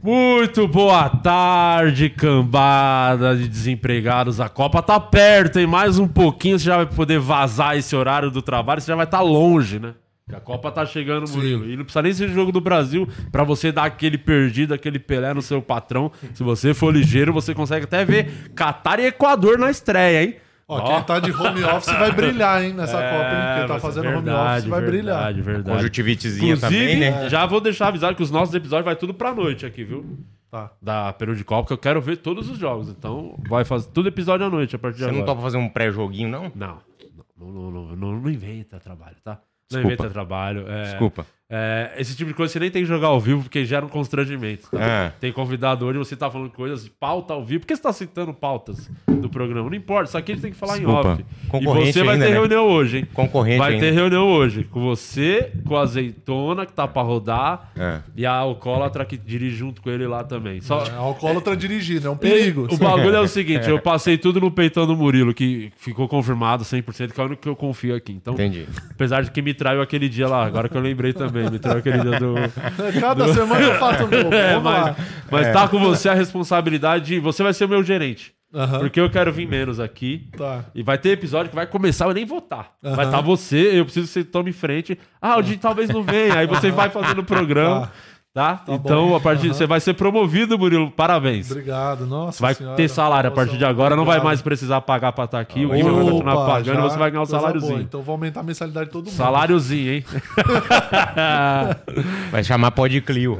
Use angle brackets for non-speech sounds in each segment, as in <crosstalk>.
Muito boa tarde, cambada de desempregados. A Copa tá perto, hein? Mais um pouquinho você já vai poder vazar esse horário do trabalho, você já vai estar longe, né? A Copa tá chegando, Murilo. E não precisa nem ser jogo do Brasil pra você dar aquele perdido, aquele Pelé no seu patrão. Se você for ligeiro, você consegue até ver Catar e Equador na estreia, hein? Ó, quem tá de home office vai brilhar, hein, nessa <laughs> É, Copa, hein? Quem tá ser fazendo home verdade, office vai brilhar. Verdade, verdade. Conjuntivitezinha também, né? já vou deixar avisado que os nossos episódios vai tudo pra noite aqui, viu? Tá. Da Peru de Copa, que eu quero ver todos os jogos. Então, vai fazer tudo episódio à noite a partir de Você não agora. topa fazer um pré-joguinho, não? Não, não, não, não, não, não inventa trabalho, tá? Não Desculpa. inventa trabalho. é, Desculpa. É, esse tipo de coisa você nem tem que jogar ao vivo, porque gera um constrangimento. tá? Ah. Tem convidado hoje, você tá falando coisas de pauta ao vivo. Por que você tá citando pautas do programa? Não importa, isso aqui a gente tem que falar Desculpa. em off. E você vai ainda, ter né? reunião hoje, hein? Concorrente Vai ainda. ter reunião hoje com você, com a azeitona que tá pra rodar É. e a alcoólatra que dirige junto com ele lá também. Só, É alcoólatra dirigindo, é um perigo. o bagulho é o seguinte, eu passei tudo no peitão do Murilo, que ficou confirmado 100%, que é o único que eu confio aqui. Então, Entendi. apesar de que me traiu aquele dia lá, agora que eu lembrei também, dia do... <laughs> Cada semana eu faço um pouco. <laughs> É, mas mas tá com você a responsabilidade de... Você vai ser o meu gerente. Porque eu quero vir menos aqui. Tá. E vai ter episódio que vai começar, eu nem votar. Vai Aham. estar você, eu preciso que você tome frente. Ah, o dia talvez não venha. Aí você <laughs> vai fazendo o programa. Tá? Então, bom. a partir, Aham. você vai ser promovido, Murilo. Parabéns. Obrigado, nossa Vai senhora. ter salário a partir de agora, não vai Obrigado. mais precisar pagar pra estar aqui. O Guima vai continuar pagando e já, você vai ganhar o coisa saláriozinho. boa. Então vou aumentar a mensalidade de todo mundo. Saláriozinho, hein? <laughs> Vai chamar Pod Clio.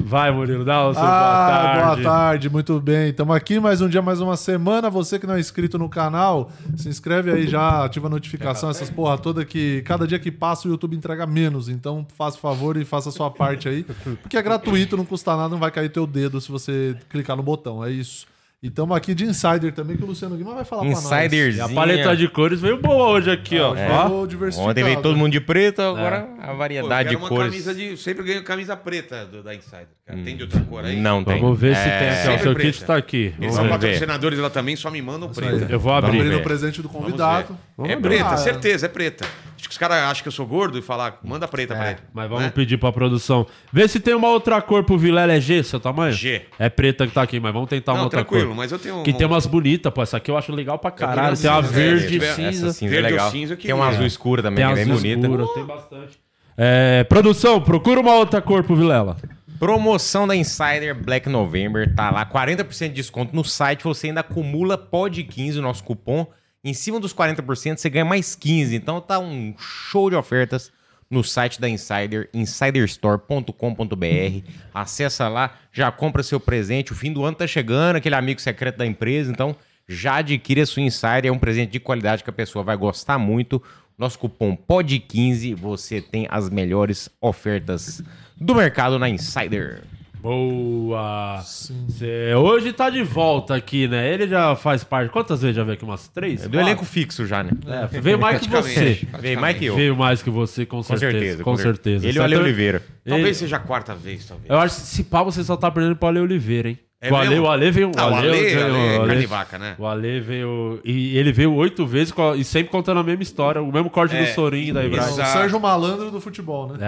Vai, Murilo, dá o seu Ah, boa tarde. boa tarde, muito bem. Estamos aqui mais um dia, mais uma semana. Você que não é inscrito no canal, se inscreve aí já, ativa a notificação, essas porra toda que cada dia que passa o YouTube entrega menos. Então faça o favor e faça a sua parte aí. Porque é gratuito, não custa nada, não vai cair teu dedo se você clicar no botão. É isso. E estamos aqui de Insider também, que o Luciano Guima vai falar pra nós. E a Insiderzinha. paleta de cores veio boa hoje aqui, ó. É, Ó. Ontem veio todo mundo de preto, É. agora a Pô, eu variedade quero de uma cores. camisa de. Sempre ganho camisa preta do- da Insider. cara. Tem de outra cor aí? Não tem. Vamos ver se É, tem aqui. O seu preta. kit tá aqui. Eles Vamos são patrocinadores lá também, só me mandam preta. Eu vou abrir. Abrindo ver. o presente do Vamos convidado. ver. É Vamos preta, ver. certeza, é preta. Acho que os caras acham que eu sou gordo e falar, manda preta pra ele. Mas vamos Né? pedir pra produção. Vê se tem uma outra cor pro Vilela. É G, seu tamanho? G. É preta que tá aqui, mas vamos tentar uma Não, outra tranquilo, cor. mas eu tenho. Que um- tem umas bonitas, pô. Essa aqui eu acho legal pra caralho. Tem uma verde, É, cinza. Essa cinza é Verde ou legal. cinza eu Tem uma azul escura também, Tem que é bem bonita. escura, tem bastante. É, produção, procura uma outra cor pro Vilela. Promoção da Insider Black November, tá lá, 40% de desconto no site, você ainda acumula POD15, o nosso cupom. Em cima dos 40%, você ganha mais 15. Então tá um show de ofertas no site da Insider, insiderstore.com.br. Acessa lá, já compra seu presente. O fim do ano tá chegando, aquele amigo secreto da empresa, então já adquire a sua Insider, é um presente de qualidade que a pessoa vai gostar muito. Nosso cupom POD15, você tem as melhores ofertas do mercado na Insider. Boa! Cê- hoje tá de volta aqui, né? Ele já faz parte. Quantas vezes já veio aqui? Umas três? É do elenco fixo já, né? É, veio mais que você. Veio mais que eu. Veio mais que você, com Com certeza. certeza. Com certeza. Ele e o Ale? Oliveira. Talvez Ele- seja a quarta vez, talvez. Eu acho que se pá, você só tá perdendo pro Ale Oliveira, hein? É o, Ale, mesmo? o Ale veio. Ah, o Ale- veio- Ale é o carne de vaca, né? O Ale veio. E ele veio oito vezes e sempre contando a mesma história, o mesmo corte do É, Sorin da Ibrahim. O. Sérgio Malandro do futebol, né?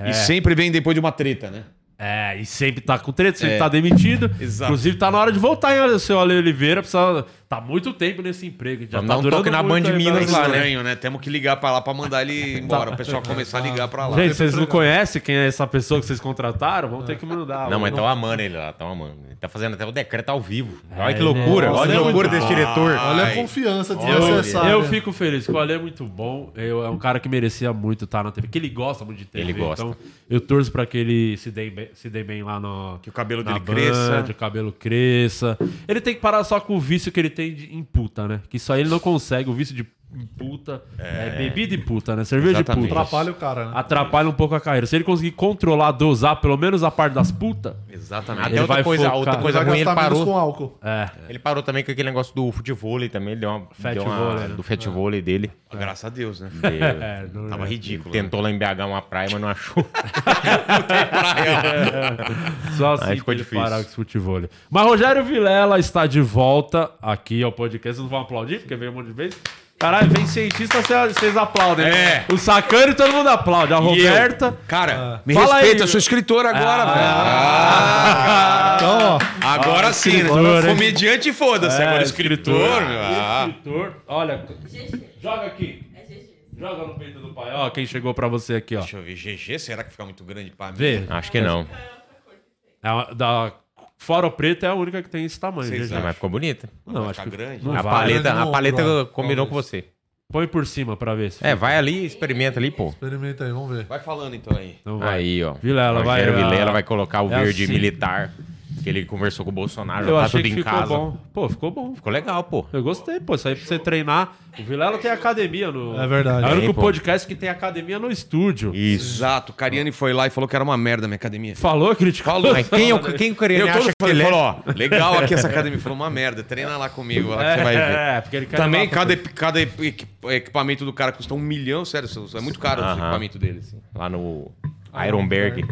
É, é. E sempre vem depois de uma treta, né? É, e sempre tá com treta, sempre É. tá demitido. <laughs> Exato. Inclusive, tá na hora de voltar, hein, seu Ale Oliveira. Precisa... Tá muito tempo nesse emprego. Já Vamos tá dar um durando toque na Band aí, Minas lá, né? Estranho, né? Temos que ligar pra lá pra mandar ele <laughs> embora. O pessoal começar a ligar pra lá. Gente, vocês não conhecem quem é essa pessoa que vocês contrataram? Vão ter que mandar. Não, mas Não- estão amando ele lá, estão amando. Ele tá fazendo até o decreto ao vivo. É, Olha que ele é- loucura, Nossa, olha que é loucura muito desse diretor. Olha a confiança Eu, desnecessária. eu fico feliz, que o Ale é muito bom. Eu, é um cara que merecia muito estar na TV. Que ele gosta muito de TV. Ele gosta. Então, eu torço pra que ele se dê bem, se dê bem lá no. Que o cabelo dele Band, cresça. Que o cabelo cresça. Ele tem que parar só com o vício que ele tem de, em puta, né? Que aí ele não consegue. O vício de em puta é, bebida e puta, né? Cerveja Exatamente. e puta. Atrapalha o cara, né? Atrapalha um pouco a carreira. Se ele conseguir controlar, dosar pelo menos a parte das putas. Exatamente. Até Ele outra vai coisa, focar. outra coisa ruim, ele parou. com álcool. É. Ele parou também com aquele negócio do futevôlei também. Ele deu uma. Fat deu uma- vôlei, né? Do fat vôlei dele. Graças a Deus, né? Dele. <laughs> É, não, Tava é. ridículo. né? Tentou lá em BH uma praia, mas não achou. <laughs> Só assim Aí ficou difícil. parar com esse futebol. Mas Rogério Vilela está de volta aqui ao podcast. Vocês não vão aplaudir, porque veio um monte de vez. Caralho, vem cientista, vocês aplaudem. É. O Sacani todo mundo aplaude. A E eu? Roberta. Cara, me Fala respeita, aí. eu sou escritor agora, velho. Então, ó, Ah, agora sim, né? escritor, hein? Comediante, foda-se. É, agora escritor, meu. Ah. Escritor. Olha, joga aqui. Joga no peito do pai. Ó, quem chegou pra você aqui, ó. Deixa eu ver, GG, será que fica muito grande pra mim? Vê. Acho que não. É da Fora Preta é a única que tem esse tamanho. Vocês. Não, mas ficou bonita. Não, Vai acho que grande? Não A vai. paleta, no a paleta combinou com você. Põe por cima pra ver se. É, vai ali, experimenta ali, pô. experimenta aí, vamos ver. Vai falando então aí. Não vai. Aí, ó. Vilela, vai, Rogério Vilela vai colocar o é verde assim. militar. Que ele conversou com o Bolsonaro, já Eu tá achei tudo que em ficou casa. bom. Pô, ficou bom. Ficou legal, pô. Eu gostei, pô. Isso aí pra você treinar. O Vilela tem academia no. É verdade. É o único podcast que tem academia no estúdio. Exato. Cariani foi lá e falou que era uma merda a minha academia. Falou, criticou. Falou. Mas quem, é o- quem o Coreano Eu acha que ele é? falou, ó, legal aqui essa <laughs> academia. Falou uma merda, treina lá comigo, lá que você vai ver. É, porque ele quer Também cada, cada equi- equipamento do cara custa um milhão, sério, é muito caro o equipamento dele. assim. Lá no Ironberg.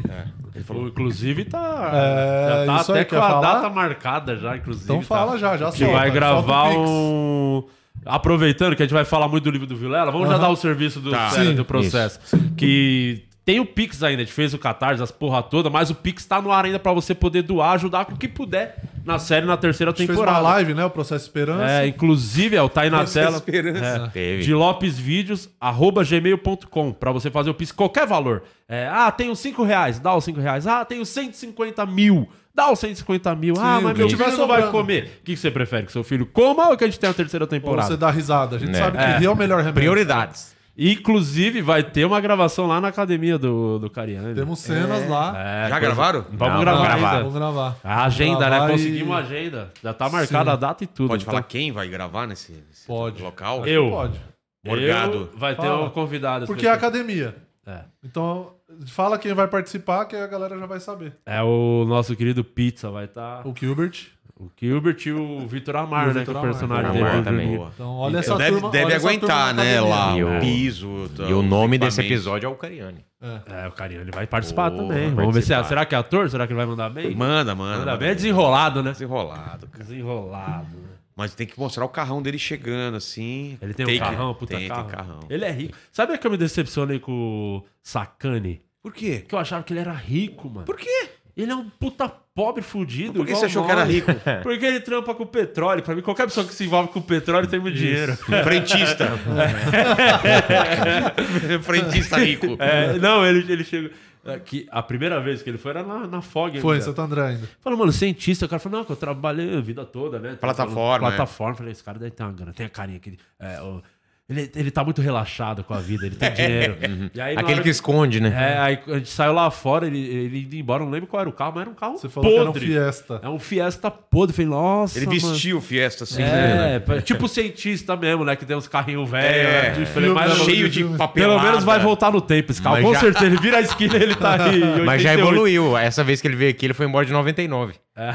Ele falou, inclusive, tá. É, já tá isso até aí, com a falar? data marcada já, inclusive. Então tá? fala já, já Que solta. vai gravar um. Aproveitando que a gente vai falar muito do livro do Vilela, vamos já Aham. dar o serviço do, Tá. sério Sim, do processo. Que tem o Pix ainda, a gente fez o Catarse, as porra toda, mas o Pix tá no ar ainda pra você poder doar, ajudar com o que puder na série na terceira A gente fez temporada. uma live, né? O Processo Esperança. É, inclusive, é, tá aí na Processo tela. Esperança. Teve. De Lopes Vídeos, arroba gmail.com, pra você fazer o Pix, qualquer valor. É, ah, tenho 5 reais, dá os 5 reais. Ah, tenho 150 mil, dá os 150 mil. ah, Sim, mas o que meu tiver filho não vai comer. O que você prefere? Que seu filho coma ou que a gente tenha a terceira Ou temporada? você dá risada. A gente Né. sabe que É. é o melhor remédio. Prioridades. Inclusive, vai ter uma gravação lá na academia do, do Carinha, né? Temos cenas lá. É, Já coisa- gravaram? Vamos Não, gravar ainda. gravar. Vamos gravar. A agenda, Gravar né? e- Conseguimos a agenda. Já tá marcada Sim. a data e tudo. Pode Então, falar quem vai gravar nesse, nesse Pode. local? Eu. Pode. Morgado. Eu, vai ter Fala. um convidado. Porque é academia. É. Então, fala quem vai participar, que a galera já vai saber. É o nosso querido Pizza, vai estar. O Gilbert. O Gilbert e o Vitor Amar, o né? Vitor que é o personagem Amar dele. também. Boa. Então, olha essa deve turma. deve aguentar, turma né? Lá. E o- o piso. E o nome desse episódio é o Cariani. É, o carinha, ele vai participar também. vai Vamos ver se é, participar. será que é ator? Será que ele vai mandar bem? Manda, manda. Manda manda. bem. É desenrolado, né? Desenrolado, cara. Desenrolado. né? Mas tem que mostrar o carrão dele chegando, assim. Ele tem, um que- carrão, puta tem, carro. Tem carrão. Ele é rico. Sabe que eu me decepcionei com o Sacani? Por quê? Que eu achava que ele era rico, mano. Por quê? Ele é um puta pobre fudido. Por que você achou que era rico? <laughs> Porque ele trampa com petróleo. Pra mim, qualquer pessoa que se envolve com petróleo tem muito dinheiro. Frentista. <laughs> Frentista rico. É, não, ele, ele chegou. é, Que a primeira vez que ele foi era na, na FOG. Foi em. Santo André ainda. Falou, mano, cientista. O cara falou, não, que eu trabalhei a vida toda, né? Plataforma, Plataforma. Falei, esse cara deve ter uma grana. Tem a carinha que ele. é, o- ele, ele tá muito relaxado com a vida, ele tem dinheiro. <laughs> E aí, Aquele hora que esconde, né? É, aí a gente saiu lá fora, ele, ele indo embora, não lembro qual era o carro, mas era um carro Você falou que era um. Fiesta. É um Fiesta podre. Falei, nossa, Ele mano. vestiu o Fiesta assim, né? É, tipo cientista mesmo, né? Que tem uns carrinhos velhos. É, né, falei, mas Cheio de Pelo papelada. Pelo menos vai voltar no tempo esse carro. Mas Com já- certeza, ele vira a esquina e ele tá aí. <laughs> Mas já 88. evoluiu. Essa vez que ele veio aqui, ele foi embora de 99. É.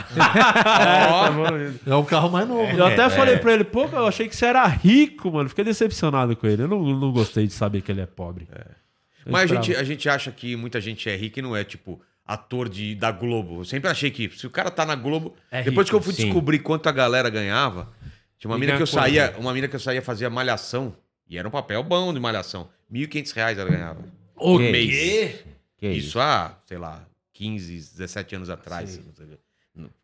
<laughs> É o carro mais novo. Eu até É. falei pra ele, pô, eu achei que você era rico, mano. Fiquei decepcionado com ele. Eu não, não gostei de saber que ele é pobre. Eu Mas a gente, a gente acha que muita gente é rica e não é, tipo, ator de, da Globo. Eu sempre achei que se o cara tá na Globo. É depois rico, que eu fui sim. descobrir quanto a galera ganhava, tinha uma E mina que eu quanto? saía, uma mina que eu saía fazia malhação. E era um papel bom de malhação. 1.500 reais ela ganhava. O? Que isso. isso? há, sei lá, 15, 17 anos atrás. não sei.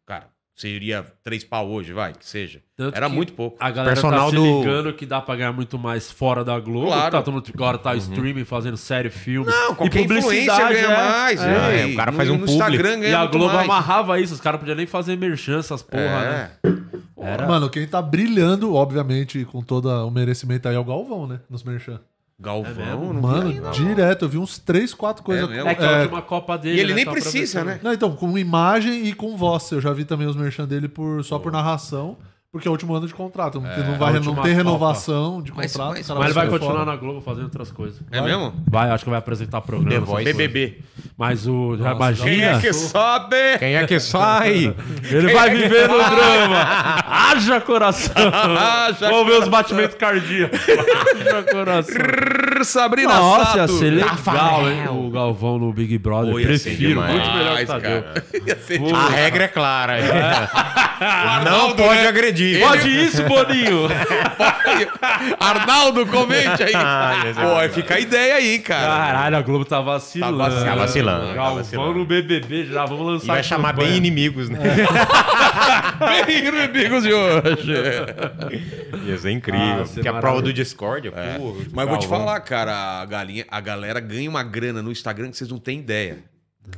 Cara, seria três pau hoje, vai, que seja. Tanto era que muito pouco. A galera Personal tá se do- ligando que dá pra ganhar muito mais fora da Globo. Claro. Tá todo mundo agora tá streaming, fazendo série, filme. Não, qualquer e publicidade ganha é- mais. é. É, o cara no- faz um no Instagram ganha E a Globo mais. amarrava isso, os caras podiam nem fazer merchan, essas porra, né? É. Era... Mano, quem tá brilhando, obviamente, com todo o merecimento aí é o Galvão, né? Nos merchan. Galvão, É não Mano, direto, eu vi uns 3, 4 coisas. É? É que a última Copa dele. E ele né, nem só precisa, né? Não, então, com imagem e com voz. Eu já vi também os merchan dele por, só por narração, porque é o último ano de contrato. Não, tem- não, vai, a não Copa. renovação de Mas- contrato. mas- Mas ele vai continuar fora. na Globo fazendo outras coisas. É mesmo? Vai, acho que vai apresentar programa. The Voice. BBB. Mas o. Nossa, Quem imagina. é que sobe? Quem é que sai? <laughs> Ele vai viver no drama. Haja coração. Haja Vamos ver os batimentos cardíacos. <laughs> Haja coração. Sabrina Nossa, ia Sato. ser legal, Rafael. hein? O Galvão no Big Brother. Ia ser Prefiro, muito melhor que o Tadeu. Ia. A regra é clara. <laughs> Não pode agredir. Pode isso, Boninho? <laughs> Arnaldo, comente aí. Ah, esse é Pô, bom. fica a ideia aí, cara. Caralho, a Globo tá vacilando. Tá vacilando, tá vacilando, Galvão no BBB, já vamos lançar. E vai chamar campanha. bem inimigos, né? <laughs> Bem, inimigos de hoje. Ia ser incrível. Ah, é a prova maravilhoso. do Discord. É. pô, Mas vou te falar, cara, a, galinha, a galera ganha uma grana no Instagram que vocês não têm ideia.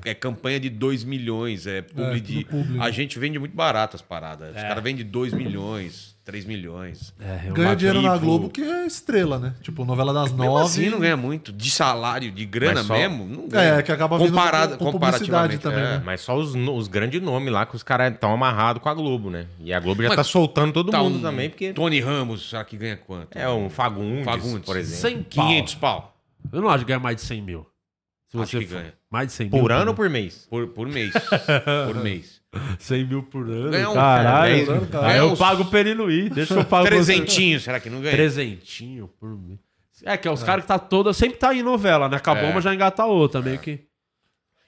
É campanha de 2 milhões, é publi É, de. publi. A gente vende muito barato as paradas. Os É. caras vendem 2 milhões, 3 milhões. É, eu Ganha dinheiro na. Globo que é estrela, né? Tipo, novela das Mesmo nove. assim, não ganha muito. De salário, de grana só- mesmo, não ganha. É, que acaba vindo Comparado, com- com comparativamente. também, é. né? Mas só os, os grandes nomes lá que os caras estão amarrados com a Globo, né? E a Globo já Mas tá soltando todo Tá mundo um também, porque Tony Ramos, será que ganha quanto? é um Fagundes, Fagundes. por exemplo. 100 pau. 500 pau. Eu não acho que ganha mais de 100 mil. Se Acho você que for- ganha. Mais de 100 mil. Por ano ou por mês? Por, por mês. <laughs> por mês. 100 mil por ano. Ganha um- Caralho. dez mil. Aí Ganha eu uns- pago não ir. Deixa eu <laughs> pagar Trezentinho, será que não ganha? Trezentinho por mês. É, que é os caras que tá toda. Sempre tá em novela, né? Acabou, É. mas já engata outra, meio que.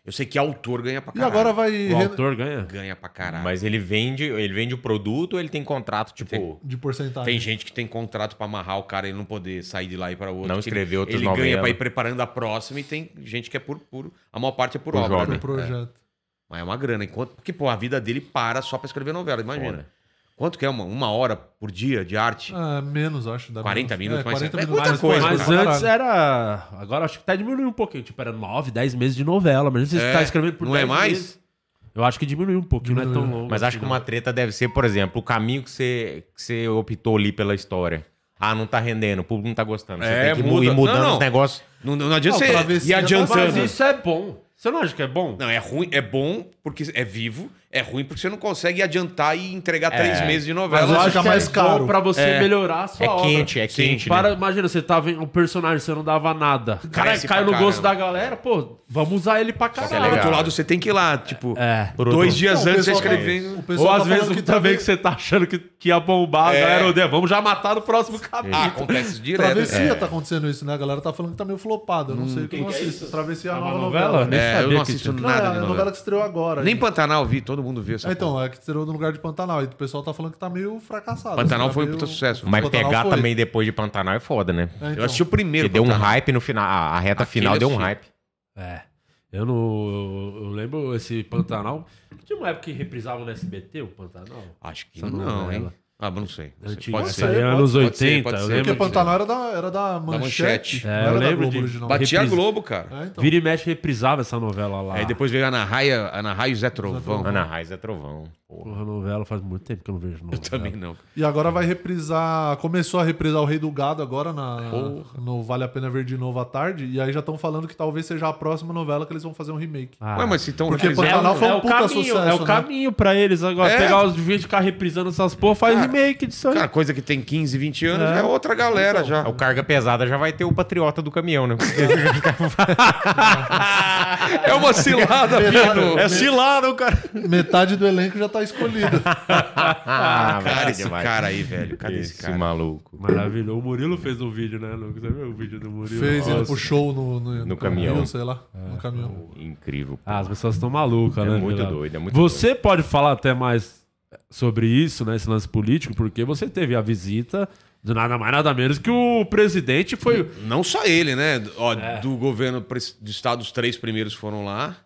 Eu sei que autor ganha pra E caralho. agora vai O autor ganha. Ganha pra caralho. Mas ele vende, ele vende o produto ou ele tem contrato, tipo... Tem- de porcentagem. Tem gente que tem contrato pra amarrar o cara e não poder sair de lá e ir pra outro. Não escrever ele, outras Ele ganha pra ir preparando a próxima e tem gente que é por... por a maior parte é por, Por obra, jovem. né? pro projeto. É. Mas é uma grana. Enquanto, porque, pô, a vida dele para só pra escrever novela, imagina. Quanto que é uma, uma hora por dia de arte? Ah, menos, acho. dá 40 menos. minutos, mas é 40 muita minutos. coisa, Mas antes era. Agora acho que tá diminuindo um pouquinho. Tipo, era 9, 10 meses de novela. Mas você É, tá escrevendo por não é 10 mais? meses. Eu acho que diminuiu um pouquinho, não é tão Diminuiu. longo. Mas acho que assim, uma treta deve ser, por exemplo, o caminho que você, que você optou ali pela história. Ah, não tá rendendo, o público não tá gostando. Você É, tem que muda. ir mudando Não, não. os negócios. Não, não adianta Não, você ir adiantando. Mas isso é bom. Você não acha que é bom? Não, é ruim, é bom porque é vivo, é ruim porque você não consegue adiantar e entregar três meses de novela. Mas eu acho Fica que é mais caro. Pra você É. melhorar a sua É obra. quente, é Sim, quente, Para, né? imagina, você tava em um personagem, você não dava nada. O cara Cresce caiu no gosto da galera, pô, vamos usar ele pra que é Por caralho. legal. outro lado, você tem que ir lá, tipo, É. Por dois dias Não, antes você tá- escrevendo. o pessoal Ou tá às vezes falando também também- que você tá achando que, que ia bombar, É. a galera odeia. Vamos já matar no próximo capítulo. Ah, acontece direto. Travessia É. tá acontecendo isso, né? A galera tá falando que tá meio flopada. Eu não sei o que eu não que é assisto. Travessia é É a uma nova novela? É, eu não que assisto nada é de novela. novela que estreou agora. Nem. Pantanal vi, todo mundo viu essa É, então, porra. é que estreou no lugar de Pantanal. E o pessoal tá falando que tá meio fracassado. Pantanal assim, foi um tá puta meio- sucesso. Mas Pantanal pegar foi. também depois de Pantanal é foda, né? É, então. Eu assisti o primeiro. Porque deu um hype no final, a a reta Aquele final deu um hype. É. Eu não. Eu, lembro esse Pantanal. Tinha uma época que reprisavam no SBT o Pantanal. Acho que Essa não, novela. hein? Ah, mas não sei. Não sei. Antiga, Pode essa ser. aí, pode anos ser, 80. pode eu ser. lembro. Porque que- Pantanal era da, era da manchete. Manchete. não É, era eu da lembro Globo de- original. Batia a Reprisa. Globo, cara. É, então. Vira e mexe reprisava essa novela lá. Aí depois veio Ana Raia, Ana Raia e Zé Trovão. Ana Raiz é trovão. Porra. Novela faz muito tempo que eu não vejo novela. Eu também não. E agora vai reprisar. Começou a reprisar o Rei do Gado agora na, no Vale a Pena Ver de Novo à tarde. E aí já estão falando que talvez seja a próxima novela que eles vão fazer um remake. Ah. Ué, mas se estão Porque reprisando- Pantanal foi um o puta caminho, sucesso, É o né? caminho pra eles agora. É. Pegar os vídeos e ficar reprisando essas porra, faz Cara, remake disso aí. Cara, coisa que tem 15, 20 anos É. é, outra galera já. O carga pesada já vai ter o patriota do caminhão, né? <laughs> É uma cilada, Pino. é cilada o cara. Metade do elenco já tá escolhido. <laughs> Ah, Cara, vai esse demais. cara aí, velho. Cadê esse, Esse cara? maluco. Maravilhoso. O Murilo fez um vídeo, né, Lucas? Você viu o vídeo do Murilo? Fez ele Nossa. pro show no, no, No caminhão. sei lá. No caminhão. Incrível. Ah, as pessoas estão malucas, É né? muito doido, é muito Você pode falar até mais sobre isso, né? Esse lance político, porque você teve a visita de nada mais, nada menos que o presidente foi. Não só ele, né? Ó, É. Do governo do estado, os três primeiros foram lá.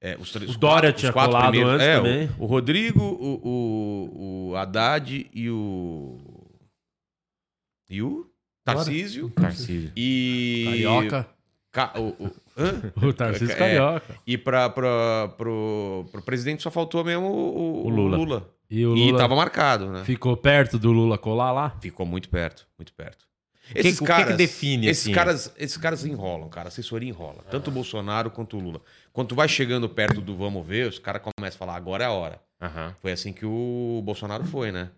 É, os três, O Dória quatro- tinha os quatro colado primeiros- antes é, também. O, o Rodrigo, o, o, o Haddad e o. E o Tarcísio. Tarcísio. E. Carioca. Ca- o, o- hã? O Tarcísio <laughs> É. Carioca. E pro, pro presidente só faltou mesmo o, O Lula. E o E Lula tava marcado, né? ficou perto do Lula colar lá. Ficou muito perto, muito perto. que- o que que define, esses assim? caras, esses caras enrolam, cara. A assessoria enrola. Tanto o Bolsonaro quanto o Lula. Quando tu vai chegando perto do vamos ver, os caras começam a falar, agora é a hora. Foi assim que o Bolsonaro foi, né?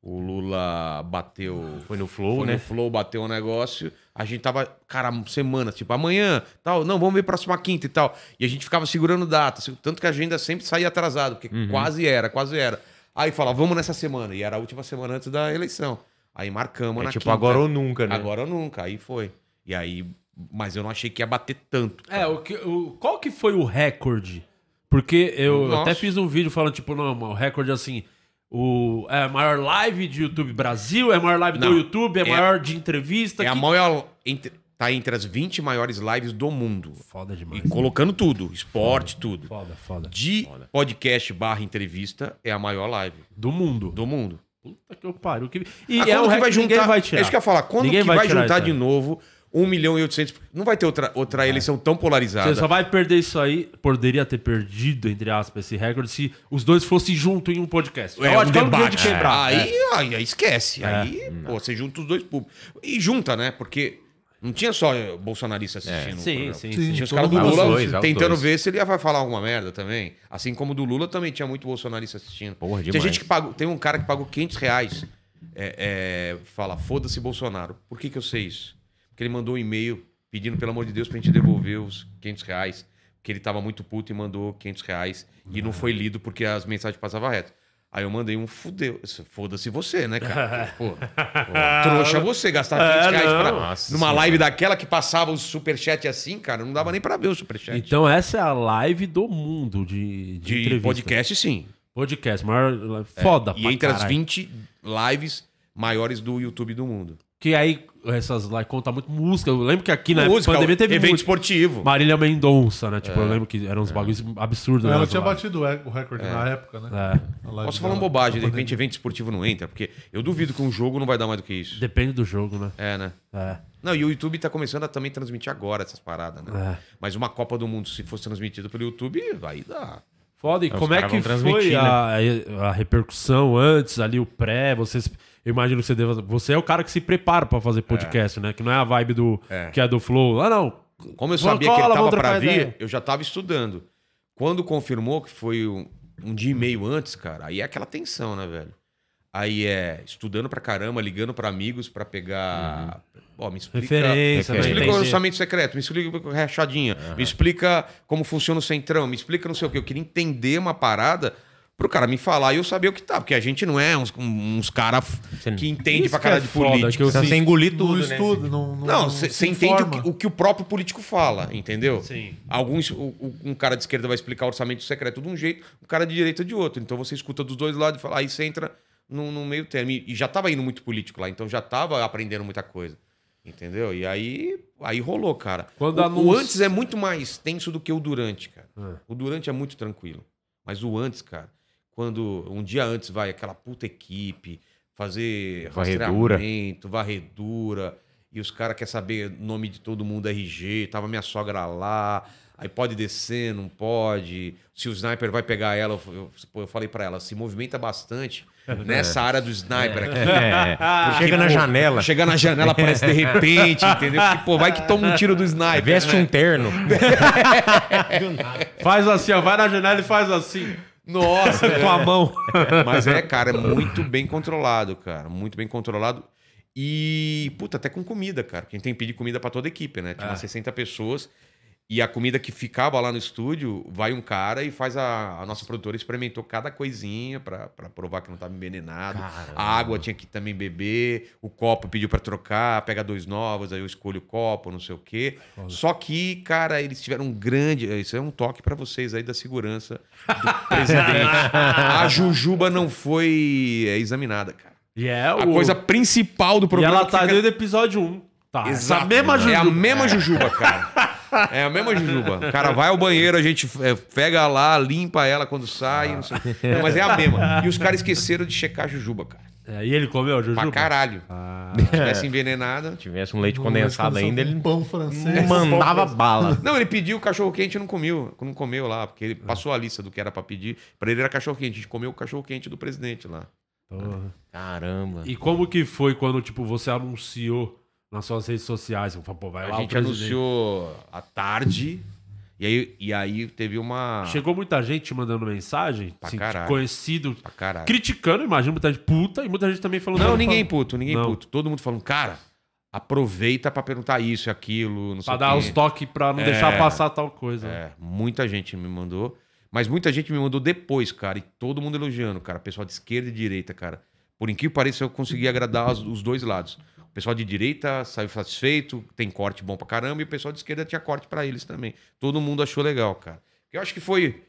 O Lula bateu. Foi no Flow, Foi né? no Flow, bateu um negócio. A gente tava, cara, semanas, tipo, amanhã, tal. Não, vamos ver próxima quinta e tal. E a gente ficava segurando data. Tanto que a agenda sempre saía atrasada, porque Uhum. quase era, quase era. Aí fala, vamos nessa semana. E era a última semana antes da eleição. Aí marcamos É na tipo quinta. agora ou nunca, né? Agora ou nunca. Aí foi. E aí. Mas eu não achei que ia bater tanto. É, o que, o, qual que foi o recorde? Porque eu Nossa. até fiz um vídeo falando, tipo, não, o recorde assim, o, é a maior live de YouTube Brasil, é a maior live do Não, YouTube, é a é- maior de entrevista. É a que- maior. Entre, tá entre as 20 maiores lives do mundo. Foda demais. E colocando tudo, esporte, tudo. Foda, foda. De podcast barra entrevista, é a maior live Do mundo. do mundo. Puta que eu pariu. Que... E Ah, é quando um que vai que ninguém juntar? vai tirar. É isso que eu ia falar. Quando Ninguém que vai, tirar juntar isso de novo 1 milhão e 800? Não vai ter outra, outra eleição tão polarizada. Você só vai perder isso aí, poderia ter perdido, entre aspas, esse recorde se os dois fossem juntos em um podcast. É, é um debate. de quebrar. Aí, aí, aí esquece. Aí, pô, você junta os dois públicos. E junta, né? Porque não tinha só eh, bolsonarista assistindo. o Sim, sim, Sim. Tinha os caras do Lula. Aos tentando dois. ver se ele vai falar alguma merda também. Assim como do Lula também tinha muito bolsonarista assistindo. Porra, Tinha gente que pagou. Tem um cara que pagou 500 reais. é, é, fala, foda-se Bolsonaro. Por que, que eu sei isso? Porque ele mandou um e-mail pedindo, pelo amor de Deus, pra gente devolver os 500 reais. Porque ele tava muito puto e mandou 500 reais. E não foi lido porque as mensagens passavam reto. Aí eu mandei um fudeu. Foda-se você, né, cara? <laughs> Pô, pô, trouxa você gastar 500 É, reais pra, Nossa numa live daquela que passava o superchat assim, cara. Não dava nem pra ver o superchat. Então essa é a live do mundo de, de, de entrevista. podcast, sim. Podcast, maior... Foda E pra entre as caralho. 20 lives maiores do YouTube do mundo. Que aí essas lives contam muito música. Eu lembro que aqui na Música, pandemia teve evento muito. esportivo. Marília Mendonça, né? Tipo, eu lembro que eram uns bagulhos absurdos. Ela né, tinha lá. batido o rec- o recorde na época, né? É. Posso falar uma bobagem, de repente evento esportivo não entra, porque eu duvido que um jogo não vai dar mais do que isso. Depende do jogo, né? É, né? É. Não, e o YouTube tá começando a também transmitir agora essas paradas, né? É. Mas uma Copa do Mundo, se fosse transmitida pelo YouTube, aí dá. Foda, e Os como é que foi a, a repercussão antes, ali, o pré? Vocês, eu imagino que você deva. Você é o cara que se prepara pra fazer podcast, né? Que não é a vibe do. É. Que é do Flow. Ah, não. Como eu sabia que ele cola, tava pra vir, ideia. eu já tava estudando. Quando confirmou que foi um, um dia e meio antes, cara, aí é aquela tensão, né, velho? Aí é estudando pra caramba, ligando pra amigos pra pegar. Ó, me explica. Referência, Me explica o orçamento secreto, me explica a rachadinha, me explica como funciona o centrão, me explica não sei o que. Eu queria entender uma parada pro cara me falar e eu saber o que tá, porque a gente não é uns, uns caras que entende Isso pra que é de foda, política. que eu- Precisa Sim. engolir tudo, né? estudo, não, não- Não, não você entende o que, o que o próprio político fala, entendeu? Sim. Alguns, o- o- um cara de esquerda vai explicar o orçamento secreto de um jeito, um cara de direita de outro. Então você escuta dos dois lados e fala, aí você entra no, no meio termo. E, e já tava indo muito político lá, então já tava aprendendo muita coisa. Entendeu? E aí, aí rolou, cara. Quando o, o antes é muito mais tenso do que o durante, cara. É. O durante é muito tranquilo. Mas o antes, cara, quando um dia antes vai aquela puta equipe fazer Varredura. rastreamento, varredura, e os caras querem saber o nome de todo mundo RG, tava minha sogra lá, aí pode descer, não pode, se o sniper vai pegar ela, eu, eu, pô, eu falei pra ela, se movimenta bastante <laughs> nessa área do sniper aqui. É. Chega na pô, janela. Chega na janela, aparece de repente, entendeu? Porque, pô, vai que toma um tiro do sniper. Veste né? um terno. <laughs> Faz assim, ó. Vai na janela e faz assim. Nossa, <laughs> Com a mão. Mas é, cara, é muito bem controlado, cara. Muito bem controlado. E, puta, até com comida, cara. Gente tem que pedir comida pra toda a equipe, né? Tinha umas 60 pessoas. E a comida que ficava lá no estúdio, vai um cara e faz a, a nossa produtora experimentou cada coisinha pra, pra provar que não tava envenenado. Caramba. A água tinha que também beber, o copo pediu pra trocar, pega dois novos, aí eu escolho o copo, não sei o quê. Só que, cara, eles tiveram um grande. Isso é um toque pra vocês aí da segurança do <laughs> presidente. a Jujuba não foi é, examinada, cara. E é A o... coisa principal do E programa. ela que tá fica- desde o episódio 1. Tá. Exato. A mesma É a mesma Jujuba, cara. <laughs> É a mesma Jujuba. O cara vai ao banheiro, a gente é, pega lá, limpa ela quando sai. Não sei. Não, mas é a mesma. E os caras esqueceram de checar a Jujuba, cara. É, e ele comeu, Juju? Pra caralho. Ah, Se tivesse envenenada. Se tivesse um leite condensado ainda, ele pão francês. mandava bala. Não, ele pediu cachorro quente e não comeu. Não comeu lá, porque ele passou a lista do que era pra pedir. Pra ele era cachorro quente. A gente comeu o cachorro quente do presidente lá. porra. Caramba. E como que foi quando, tipo, você anunciou nas suas redes sociais? Você falou, pô, vai lá A gente presidente. anunciou à tarde. E aí, e aí teve uma. Chegou muita gente te mandando mensagem, Pra assim, caralho. conhecido, Pra caralho. criticando, imagino, muita gente puta e muita gente também falando... Não, ninguém puto, ninguém Não. puto. Todo mundo falando, cara, aproveita pra perguntar isso e aquilo, não Pra dar os toques pra não É. deixar passar tal coisa. É, muita gente me mandou. Mas muita gente me mandou depois, cara. E todo mundo elogiando, cara. Pessoal de esquerda e direita, cara. Por incrível que pareça, eu consegui agradar os, os dois lados. O pessoal de direita saiu satisfeito, tem corte bom pra caramba. E o pessoal de esquerda tinha corte pra eles também. Todo mundo achou legal, cara. Eu acho que foi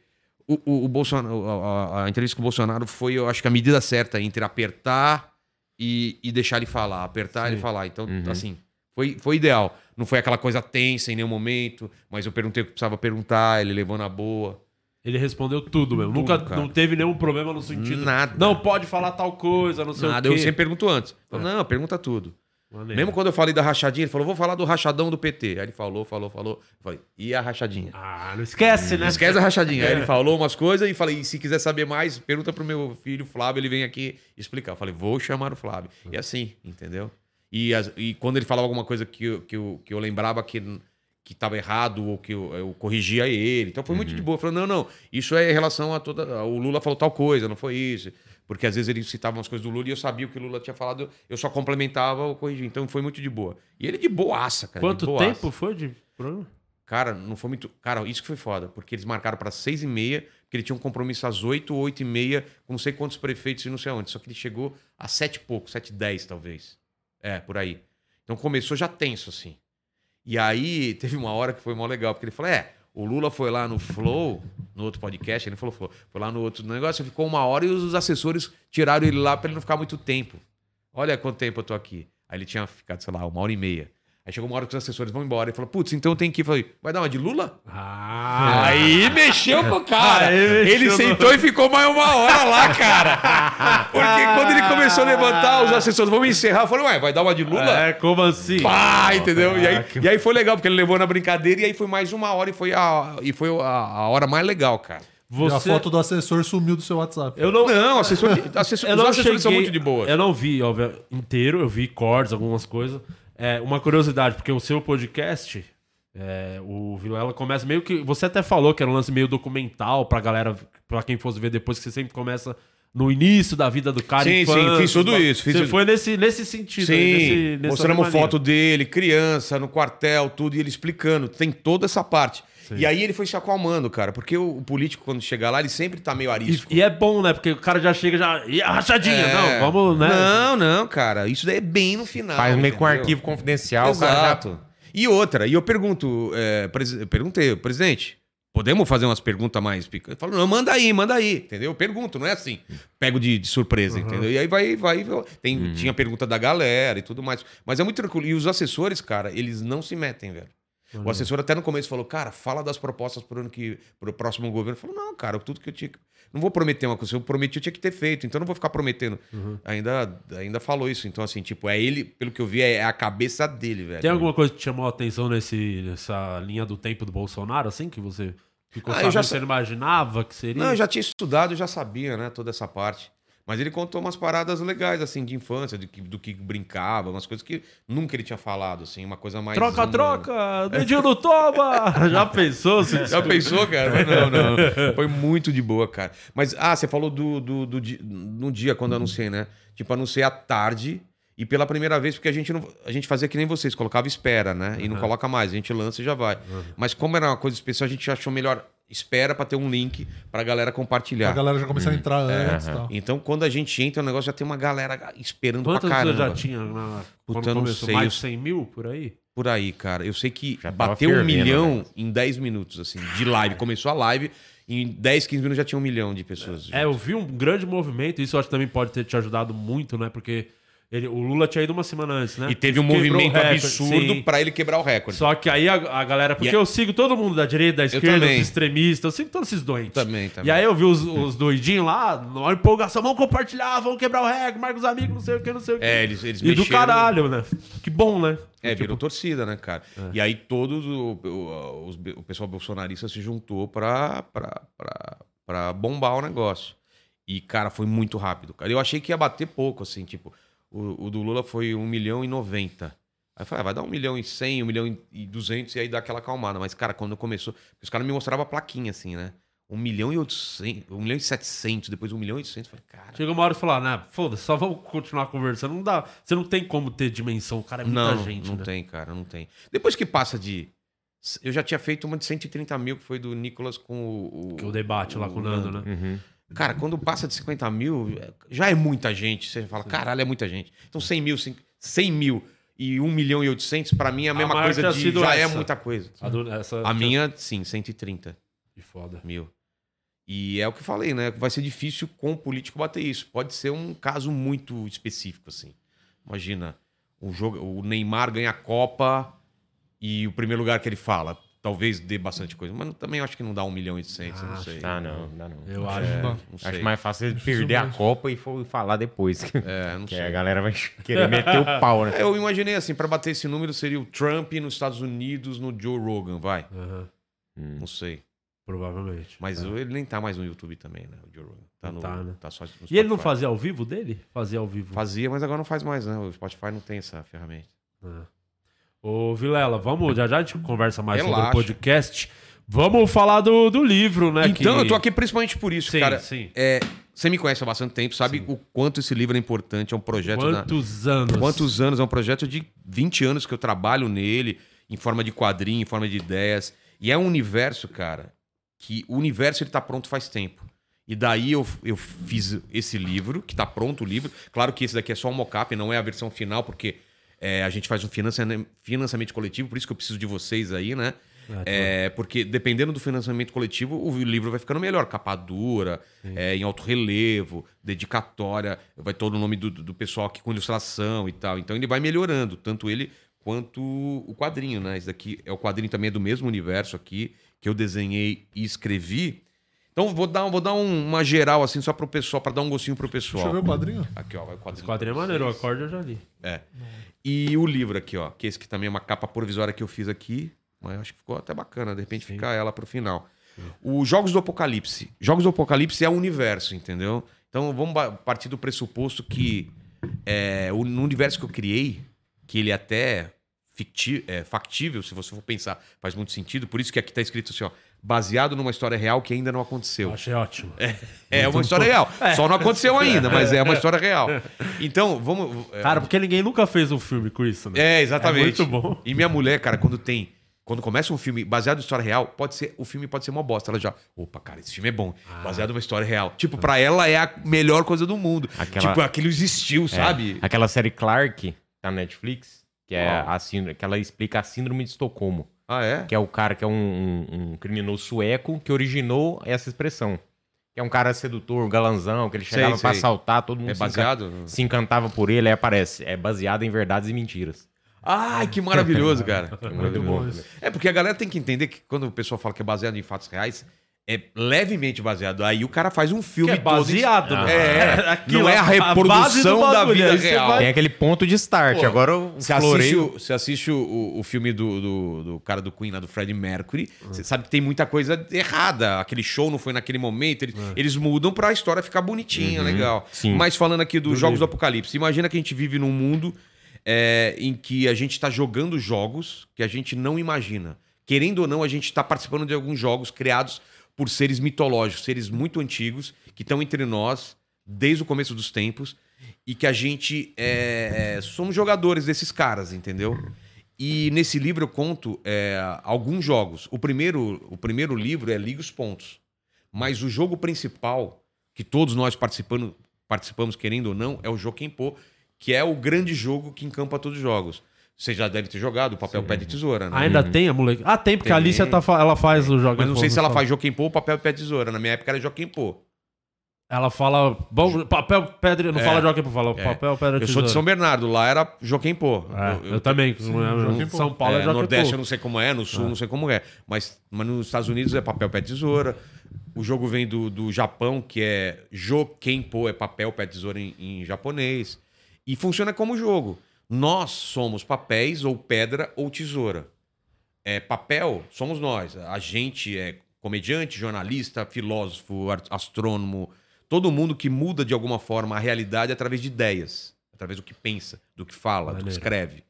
o, o, o Bolsonaro, a, a- entrevista com o Bolsonaro foi, eu acho que a medida certa entre apertar e, e deixar ele falar. Apertar ele falar. Então, assim, foi, foi ideal. Não foi aquela coisa tensa em nenhum momento, mas eu perguntei o que precisava perguntar, ele levou na boa. Ele respondeu tudo mesmo. Tudo, Nunca cara. não teve nenhum problema no sentido. Nada. Não pode falar tal coisa, não sei Nada, o quê. eu sempre pergunto antes. Falo, Não, pergunta tudo. Maneiro. Mesmo quando eu falei da rachadinha, ele falou, vou falar do rachadão do PT. Aí ele falou, falou, falou. Eu falei, e a rachadinha? Ah, não esquece, né? Esquece a rachadinha. Aí ele falou umas coisas e falei, e se quiser saber mais, pergunta pro meu filho Flávio, ele vem aqui explicar. Eu falei, vou chamar o Flávio. E assim, entendeu? E, as- e quando ele falava alguma coisa que, eu- que, eu, que eu lembrava que, que tava errado ou que eu, eu corrigia ele. Então foi muito de boa. Falei, não, não, isso é em relação a toda... O Lula falou tal coisa, não foi isso. Porque às vezes ele citava umas coisas do Lula e eu sabia o que o Lula tinha falado, eu só complementava ou corrigia. Então foi muito de boa. E ele de boaça, cara. Quanto boaça. tempo foi de programa? Cara, não foi muito. Cara, isso que foi foda, porque eles marcaram para seis e meia, porque ele tinha um compromisso às oito ou oito e meia, com não sei quantos prefeitos e não sei aonde. Só que ele chegou às sete e pouco, sete e dez, talvez. É, por aí. Então começou já tenso, assim. E aí <laughs> teve uma hora que foi mó legal, porque ele falou: é, o Lula foi lá no Flow, no outro podcast, ele falou, Flow, foi lá no outro negócio, ficou uma hora e os assessores tiraram ele lá para ele não ficar muito tempo. Olha quanto tempo eu tô aqui. Aí ele tinha ficado, sei lá, uma hora e meia. Aí chegou uma hora que os assessores vão embora. Ele falou, putz, então eu tenho que ir. Falei, vai dar uma de Lula? Ah, Aí mexeu com o cara. Aí ele no- sentou e ficou mais uma hora lá, cara. Porque quando ele começou a levantar, os assessores vão encerrar. Eu falei, ué, vai dar uma de Lula? é, como assim? Pá, entendeu? E aí, e aí foi legal, porque ele levou na brincadeira e aí foi mais uma hora e foi a, e foi a, a hora mais legal, cara. E a Você... foto do assessor sumiu do seu WhatsApp. Eu não... Não, assessor, assessor, Eu os não assessores são cheguei- muito de boa. Eu não vi, óbvio, inteiro. Eu vi cortes, algumas coisas. É, uma curiosidade, porque o seu podcast, é, o Vilela começa meio que... Você até falou que era um lance meio documental pra galera, pra quem fosse ver depois, que você sempre começa no início da vida do cara. Sim, infância, sim, fiz tudo ba- isso, fiz você tudo. foi nesse, nesse sentido. Sim, aí, nesse, mostramos foto dele, criança, no quartel, tudo, e ele explicando. Tem toda essa parte. E aí ele foi se acalmando, cara, porque o, o político, quando chega lá, ele sempre tá meio arisco. E, e é bom, né? Porque o cara já chega já... E a rachadinha? É. Não, vamos, né? Não, não, cara. Isso daí é bem no final. Faz meio com um arquivo confidencial, o cara já Exato. E outra, e eu pergunto, é, presi- eu perguntei, presidente, podemos fazer umas perguntas mais picantes? Ele falou, não, manda aí, manda aí, entendeu? Eu pergunto, não é assim, pego de, de surpresa, entendeu? E aí vai, vai, vai- tem, tinha pergunta da galera e tudo mais. Mas é muito tranquilo. E os assessores, cara, eles não se metem, velho. O assessor até no começo falou, cara, fala das propostas pro ano que pro próximo governo. Falou, não, cara, tudo que eu tinha que- não vou prometer uma coisa, eu prometi eu tinha que ter feito, então eu não vou ficar prometendo. Ainda ainda falou isso, então assim, tipo, é ele, pelo que eu vi, é a cabeça dele, velho. Tem alguma coisa que te chamou a atenção nesse, nessa linha do tempo do Bolsonaro, assim, que você ficou Ah, sabendo, já você não imaginava que seria? Não, eu já tinha estudado, eu já sabia, né, toda essa parte. Mas ele contou umas paradas legais, assim, de infância, do que, do que brincava, umas coisas que nunca ele tinha falado, assim, uma coisa mais. Troca, humana. troca! Dedinho no toma! <laughs> Já pensou? Se... Já pensou, cara? Mas não, não. Foi muito de boa, cara. Mas, ah, você falou do, do, do, dia quando eu anunciei, né? Tipo, anunciei à tarde e pela primeira vez, porque a gente não. A gente fazia que nem vocês, colocava espera, né? E não coloca mais, a gente lança e já vai. Mas como era uma coisa especial, a gente achou melhor espera pra ter um link pra galera compartilhar. A galera já começa a entrar antes e tal. Então, quando a gente entra, o negócio já tem uma galera esperando Quantas pra caramba. já tinha na... Puta, quando começou? sei, Mais de 100 mil, por aí? Por aí, cara. Eu sei que Já bateu um milhão né? em 10 minutos, assim, de live. Começou a live, em 10, 15 minutos já tinha um milhão de pessoas. É, eu vi um grande movimento, isso eu acho que também pode ter te ajudado muito, né? Porque ele, o Lula tinha ido uma semana antes, né? E teve um Quebrou movimento recorde, absurdo pra ele quebrar o recorde. Só que aí a, a galera. Porque a- eu sigo todo mundo da direita, da esquerda, os extremistas, eu sigo todos esses doentes. Também, também. E aí eu vi os, os doidinhos lá, na empolgação, vamos compartilhar, vamos quebrar o recorde, marca os amigos, não sei o que, não sei o que. É, eles, eles E do mexeram- caralho, né? Que bom, né? É, virou torcida, né, cara? E aí todos o, o, o pessoal bolsonarista se juntou pra, pra, pra, pra bombar o negócio. E, cara, foi muito rápido, cara. Eu achei que ia bater pouco, assim, tipo, o, o do Lula foi 1 milhão e 90. Aí eu falei, ah, vai dar 1 milhão e 100, 1 milhão e 200 e aí dá aquela acalmada. Mas, cara, quando começou, os caras me mostravam a plaquinha, assim, né? 1 milhão e 800, 1 milhão e 700, depois 1 milhão e 800. Eu Falei, cara, Chegou uma hora e falou, né? Foda-se, só vamos continuar conversando. Não dá. Você não tem como ter dimensão, o cara é muita não, gente, não né? tem, cara, não tem. Depois que passa de. Eu já tinha feito uma de 130 mil, que foi do Nicolas com o. Que é o debate lá com o Nando, né? Uhum. Cara, quando passa de 50 mil, já é muita gente. Você fala, caralho, é muita gente. Então 100 mil, 100 mil e 1 milhão e 800, pra mim é a mesma maior coisa de. Já é essa. muita coisa. A, do- essa, A minha, sim, 130 Que foda. mil. E é o que eu falei, né? Vai ser difícil com o político bater isso. Pode ser um caso muito específico, assim. Imagina, o, jogo, o Neymar ganha a Copa e o primeiro lugar que ele fala, talvez dê bastante coisa. Mas também eu acho que não dá um milhão e oitocentos, eu não Ah, sei. Ah, não, não, não. Eu É, acho. Não Acho mais fácil ele perder a Copa e falar depois. É, <laughs> não que sei. a galera vai querer meter o pau, né? É, eu imaginei assim, pra bater esse número seria o Trump nos Estados Unidos no Joe Rogan, vai. Aham, Hum. Não sei. provavelmente. Mas É. ele nem tá mais no YouTube também, né? O Joe Rogan. Tá, no, tá, né? tá só no E ele não fazia ao vivo dele? Fazia ao vivo. Fazia, mas agora não faz mais, né? O Spotify não tem essa ferramenta. É. Ô, Vilela, vamos, já já a gente conversa mais sobre Relaxa. o podcast. Vamos falar do, do livro, né? Então, que- eu tô aqui principalmente por isso, Sim, cara. sim. É, você me conhece há bastante tempo, sabe o quanto esse livro é importante, é um projeto Quantos anos? Quantos anos? É um projeto de 20 anos que eu trabalho nele, em forma de quadrinho, em forma de ideias. E é um universo, cara, que o universo ele tá pronto faz tempo. E daí eu, eu fiz esse livro, que tá pronto o livro. Claro que esse daqui é só um mockup, não é a versão final, porque é, a gente faz um financiamento, coletivo, por isso que eu preciso de vocês aí, né? É, porque dependendo do financiamento coletivo, o livro vai ficando melhor. Capa dura, é, em alto relevo, dedicatória, vai todo o nome do, do pessoal aqui com ilustração e tal. Então ele vai melhorando, tanto ele quanto o quadrinho, né? Esse daqui é o quadrinho também é do mesmo universo aqui, que eu desenhei e escrevi. Então vou dar, vou dar um- uma geral assim só pro pessoal, para dar um gostinho pro pessoal. Deixa eu ver o quadrinho. Aqui, ó, vai o quadrinho. Esse quadrinho é maneiro, o acorde eu já li. É. E o livro aqui, ó, que esse que também é uma capa provisória que eu fiz aqui, mas acho que ficou até bacana, de repente ficar ela pro final. Os Jogos do Apocalipse. Jogos do Apocalipse é o universo, entendeu? Então vamos partir do pressuposto que é, o, no universo que eu criei, que ele é até ficti- é, factível, se você for pensar, faz muito sentido. Por isso que aqui tá escrito assim, ó, baseado numa história real que ainda não aconteceu. Eu achei ótimo. É <laughs> uma história real. Só não aconteceu ainda, mas é uma história real. Então, vamos. é, Cara, porque ninguém nunca fez um filme com isso, né? é, exatamente. É muito bom. E minha mulher, cara, quando tem. Quando começa um filme baseado em história real, pode ser. O filme pode ser uma bosta. Ela já. Opa, cara, esse filme é bom. Ah. Baseado numa história real. Tipo, pra ela é a melhor coisa do mundo. Aquela- Tipo, aquilo existiu, É, sabe? Aquela série Clark, tá na Netflix, que é Qual? a síndrome, que ela explica a síndrome de Estocolmo. Ah, é? Que é o cara que é um, um- um criminoso sueco que originou essa expressão. Que é um cara sedutor, galanzão, que ele Sei, chegava pra sei. assaltar, todo mundo É se baseado? se encantava por ele, aí aparece. É baseado em verdades e mentiras. Ai, que maravilhoso, <laughs> cara. É muito bom. É porque a galera tem que entender que quando o pessoal fala que é baseado em fatos reais, é levemente baseado. Aí o cara faz um Que filme é baseado, todo. né? É, <laughs> Aquilo, não é a do reprodução da bagulho, vida real. vai- Tem aquele ponto de start. Pô, Agora o Você assiste, o, você assiste o, o filme do, do, do cara do Queen, lá, do Freddie Mercury, você sabe que tem muita coisa errada. Aquele show não foi naquele momento. Eles, eles mudam pra história ficar bonitinha, legal. sim. Mas falando aqui dos Jogos do Apocalipse, imagina que a gente vive num mundo é, em que a gente tá jogando jogos que a gente não imagina. Querendo ou não, a gente tá participando de alguns jogos criados por seres mitológicos, seres muito antigos, que estão entre nós desde o começo dos tempos e que a gente é, é, somos jogadores desses caras, entendeu? E nesse livro eu conto é, alguns jogos. O primeiro, o primeiro livro é Liga os Pontos. Mas o jogo principal, que todos nós participando, participamos, querendo ou não, é o Jokenpô, que é o grande jogo que encampa todos os jogos. Você já deve ter jogado o papel pé de tesoura, né? Ainda tem a moleque? Ah, tem, porque a Tem. Alicia tá, ela faz o jogo. Mas não sei se ela faz Jokenpô ou papel pé de tesoura. Na minha época era Jokenpô. Ela fala. Bom, papel, pedra. Não É. fala jockey, fala É. papel, pedra, Eu sou de São Bernardo, lá era Jokenpô. É, eu, também. Jockey São Pô. Paulo é, É, jockey Nordeste pô. eu não sei como é, no Sul eu não sei como é. Mas, mas nos Estados Unidos é papel, pé, tesoura. O jogo vem do, do Japão, que é Jokenpo, é papel, pé, tesoura em, em japonês. E funciona como jogo. Nós somos papéis, ou pedra, ou tesoura. É, papel somos nós. A gente é comediante, jornalista, filósofo, astrônomo. Todo mundo que muda de alguma forma a realidade através de ideias. Através do que pensa, do que fala, do que Maneiro. escreve.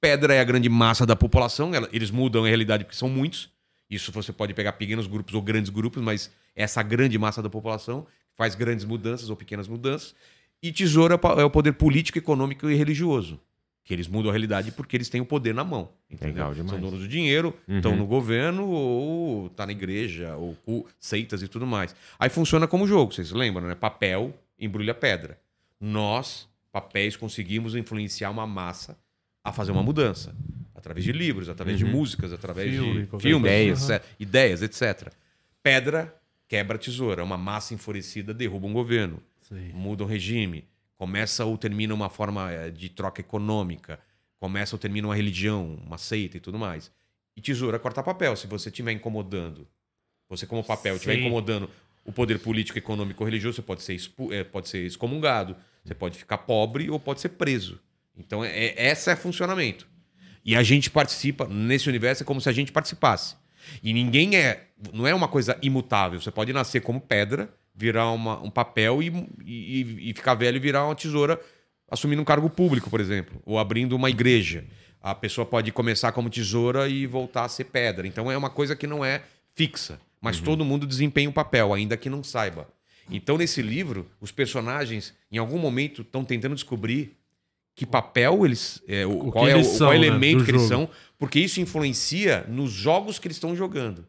Pedra é a grande massa da população, ela- eles mudam a realidade porque são muitos. Isso você pode pegar pequenos grupos ou grandes grupos, mas essa grande massa da população faz grandes mudanças ou pequenas mudanças. E tesoura é pa- é o poder político, econômico e religioso. Que eles mudam a realidade porque eles têm o poder na mão. entendeu? Legal demais. São donos do dinheiro, Uhum. estão no governo ou tá na igreja, ou seitas e tudo mais. Aí funciona como jogo, vocês lembram, né? Papel embrulha pedra. Nós, papéis, conseguimos influenciar uma massa a fazer uma mudança. Através de livros, através de músicas, através Filme, de filmes, ideias. etc. ideias, etc. Pedra quebra a tesoura. Uma massa enfurecida derruba um governo, muda um regime, começa ou termina uma forma eh, de troca econômica, começa ou termina uma religião, uma seita e tudo mais. E tesoura corta papel. Se você estiver incomodando, você como papel estiver incomodando o poder político, econômico ou religioso, você pode ser, eh, pode ser excomungado, você pode ficar pobre ou pode ser preso. Então, é, é- esse é o funcionamento. E a gente participa, nesse universo, é como se a gente participasse. E ninguém é. Não é uma coisa imutável. Você pode nascer como pedra, virar uma- um papel e, e, e ficar velho e virar uma tesoura assumindo um cargo público, por exemplo, ou abrindo uma igreja. A pessoa pode começar como tesoura e voltar a ser pedra. Então é uma coisa que não é fixa, mas todo mundo desempenha um papel, ainda que não saiba. Então nesse livro, os personagens, em algum momento, estão tentando descobrir que papel eles. É, o, qual que é o eles qual são, né, elemento do que eles jogo. são, porque isso influencia nos jogos que eles estão jogando.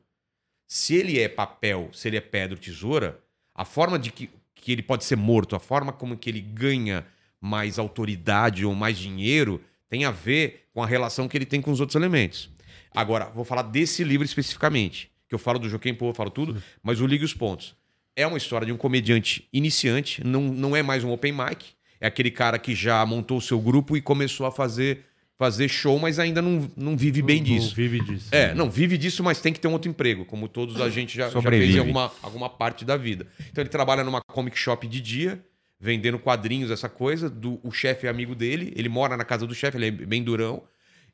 Se ele é papel, se ele é pedra ou tesoura, a forma de que, que ele pode ser morto, a forma como que ele ganha mais autoridade ou mais dinheiro, tem a ver com a relação que ele tem com os outros elementos. Agora, vou falar desse livro especificamente, que eu falo do Joaquim Pô, eu falo tudo, mas o Ligue os Pontos. É uma história de um comediante iniciante, não, não é mais um open mic, é aquele cara que já montou o seu grupo e começou a fazer, fazer show, mas ainda não, não vive bem Não disso. vive disso. É, não, vive disso, mas tem que ter um outro emprego, como todos a gente já, já fez em alguma, alguma parte da vida. Então ele trabalha numa comic shop de dia, vendendo quadrinhos, essa coisa. Do, o chefe é amigo dele, ele mora na casa do chefe, ele é bem durão.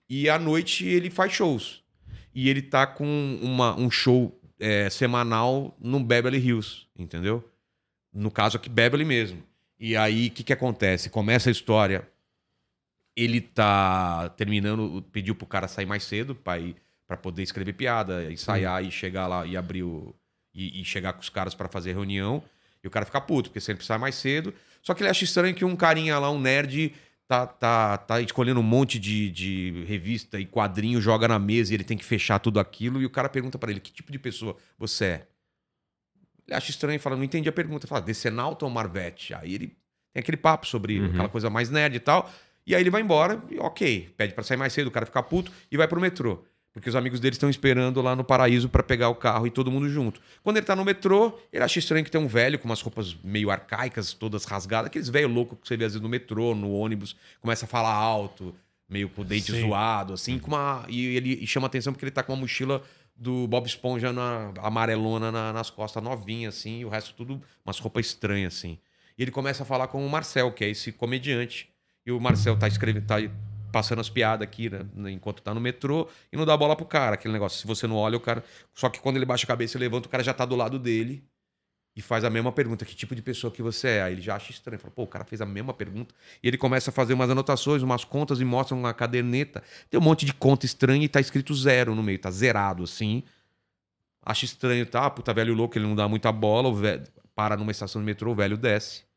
E à noite ele faz shows. E ele tá com uma, um show é, semanal no Beverly Hills, entendeu? No caso aqui, Beverly mesmo. E aí, o que, que acontece? Começa a história. Ele tá terminando, pediu pro cara sair mais cedo pra poder escrever piada, ensaiar e chegar lá e abrir o. E, e chegar com os caras pra fazer reunião. E o cara fica puto, porque sempre sai mais cedo. Só que ele acha estranho que um carinha lá, um nerd, tá, tá, tá escolhendo um monte de, de revista e quadrinho, joga na mesa e ele tem que fechar tudo aquilo. E o cara pergunta pra ele: que tipo de pessoa você é? Ele acha estranho e fala: não entendi a pergunta. Fala: Decenalta ou Marvete? Aí ele tem aquele papo sobre Uhum. aquela coisa mais nerd e tal. E aí ele vai embora, e ok, pede pra sair mais cedo, o cara fica puto e vai pro metrô. Porque os amigos dele estão esperando lá no paraíso pra pegar o carro e todo mundo junto. Quando ele tá no metrô, ele acha estranho que tem um velho com umas roupas meio arcaicas, todas rasgadas, aqueles velho louco que você vê às vezes no metrô, no ônibus, começa a falar alto, meio com o dente Sim. zoado, assim, com uma. E ele e chama atenção porque ele tá com uma mochila do Bob Esponja na, amarelona na- nas costas, novinha, assim, e o resto tudo umas roupas estranhas, assim. E ele começa a falar com o Marcel, que é esse comediante. E o Marcel tá escrevendo, tá passando as piadas aqui, né, enquanto tá no metrô, e não dá bola pro cara, aquele negócio. Se você não olha, o cara. Só que quando ele baixa a cabeça e levanta, o cara já tá do lado dele e faz a mesma pergunta: que tipo de pessoa que você é? Aí ele já acha estranho. Fala, pô, o cara fez a mesma pergunta. E ele começa a fazer umas anotações, umas contas e mostra uma caderneta. Tem um monte de conta estranha e tá escrito zero no meio, tá zerado assim. Acha estranho, tá? Puta, velho louco, ele não dá muita bola, o velho para numa estação de metrô, o velho desce.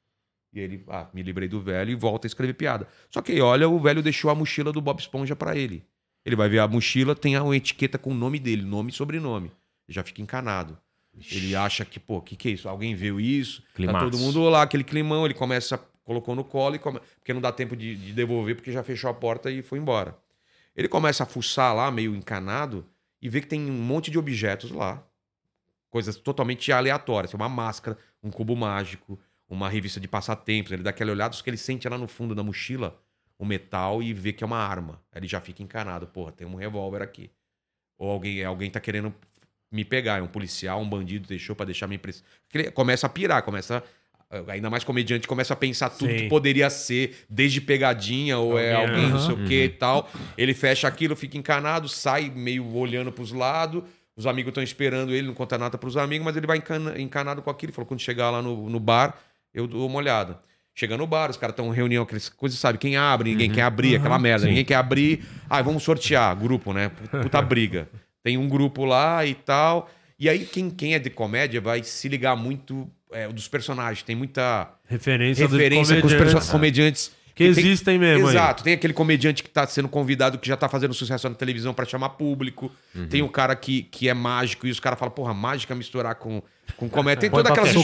E ele, ah, me livrei do velho e volta a escrever piada. Só que aí, olha, o velho deixou a mochila do Bob Esponja pra ele. Ele vai ver a mochila, tem uma etiqueta com o nome dele, nome e sobrenome. Ele já fica encanado. Ele acha que, pô, o que, que é isso? Alguém viu isso? Climaço. Tá todo mundo lá, aquele climão, ele começa, colocou no colo, e come... porque não dá tempo de, de devolver, porque já fechou a porta e foi embora. Ele começa a fuçar lá, meio encanado, e vê que tem um monte de objetos lá. Coisas totalmente aleatórias. Uma máscara, um cubo mágico, uma revista de passatempos. Ele dá aquela olhada, só que ele sente lá no fundo da mochila o metal e vê que é uma arma. Aí ele já fica encanado. Porra, tem um revólver aqui. Ou alguém, alguém tá querendo me pegar. É um policial, um bandido, deixou pra deixar me impressão. Ele começa a pirar, começa. Ainda mais comediante, começa a pensar tudo Sim. que poderia ser, desde pegadinha, ou é Alguém, alguém, não sei o que e tal. Ele fecha aquilo, fica encanado, sai meio olhando pros lados. Os amigos estão esperando ele, não conta nada pros amigos, mas ele vai encana- encanado com aquilo. Ele falou: quando chegar lá no, no bar, eu dou uma olhada. Chega no bar, os caras estão em reunião, aquelas coisas, sabe? Quem abre, ninguém quer abrir, aquela merda. Ninguém quer abrir. Ah, vamos sortear, grupo, né? Puta <laughs> briga. Tem um grupo lá e tal. E aí, quem, quem é de comédia vai se ligar muito é, dos personagens. Tem muita Referência, dos referência com os comediantes. Que tem- existem mesmo aí. Exato. Tem aquele comediante que tá sendo convidado, que já tá fazendo sucesso na televisão pra chamar público. Uhum. Tem o cara que, que é mágico e os caras falam, porra, mágica misturar com, com comédia. Tem Põe todas aquelas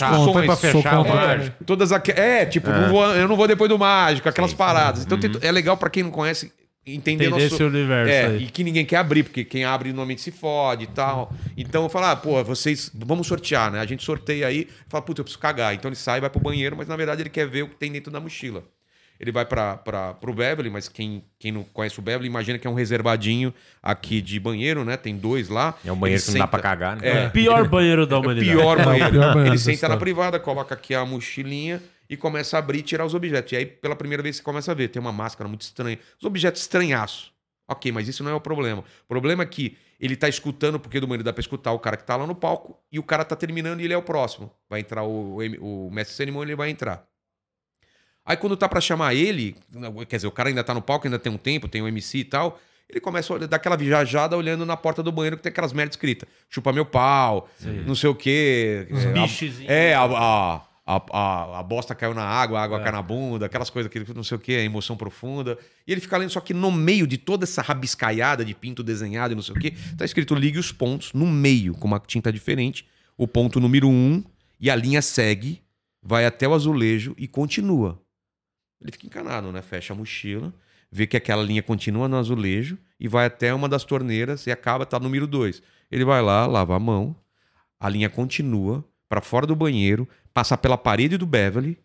mágico. Todas aquelas. É, tipo, Não vou- eu não vou depois do mágico, aquelas paradas. Então tem- é legal pra quem não conhece entender Entender nosso... esse universo é, aí. e que ninguém quer abrir, porque quem abre normalmente se fode e tal. Então eu falo, ah, pô, vocês, vamos sortear, né? A gente sorteia aí, fala, puta, eu preciso cagar. Então ele sai, vai pro banheiro, mas na verdade ele quer ver o que tem dentro da mochila. Ele vai para pro Beverly, mas quem, quem não conhece o Beverly, imagina que é um reservadinho aqui de banheiro, né? Tem dois lá. É um banheiro Ele que não dá senta- pra cagar, né? É, Pior banheiro da é o humanidade. pior É, o banheiro. pior banheiro Ele senta na privada, coloca aqui a mochilinha e começa a abrir e tirar os objetos. E aí, pela primeira vez, você começa a ver. Tem uma máscara muito estranha. Os objetos estranhaços. Ok, mas isso não é o problema. O problema é que ele tá escutando, porque do banheiro dá pra escutar o cara que tá lá no palco, e o cara tá terminando e ele é o próximo. Vai entrar o, o, o mestre de cerimônia, ele vai entrar. Aí quando tá pra chamar ele, quer dizer, o cara ainda tá no palco, ainda tem um tempo, tem o MC e tal, ele começa a dar aquela viajada olhando na porta do banheiro que tem aquelas merdas escritas. Chupa meu pau, não sei o quê. Os é, bichezinhos. É, a, a, a, a, bosta caiu na água, a água caiu na bunda, aquelas coisas que não sei o quê, a emoção profunda. E ele fica lendo, só que no meio de toda essa rabiscaiada de pinto desenhado e não sei o quê, tá escrito ligue os pontos no meio, com uma tinta diferente. O ponto número um, e a linha segue, vai até o azulejo e continua. Ele fica encanado, né? Fecha a mochila, vê que aquela linha continua no azulejo e vai até uma das torneiras e acaba, tá no número 2. Ele vai lá, lava a mão, a linha continua para fora do banheiro, passa pela parede do Beverly,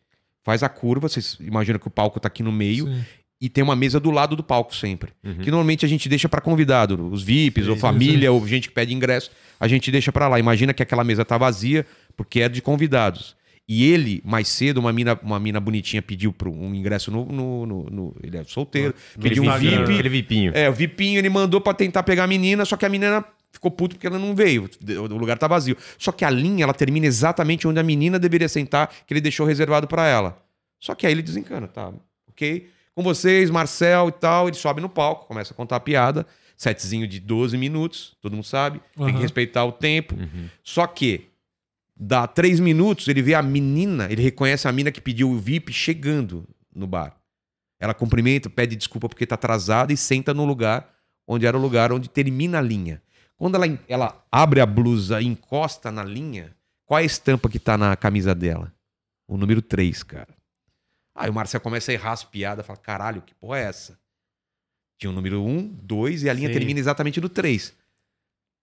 faz a curva, vocês imaginam que o palco tá aqui no meio Sim. e tem uma mesa do lado do palco sempre. Que normalmente a gente deixa para convidado, os VIPs, ou Sim, família, ou gente que pede ingresso, a gente deixa para lá. Imagina que aquela mesa tá vazia porque é de convidados. E ele, mais cedo, uma mina, uma mina bonitinha pediu pro, um ingresso no, no- no- no- Ele é solteiro, pediu um. VIP. Aquele vipinho. É, o Vipinho ele mandou pra tentar pegar a menina, só que a menina ficou puto porque ela não veio. O lugar tá vazio. Só que a linha, ela termina exatamente onde a menina deveria sentar, que ele deixou reservado pra ela. Só que aí ele desencana, tá? Ok? Com vocês, Marcel e tal, ele sobe no palco, começa a contar a piada. Setzinho de 12 minutos, todo mundo sabe. Tem que respeitar o tempo. Só que dá três minutos, ele vê a menina, ele reconhece a menina que pediu o VIP chegando no bar. Ela cumprimenta, pede desculpa porque tá atrasada e senta no lugar onde era o lugar onde termina a linha. Quando ela, ela abre a blusa e encosta na linha, qual é a estampa que tá na camisa dela? O número 3, cara. Aí o Marcel começa a errar as piadas, fala: caralho, que porra é essa? Tinha o número 1, 2 e a linha Sim. termina exatamente no 3.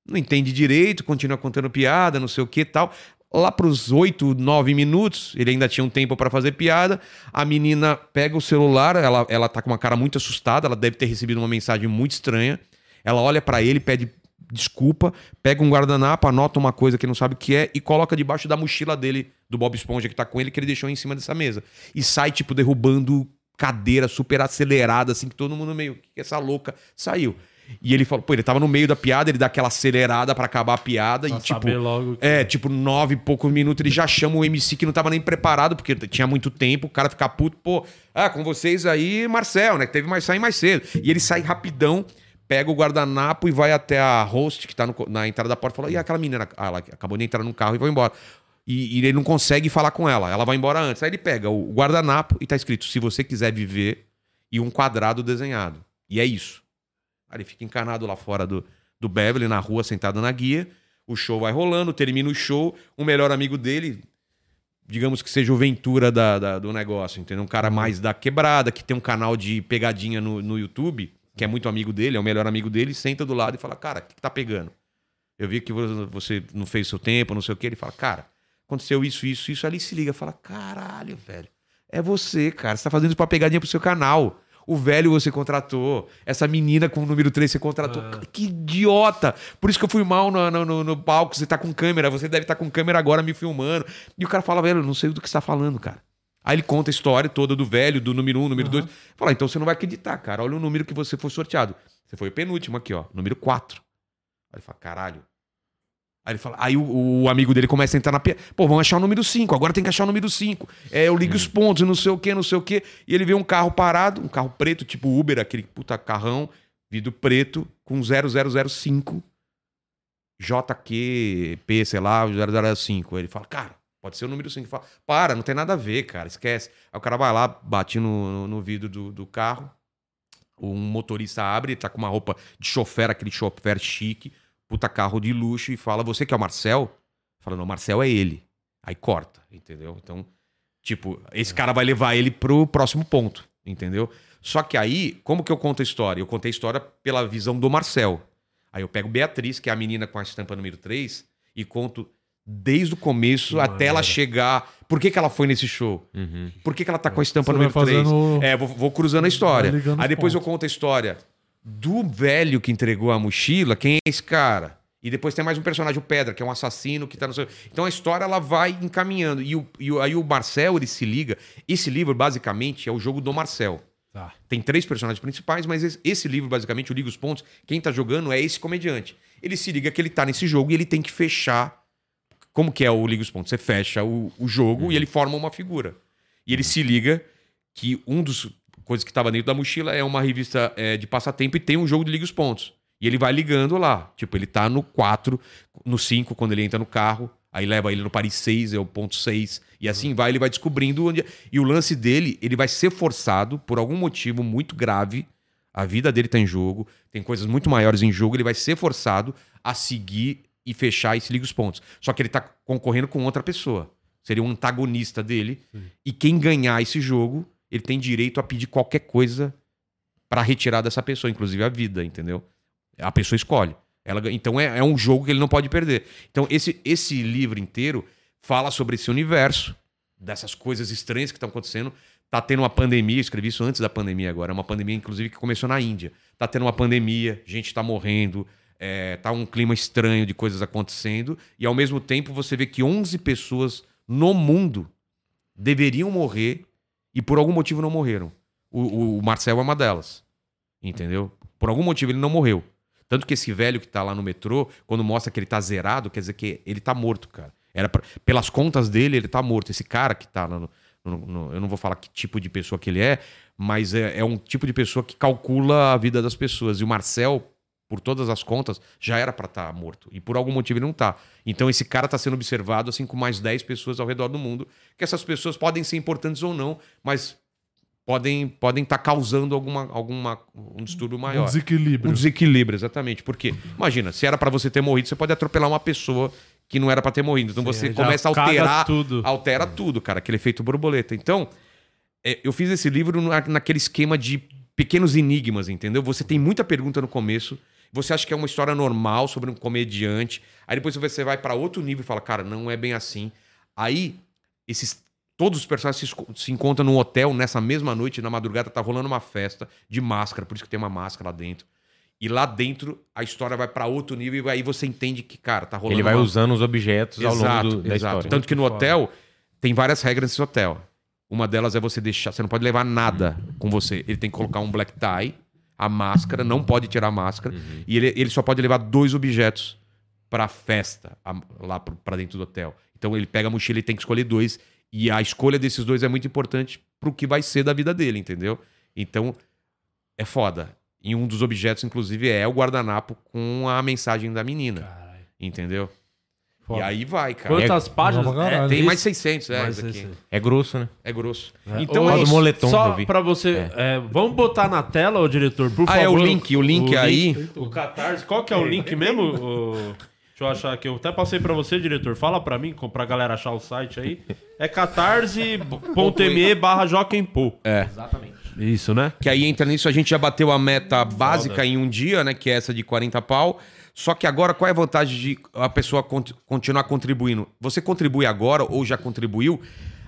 Não entende direito, continua contando piada, não sei o que tal. Lá pros 8, 9 minutos, ele ainda tinha um tempo para fazer piada. A menina pega o celular, ela, ela tá com uma cara muito assustada, ela deve ter recebido uma mensagem muito estranha. Ela olha para ele, pede desculpa, pega um guardanapo, anota uma coisa que não sabe o que é e coloca debaixo da mochila dele, do Bob Esponja que tá com ele, que ele deixou em cima dessa mesa. E sai, tipo, derrubando cadeira super acelerada, assim, que todo mundo meio, que essa louca saiu. E ele falou, pô, ele tava no meio da piada, ele dá aquela acelerada pra acabar a piada Pra e, tipo, logo que- é, tipo, nove e poucos minutos, ele já chama o MC que não tava nem preparado, porque tinha muito tempo, o cara fica puto, pô, ah, com vocês aí, Marcel, né? Que teve mais sair mais cedo. E ele sai rapidão, pega o guardanapo e vai até a host, que tá no na entrada da porta, e fala, e aquela menina? Ah, ela acabou de entrar no carro e vai embora. E, e ele não consegue falar com ela, ela vai embora antes. Aí ele pega o guardanapo e tá escrito: se você quiser viver, e um quadrado desenhado. E é isso. Ele fica encanado lá fora do, do Beverly, na rua, sentado na guia. O show vai rolando, termina o show. O melhor amigo dele, digamos que seja o Ventura da, da- do negócio, entendeu? Um cara mais da quebrada, que tem um canal de pegadinha no, no YouTube, que é muito amigo dele, é o melhor amigo dele, senta do lado e fala: Cara, o que, que tá pegando? Eu vi que vo- você não fez seu tempo, não sei o que. Ele fala: Cara, aconteceu isso, isso, isso. Ali se liga, fala: Caralho, velho. É você, cara. Você tá fazendo isso pra pegadinha pro seu canal. O velho você contratou. Essa menina com o número 3 você contratou. Que idiota! Por isso que eu fui mal no, no, no- no palco. Você tá com câmera. Você deve estar com câmera agora me filmando. E o cara fala, velho, eu não sei do que você tá falando, cara. Aí ele conta a história toda do velho, do número 1, um, número 2. Fala, então você não vai acreditar, cara. Olha o número que você foi sorteado. Você foi o penúltimo aqui, ó. Número 4. Aí ele fala, caralho. Aí ele fala, aí o, o amigo dele começa a entrar na pia. Pô, vamos achar o número 5, agora tem que achar o número 5. É, eu ligo os pontos, não sei o que, não sei o que. E ele vê um carro parado, um carro preto, tipo Uber, aquele puta carrão, vidro preto, com 0005, JQP, sei lá, 005. Aí ele fala, cara, pode ser o número 5. Ele fala, para, não tem nada a ver, cara, esquece. Aí o cara vai lá, bate no, no, no vidro do, do carro, um motorista abre, ele tá com uma roupa de chofer, aquele chofer chique, puta carro de luxo, e fala: Você que é o Marcel? Fala: Não, Marcel é ele. Aí corta, entendeu? Então, tipo, esse cara vai levar ele pro próximo ponto, entendeu? Só que aí, como que eu conto a história? Eu contei a história pela visão do Marcel. Aí eu pego Beatriz, que é a menina com a estampa número 3, e conto desde o começo Que até ela maneira. chegar. Por que, que ela foi nesse show? Por que, que ela tá com a estampa Você número vai 3? fazendo- É, vou, vou cruzando a história. Aí depois eu pontos. conto a história do velho que entregou a mochila, quem é esse cara? E depois tem mais um personagem, o Pedra, que é um assassino que tá no seu. Então a história ela vai encaminhando. E, o, e o- aí o Marcel ele se liga. Esse livro, basicamente, é o jogo do Marcel. Tá. Tem três personagens principais, mas esse, esse livro, basicamente, o Liga os Pontos, quem tá jogando é esse comediante. Ele se liga que ele tá nesse jogo e ele tem que fechar. Como que é o Liga os Pontos? Você fecha o, o jogo e ele forma uma figura. E ele se liga que um dos coisas que estava dentro da mochila é uma revista é, de passatempo e tem um jogo de Liga os Pontos. E ele vai ligando lá. Tipo, ele tá no 4, no 5, quando ele entra no carro. Aí leva ele no Paris 6, é o ponto 6. E assim vai, ele vai descobrindo onde. E o lance dele, ele vai ser forçado, por algum motivo muito grave. A vida dele tá em jogo, tem coisas muito maiores em jogo, ele vai ser forçado a seguir e fechar esse Liga os Pontos. Só que ele tá concorrendo com outra pessoa. Seria um antagonista dele. E quem ganhar esse jogo, ele tem direito a pedir qualquer coisa pra retirar dessa pessoa, inclusive a vida, entendeu? A pessoa escolhe. Ela, então é, é um jogo que ele não pode perder. Então esse, esse livro inteiro fala sobre esse universo, dessas coisas estranhas que estão acontecendo. Tá tendo uma pandemia, eu escrevi isso antes da pandemia agora, é uma pandemia inclusive que começou na Índia. Tá tendo uma pandemia, gente tá morrendo, é, tá um clima estranho de coisas acontecendo, e ao mesmo tempo você vê que 11 pessoas no mundo deveriam morrer e por algum motivo não morreram. O, o- Marcel é uma delas. Entendeu? Por algum motivo ele não morreu. Tanto que esse velho que tá lá no metrô, quando mostra que ele tá zerado, quer dizer que ele tá morto, cara. Era pra- pelas contas dele, ele tá morto. Esse cara que tá lá no, no- no- Eu não vou falar que tipo de pessoa que ele é, mas é, é um tipo de pessoa que calcula a vida das pessoas. E o Marcel, por todas as contas, já era pra estar morto. E por algum motivo ele não tá. Então esse cara tá sendo observado assim com mais 10 pessoas ao redor do mundo. Que essas pessoas podem ser importantes ou não, mas podem podem estar causando alguma, alguma um distúrbio maior. Um desequilíbrio. Um desequilíbrio, exatamente. Porque, imagina, se era pra você ter morrido, você pode atropelar uma pessoa que não era pra ter morrido. Então você já começa a alterar. tudo. Altera tudo, cara, aquele efeito borboleta. Então, é, eu fiz esse livro na- naquele esquema de pequenos enigmas, entendeu? Você tem muita pergunta no começo. Você acha que é uma história normal sobre um comediante. Aí depois você vai pra outro nível e fala, cara, não é bem assim. Aí, esses. Todos os personagens se, se encontram num hotel nessa mesma noite, na madrugada, tá rolando uma festa de máscara, por isso que tem uma máscara lá dentro. E lá dentro a história vai pra outro nível e aí você entende que, cara, tá rolando Ele vai uma... usando os objetos ao Exato, longo do- da exato. história. Tanto que no hotel tem várias regras nesse hotel. Uma delas é você deixar, você não pode levar nada com você. Ele tem que colocar um black tie, a máscara, não pode tirar a máscara, Uhum. e ele, ele só pode levar dois objetos pra festa, a- lá pro- pra dentro do hotel. Então ele pega a mochila e tem que escolher dois, e a escolha desses dois é muito importante pro que vai ser da vida dele, entendeu? Então é foda. E um dos objetos, inclusive, é o guardanapo com a mensagem da menina, Caralho. entendeu? Foda. E aí vai, cara. Quantas páginas? pra caralho. Tem mais 600, é, mais isso aqui. 600. É grosso, né? É grosso. É. Então Ô, é do isso. moletom Só pra você. é, vamos botar na tela, ô diretor, por Ah, favor. é o link, o link aí. link, o Catarse. Qual que é o link mesmo? ô? Deixa eu achar aqui. Eu até passei pra você, diretor. Fala pra mim, pra galera achar o site aí. É catarse.me barra. É. Isso, né? Que aí entra nisso, a gente já bateu a meta básica em um dia, né? Que é essa de 40 pau. Só que agora, qual é a vantagem de a pessoa cont- continuar contribuindo? Você contribui agora ou já contribuiu,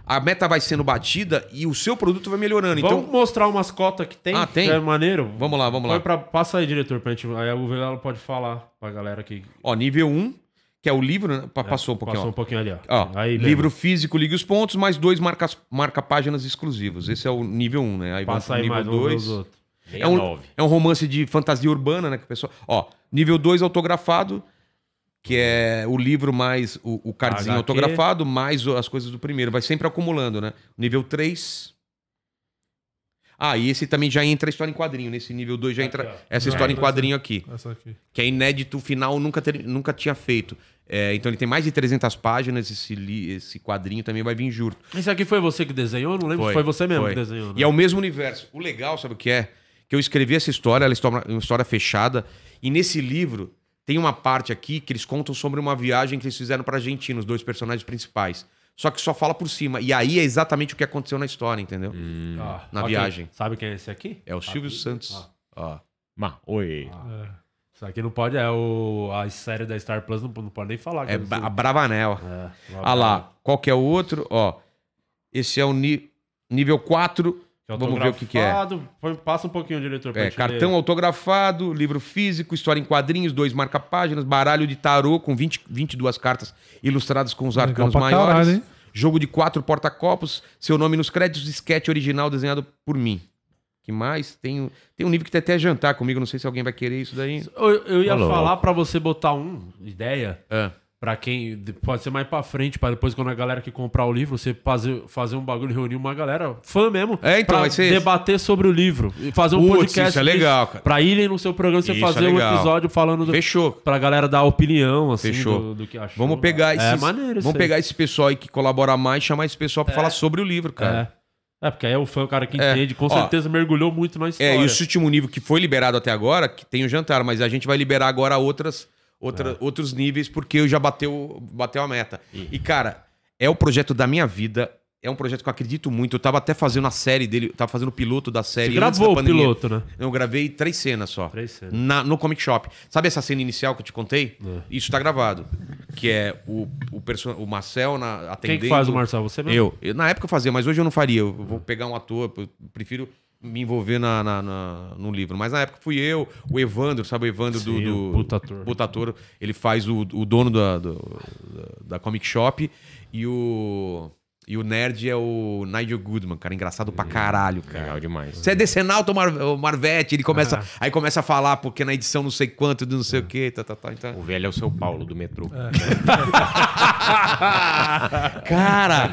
a meta vai sendo batida e o seu produto vai melhorando. Vamos Então, mostrar umas cotas que tem. Ah, tem? que É maneiro. vamos lá, vamos lá. pra- passa aí, diretor, pra gente. Aí o Velalo pode falar pra galera aqui. Ó, nível 1, que é o livro, né? Pa- Passou um pouquinho, Passou ó. um pouquinho ali, ó. Ó, aí, livro físico, liga os pontos, mais dois marcas, marca-páginas exclusivos. Esse é o nível 1, né? Aí vamos Passa pro aí mais, nível 2. os outros. É um, é um romance de fantasia urbana, né? Que a pessoa... Ó, nível 2 autografado, que é o livro mais o, o cardzinho HQ. autografado, mais as coisas do primeiro. Vai sempre acumulando, né? Nível 3. Ah, e esse também já entra a história em quadrinho. Nesse nível 2 já entra essa história em quadrinho aqui. Essa aqui. Que é inédito, o final nunca, ter- nunca tinha feito. É, então ele tem mais de 300 páginas. Esse, li- esse quadrinho também vai vir junto. Esse aqui foi você que desenhou? Não lembro se foi você mesmo foi. que desenhou. né? E é o mesmo universo. O legal, sabe o que é? Que eu escrevi essa história, ela é uma história fechada. E nesse livro tem uma parte aqui que eles contam sobre uma viagem que eles fizeram pra Argentina, os dois personagens principais. só que só fala por cima. E aí é exatamente o que aconteceu na história, entendeu? Ah, Na ó, viagem. sabe quem é esse aqui? É o Silvio Aqui. Santos. Ó. Mas, oi. Isso aqui não pode, é o, a série da Star Plus, não, não pode nem falar. É a Bravanel. É, Ah lá, qual que é o outro? Ó, esse é o ni- nível 4. É Vamos ver o que, que é. Passa um pouquinho, diretor. É, cartão ler. autografado, livro físico, história em quadrinhos, dois marca-páginas, baralho de tarô com 20, 22 cartas ilustradas com os arcanos maiores. caralho, jogo de quatro porta-copos, seu nome nos créditos, sketch original desenhado por mim. que mais? Tem, um- tem um nível que tem até jantar comigo, não sei se alguém vai querer isso daí. Eu, eu ia louco. falar pra você botar um, ideia, Ah, pra quem. Pode ser mais pra frente, pra depois, quando a galera que comprar o livro, você fazer, fazer um bagulho, reunir uma galera, fã mesmo. É, então, pra vai ser esse. debater sobre o livro. E fazer um Putz, podcast. isso é legal, cara. Pra irem no seu programa, você Isso é fazer um legal. episódio falando do, Fechou. pra galera dar opinião, assim, Fechou. do, do que achou. Vamos pegar esses, É maneiro isso vamos aí. pegar esse pessoal aí que colabora mais, chamar esse pessoal pra falar sobre o livro, cara. É. É, porque aí é o fã, o cara que É. entende, com Ó, certeza mergulhou muito na história. É, e esse último nível que foi liberado até agora, que tem o jantar, mas a gente vai liberar agora outras, outra, outros níveis, porque eu já bateu, bateu a meta. E, cara, é o projeto da minha vida. É um projeto que eu acredito muito. Eu tava até fazendo a série dele, eu tava fazendo o piloto da Você série. da gravou o piloto, né? Eu gravei três cenas só. Três cenas. Na- no Comic Shop. Sabe essa cena inicial que eu te contei? Isso tá gravado. Que é o, o, perso- o Marcel na, Quem atendendo. que faz o Marcel? Você mesmo? Eu. Eu- Na época eu fazia, mas hoje eu não faria. Eu vou pegar um ator, eu prefiro me envolver na, na- na- no livro. Mas na época fui eu, o Evandro, sabe o Evandro do, Sim, do. o puta ator. puta ator. Ele faz o, o dono da, do- da, da Comic Shop e o. E o nerd é o Nigel Goodman, cara. Engraçado pra caralho, cara. Legal demais. Você é decenalto, Mar o Marvete. Ele começa. Aí começa a falar, porque na edição não sei quanto, não sei o quê. Tá, tá, tá, então... O velho é o seu Paulo do metrô. <laughs> Cara!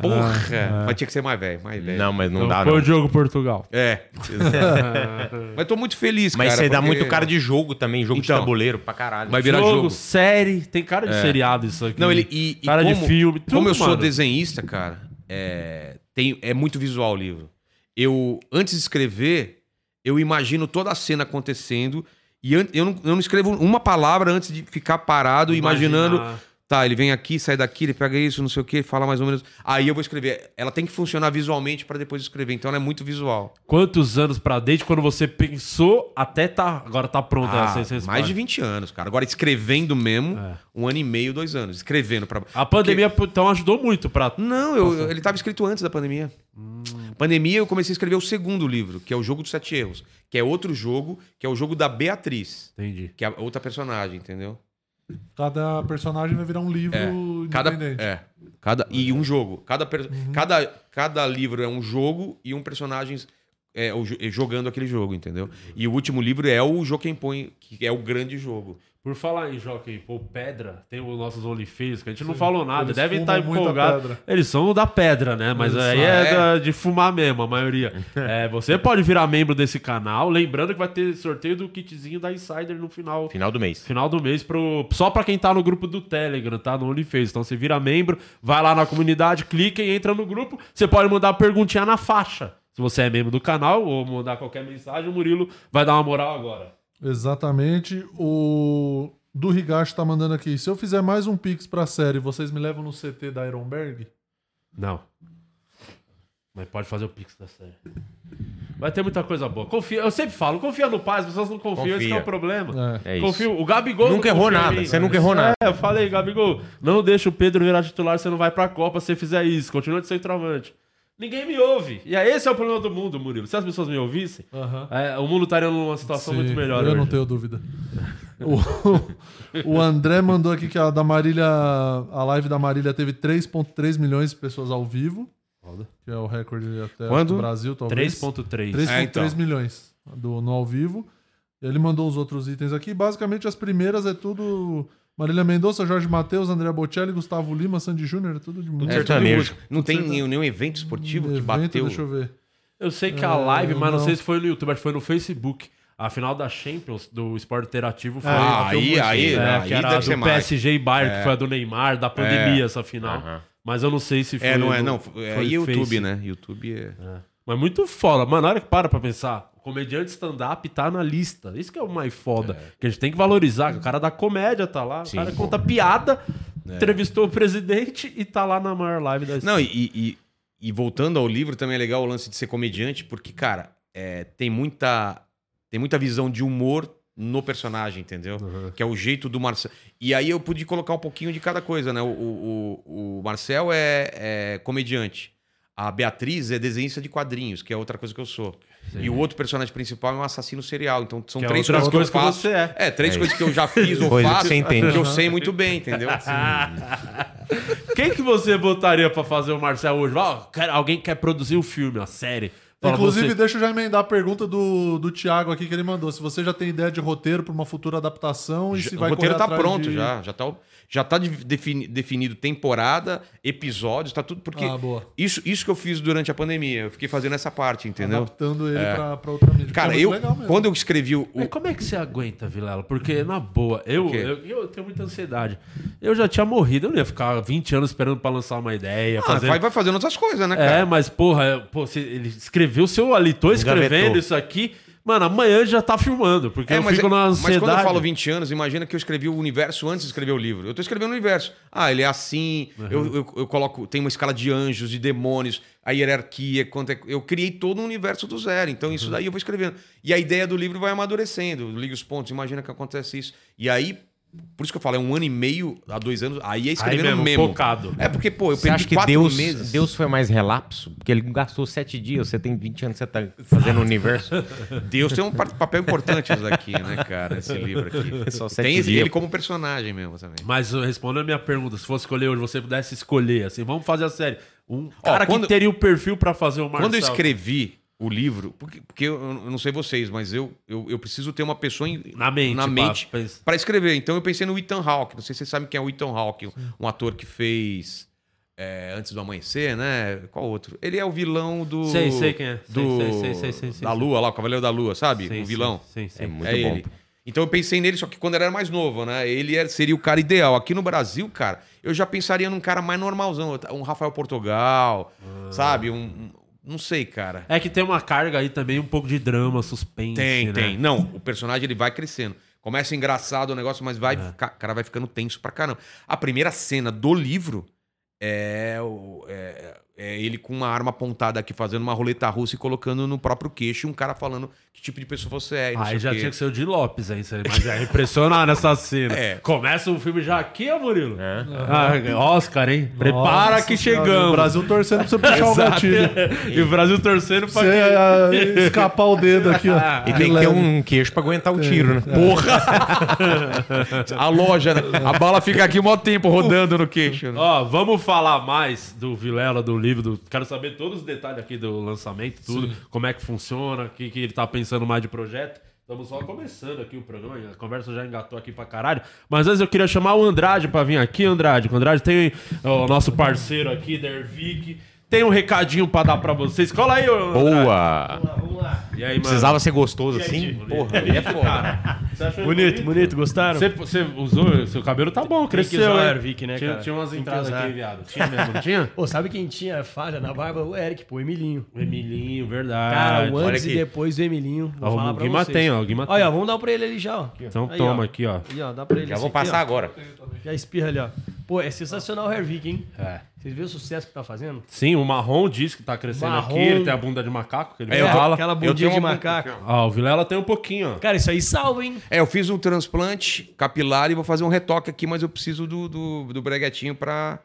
Porra! Mas tinha que ser mais velho, mais velho. Não, mas não Então, dá, foi não. o Diogo Portugal. É. <laughs> Mas tô muito feliz, Mas cara. você dá porque- muito cara de jogo também, jogo Então. de tabuleiro pra caralho. Vai virar jogo. série, tem cara de seriado isso aqui. Não, ele. E, e cara como, de filme, tudo, Como eu sou mano. Desenhista, cara, é, tem, é muito visual o livro. Eu, antes de escrever, eu imagino toda a cena acontecendo. E eu não, eu não escrevo uma palavra antes de ficar parado, Imaginar. imaginando. Tá, ele vem aqui, sai daqui, ele pega isso, não sei o que, fala mais ou menos. Aí eu vou escrever. Ela tem que funcionar visualmente pra depois escrever. Então ela é muito visual. Quantos anos pra desde quando você pensou até tá. Agora tá pronta Ah, essa essa mais de história? 20 anos, cara. Agora escrevendo mesmo, É. um ano e meio, dois anos. Escrevendo pra. A pandemia, então, ajudou muito pra. Não, eu- ele estava escrito antes da pandemia. Hum. Pandemia, eu comecei a escrever o segundo livro, que é o Jogo dos Sete Erros, que é outro jogo, que é o jogo da Beatriz, Entendi. que é outra personagem, entendeu? Cada personagem vai virar um livro Cada, independente. é, cada e um jogo. Cada, per- cada, cada livro é um jogo e um personagem é, é, jogando aquele jogo, entendeu? E o último livro é o Joaquim Põe, que é o grande jogo. Por falar em Joaquim, pô, Pedra, tem os nossos OnlyFans, que a gente não falou nada, devem estar muita empolgados. Eles são da pedra, né? Mas Eles aí é, É. de fumar mesmo, a maioria. <laughs> É, você pode virar membro desse canal, lembrando que vai ter sorteio do kitzinho da Insider no final. Final do mês. Final do mês, pro, só pra quem tá no grupo do Telegram, tá? No OnlyFans. Então você vira membro, vai lá na comunidade, clica e entra no grupo. Você pode mandar perguntinha na faixa. Se você é membro do canal ou mandar qualquer mensagem, o Murilo vai dar uma moral agora. Exatamente. O do Rigacho tá mandando aqui. Se eu fizer mais um Pix pra série, vocês me levam no CT da Ironberg? Não. Mas pode fazer o pix da série. Vai ter muita coisa boa. Confia, eu sempre falo, confia no pai, as pessoas não confiam, esse que é o Confia. problema. É. É isso. Confio, o Gabigol Nunca não errou confia nada, mim, você mas- nunca errou nada. É, eu falei, Gabigol, não deixa o Pedro virar titular, você não vai pra Copa se você fizer isso. Continua de centroavante. Ninguém me ouve. E aí, esse é o problema do mundo, Murilo. Se as pessoas me ouvissem, é, o mundo estaria numa situação Sim, muito melhor. Eu hoje. não tenho dúvida. o, <laughs> o André mandou aqui que a da Marília, a live da Marília teve 3.3 milhões de pessoas ao vivo, Foda. que é o recorde até Quando? do Brasil, talvez. 3.3. 3.3 É, então. milhões do, no ao vivo. Ele mandou os outros itens aqui. Basicamente, as primeiras é tudo Marília Mendonça, Jorge Matheus, André Bocelli, Gustavo Lima, Sandy Júnior, é tudo de muito. É, sertanejo. Não tem nenhum, nenhum evento esportivo que Evento, bateu. Deixa eu ver. Eu sei que É, a live, mas não, não. sei se foi no YouTube, acho que foi no Facebook. A final da Champions do Esporte Interativo foi. Ah, aí, aí, É, aí que era do. PSG e Bayern, que foi a do Neymar, da pandemia, essa final. Aham. Mas eu não sei se foi. É, não é, no- não. foi É YouTube, Face. né? YouTube é. Mas muito foda. Mano, na hora que para pra pensar, o comediante stand-up tá na lista. Isso que é o mais foda. Que a gente tem que valorizar. que O cara da comédia tá lá, Sim, o cara conta piada, entrevistou o presidente e tá lá na maior live da Não, e, e, e voltando ao livro, também é legal o lance de ser comediante, porque, cara, é, tem, muita, tem muita visão de humor no personagem, entendeu? Que é o jeito do Marcel. E aí eu pude colocar um pouquinho de cada coisa, né? O, o, o- o Marcel é, é comediante. A Beatriz é desenhista de quadrinhos, que é outra coisa que eu sou. E o outro personagem principal é um assassino serial. Então são Que é três outra coisas que eu faço. que você é. É, três É coisas que eu já <laughs> fiz ou Coisa que faço você entende. que eu sei muito bem, entendeu? <laughs> Quem que você botaria pra fazer o Marcel hoje? Alguém quer produzir um filme, uma série. Fala, Inclusive, você- deixa eu já emendar a pergunta do, do Thiago aqui que ele mandou. Se você já tem ideia de roteiro para uma futura adaptação e se Já- vai o roteiro correr tá atrás pronto de- já. Já tá, já tá de- defini- definido temporada, episódios, tá tudo. Porque Ah, boa. isso, isso que eu fiz durante a pandemia. Eu fiquei fazendo essa parte, entendeu? Adaptando ele pra, pra outra mídia. Cara, é eu. muito legal mesmo. Quando eu escrevi o. Mas como é que você aguenta, Vilela? Porque, na boa, eu, eu, eu tenho muita ansiedade. Eu já tinha morrido, eu não ia ficar 20 anos esperando pra lançar uma ideia. Ah, fazer... vai, vai fazendo outras coisas, né, É, cara? mas, porra, eu- pô, você- ele escreveu, se eu ali tô escrevendo Engavetou. isso aqui, mano, amanhã já tá filmando, porque É, eu mas, fico na mas ansiedade. quando eu falo 20 anos, imagina que eu escrevi o universo antes de escrever o livro. Eu tô escrevendo o universo. Ah, ele é assim, eu, eu, eu coloco. Tem uma escala de anjos, de demônios, a hierarquia, quanto é, eu criei todo um universo do zero. Então, isso daí eu vou escrevendo. E a ideia do livro vai amadurecendo, liga os pontos, imagina que acontece isso. E aí, por isso que eu falo, é um ano e meio a dois anos, aí é Aí escrevendo mesmo, mesmo. focado. É porque, pô, eu Você perdi acha que quatro Deus, meses. Deus foi mais relapso? Porque ele gastou sete dias, você tem 20 anos, você tá fazendo o universo. <laughs> Deus tem um pa- papel importante daqui, né, cara? Esse livro aqui. <laughs> Só sete Tem dias. ele como personagem mesmo também. Mas uh, respondendo a minha pergunta, se fosse escolher hoje, você pudesse escolher, assim, vamos fazer a série. Um Ó, cara quando- que teria o perfil pra fazer o Marcel. Quando eu escrevi o livro, porque, porque eu, eu não sei vocês, mas eu, eu, eu preciso ter uma pessoa em- Na mente, na pra- mente pra- para escrever. Então eu pensei no Ethan Hawke. Não sei se vocês sabem quem é o Ethan Hawke, um ator que fez é, Antes do Amanhecer, né? Qual outro? Ele é o vilão do. Sei, sei quem é. Do, sei, sei, sei, sei, sei, da. Lua lá, o Cavaleiro da Lua, sabe? O vilão. Sim, sim. É muito é bom. ele. Então eu pensei nele, só que quando ele era mais novo, né? Ele era- seria o cara ideal. Aqui no Brasil, cara, eu já pensaria num cara mais normalzão. Um Rafael Portugal, Ah. sabe? Um- não sei, cara. É que tem uma carga aí também, um pouco de drama, suspense. Tem, né? tem. Não, o personagem ele vai crescendo. Começa engraçado o negócio, mas É. vai, ficar- cara vai ficando tenso pra caramba. A primeira cena do livro é, é- é ele com uma arma apontada aqui, fazendo uma roleta russa e colocando no próprio queixo, um cara falando que tipo de pessoa você é. Aí já tinha que ser o de Lopes aí, mas é impressionar nessa cena. <laughs> É. Começa o filme já aqui, ó, Murilo. É. Ah, Oscar, hein? Prepara Nossa que Senhora, chegamos. O Brasil torcendo pra você puxar o <laughs> gatilho. e o Brasil torcendo pra Você que... escapar o dedo aqui, ó. <laughs> E tem que ter um queixo pra aguentar o tiro, né? Porra! a loja, né? A bala fica aqui um maior tempo rodando no queixo. né? Ó, vamos falar mais do Vilela, do livro. Do... Quero saber todos os detalhes aqui do lançamento, tudo. Como é que funciona, o que, que ele tá pensando mais de projeto. Estamos só começando aqui o programa, a conversa já engatou aqui pra caralho. Mas antes eu queria chamar o Andrade pra vir aqui, Andrade. O Andrade tem o nosso parceiro aqui, Dervic. Tem um recadinho pra dar pra vocês. Cola aí, ô Andrade. Boa! Vamos lá. E aí, mano? Precisava ser gostoso assim? Bonito, Porra, bonito, aí é foda. Você achou Bonito, bonito, gostaram? Você, você usou, seu cabelo tá bom, Tem que cresceu. usar o hein? Airvic, né, tinha, cara? tinha umas Tem que entradas usar. aqui, viado. Tinha mesmo, não tinha? <laughs> Pô, sabe quem tinha falha na barba? O Eric, pô, o Emilinho. O Emilinho, verdade. Cara, o olha antes e aqui. depois do Emilinho. Vou Ó, falar o pra Guima vocês. tem, ó, o Guima tem. Olha, ó, vamos dar pra ele ali já, ó. Então Aí, toma ó. aqui, ó. Aí, ó, dá pra ele Já esse vou aqui, passar ó. agora. Já espirra ali, ó. Pô, é sensacional o Hairvic, hein? É. Vocês viram o sucesso que tá fazendo? Sim, o Marrom diz que tá crescendo Marrom. aqui, ele tem a bunda de macaco, que ele É, fala. Aquela bundinha de macaco. Ó, o Vilela tem um pouquinho, ó. Cara, isso aí salva, hein? É, eu fiz um transplante capilar e vou fazer um retoque aqui, mas eu preciso do, do, do breguetinho pra.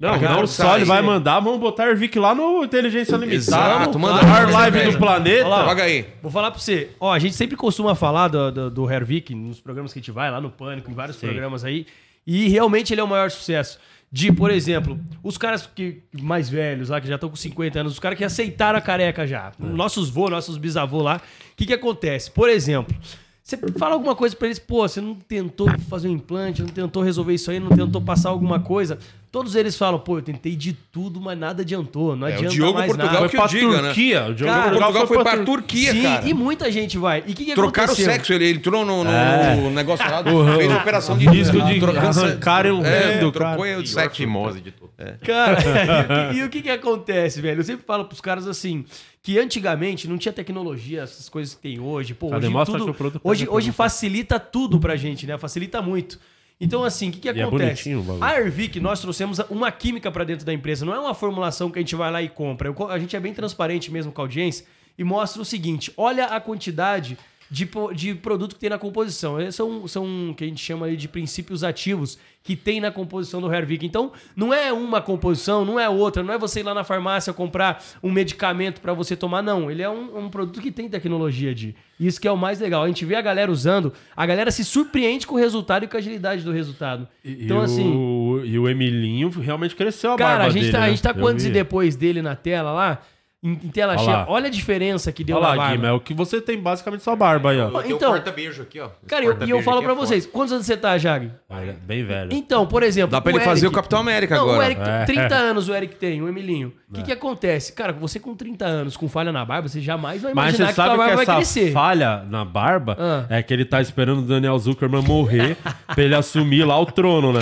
Não, pra não só ele vai mandar, vamos botar Ervic lá no Inteligência Limitada. Exato, manda maior lá, live do planeta. Olha lá. Aí. Vou falar pra você. Ó, a gente sempre costuma falar do, do, do Hervik nos programas que a gente vai, lá no Pânico, em vários programas aí. E realmente ele é o maior sucesso. De, por exemplo, os caras que mais velhos lá, que já estão com 50 anos, os caras que aceitaram a careca já. Nossos vô, nossos bisavô lá. O que que acontece? Por exemplo, você fala alguma coisa pra eles, pô, você não tentou fazer um implante, não tentou resolver isso aí, não tentou passar alguma coisa. Todos eles falam, pô, eu tentei de tudo, mas nada adiantou. Não É, o adianta Diogo mais Portugal nada. Foi que pra eu diga, né? Turquia. O Diogo Cara, Portugal foi pra Tur- Turquia, Sim, cara. e muita gente vai. E o que, que Trocaram o sexo, ele, ele entrou no, no- É. no negócio lá, fez uma operação de Risco de se- arrancarem um é, dedo, trocou cara. o de sexo. fimose de tudo. Cara, <laughs> e, e o que que acontece, velho? Eu sempre falo pros caras assim, que antigamente não tinha tecnologia, essas coisas que tem hoje. Pô, hoje Mostra tudo, o hoje, hoje pra facilita tudo pra gente, né? Facilita muito. Então, assim, o que, que E é acontece? bagulho. a Ervic, nós trouxemos uma química para dentro da empresa. Não é uma formulação que a gente vai lá e compra. Eu a gente é bem transparente mesmo com a audiência e mostra o seguinte: olha a quantidade de, de produto que tem na composição. Esses são, são o que a gente chama de princípios ativos que tem na composição do Hervik. Então, não é uma composição, não é outra, não é você ir lá na farmácia comprar um medicamento para você tomar, não. Ele é um, um produto que tem tecnologia de. Isso que é o mais legal. A gente vê a galera usando, a galera se surpreende com o resultado e com a agilidade do resultado. E, então, e assim. o, e o Emilinho realmente cresceu a Cara, a gente, dele, tá, a né? gente tá antes vi. e depois dele na tela lá, em, em tela Olha cheia. lá. Olha a diferença que deu Olha na lá, barba. Guima, é o que você tem basicamente sua barba aí, ó. Ó, então- corta-beijo aqui, ó. Esse Cara, eu- e eu falo aqui pra é foda. vocês, quantos anos você tá, Jag? Olha, Bem velho. Então, por exemplo. Dá pra ele fazer o Capitão América não, agora. O Eric, É. 30 anos o Eric tem, o Emilinho. O que que acontece? Cara, você com 30 anos, com falha na barba, você jamais vai Mas imaginar você que tua sabe que barba vai essa crescer. falha na barba Ah. é que ele tá esperando o Daniel Zuckerman morrer <laughs> pra ele assumir lá o trono, né?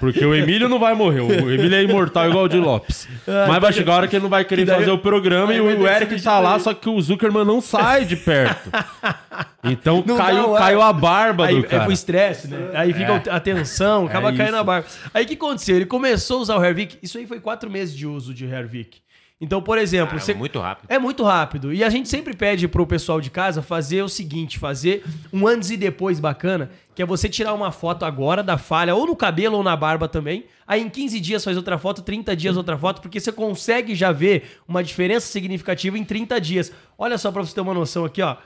Porque o Emílio não vai morrer. O Emílio é imortal igual o de Lopes. Mas vai chegar a hora que ele não vai querer fazer o programa e o Eric tá lá, só que o Zuckerman não sai de perto. <laughs> Então Não caiu, ar. caiu a barba Aí do é cara. o estresse, né? Aí fica a tensão, acaba É caindo na barba. Aí o que aconteceu? Ele começou a usar o Hervik. Isso aí foi quatro meses de uso de Hervik. Então, por exemplo, Ah, você. Muito rápido. É muito rápido. E a gente sempre pede pro pessoal de casa fazer o seguinte: fazer um antes e depois bacana, que é você tirar uma foto agora da falha, ou no cabelo ou na barba também. Aí em 15 dias faz outra foto, 30 dias outra foto, porque você consegue já ver uma diferença significativa em 30 dias. Olha só pra você ter uma noção aqui, ó.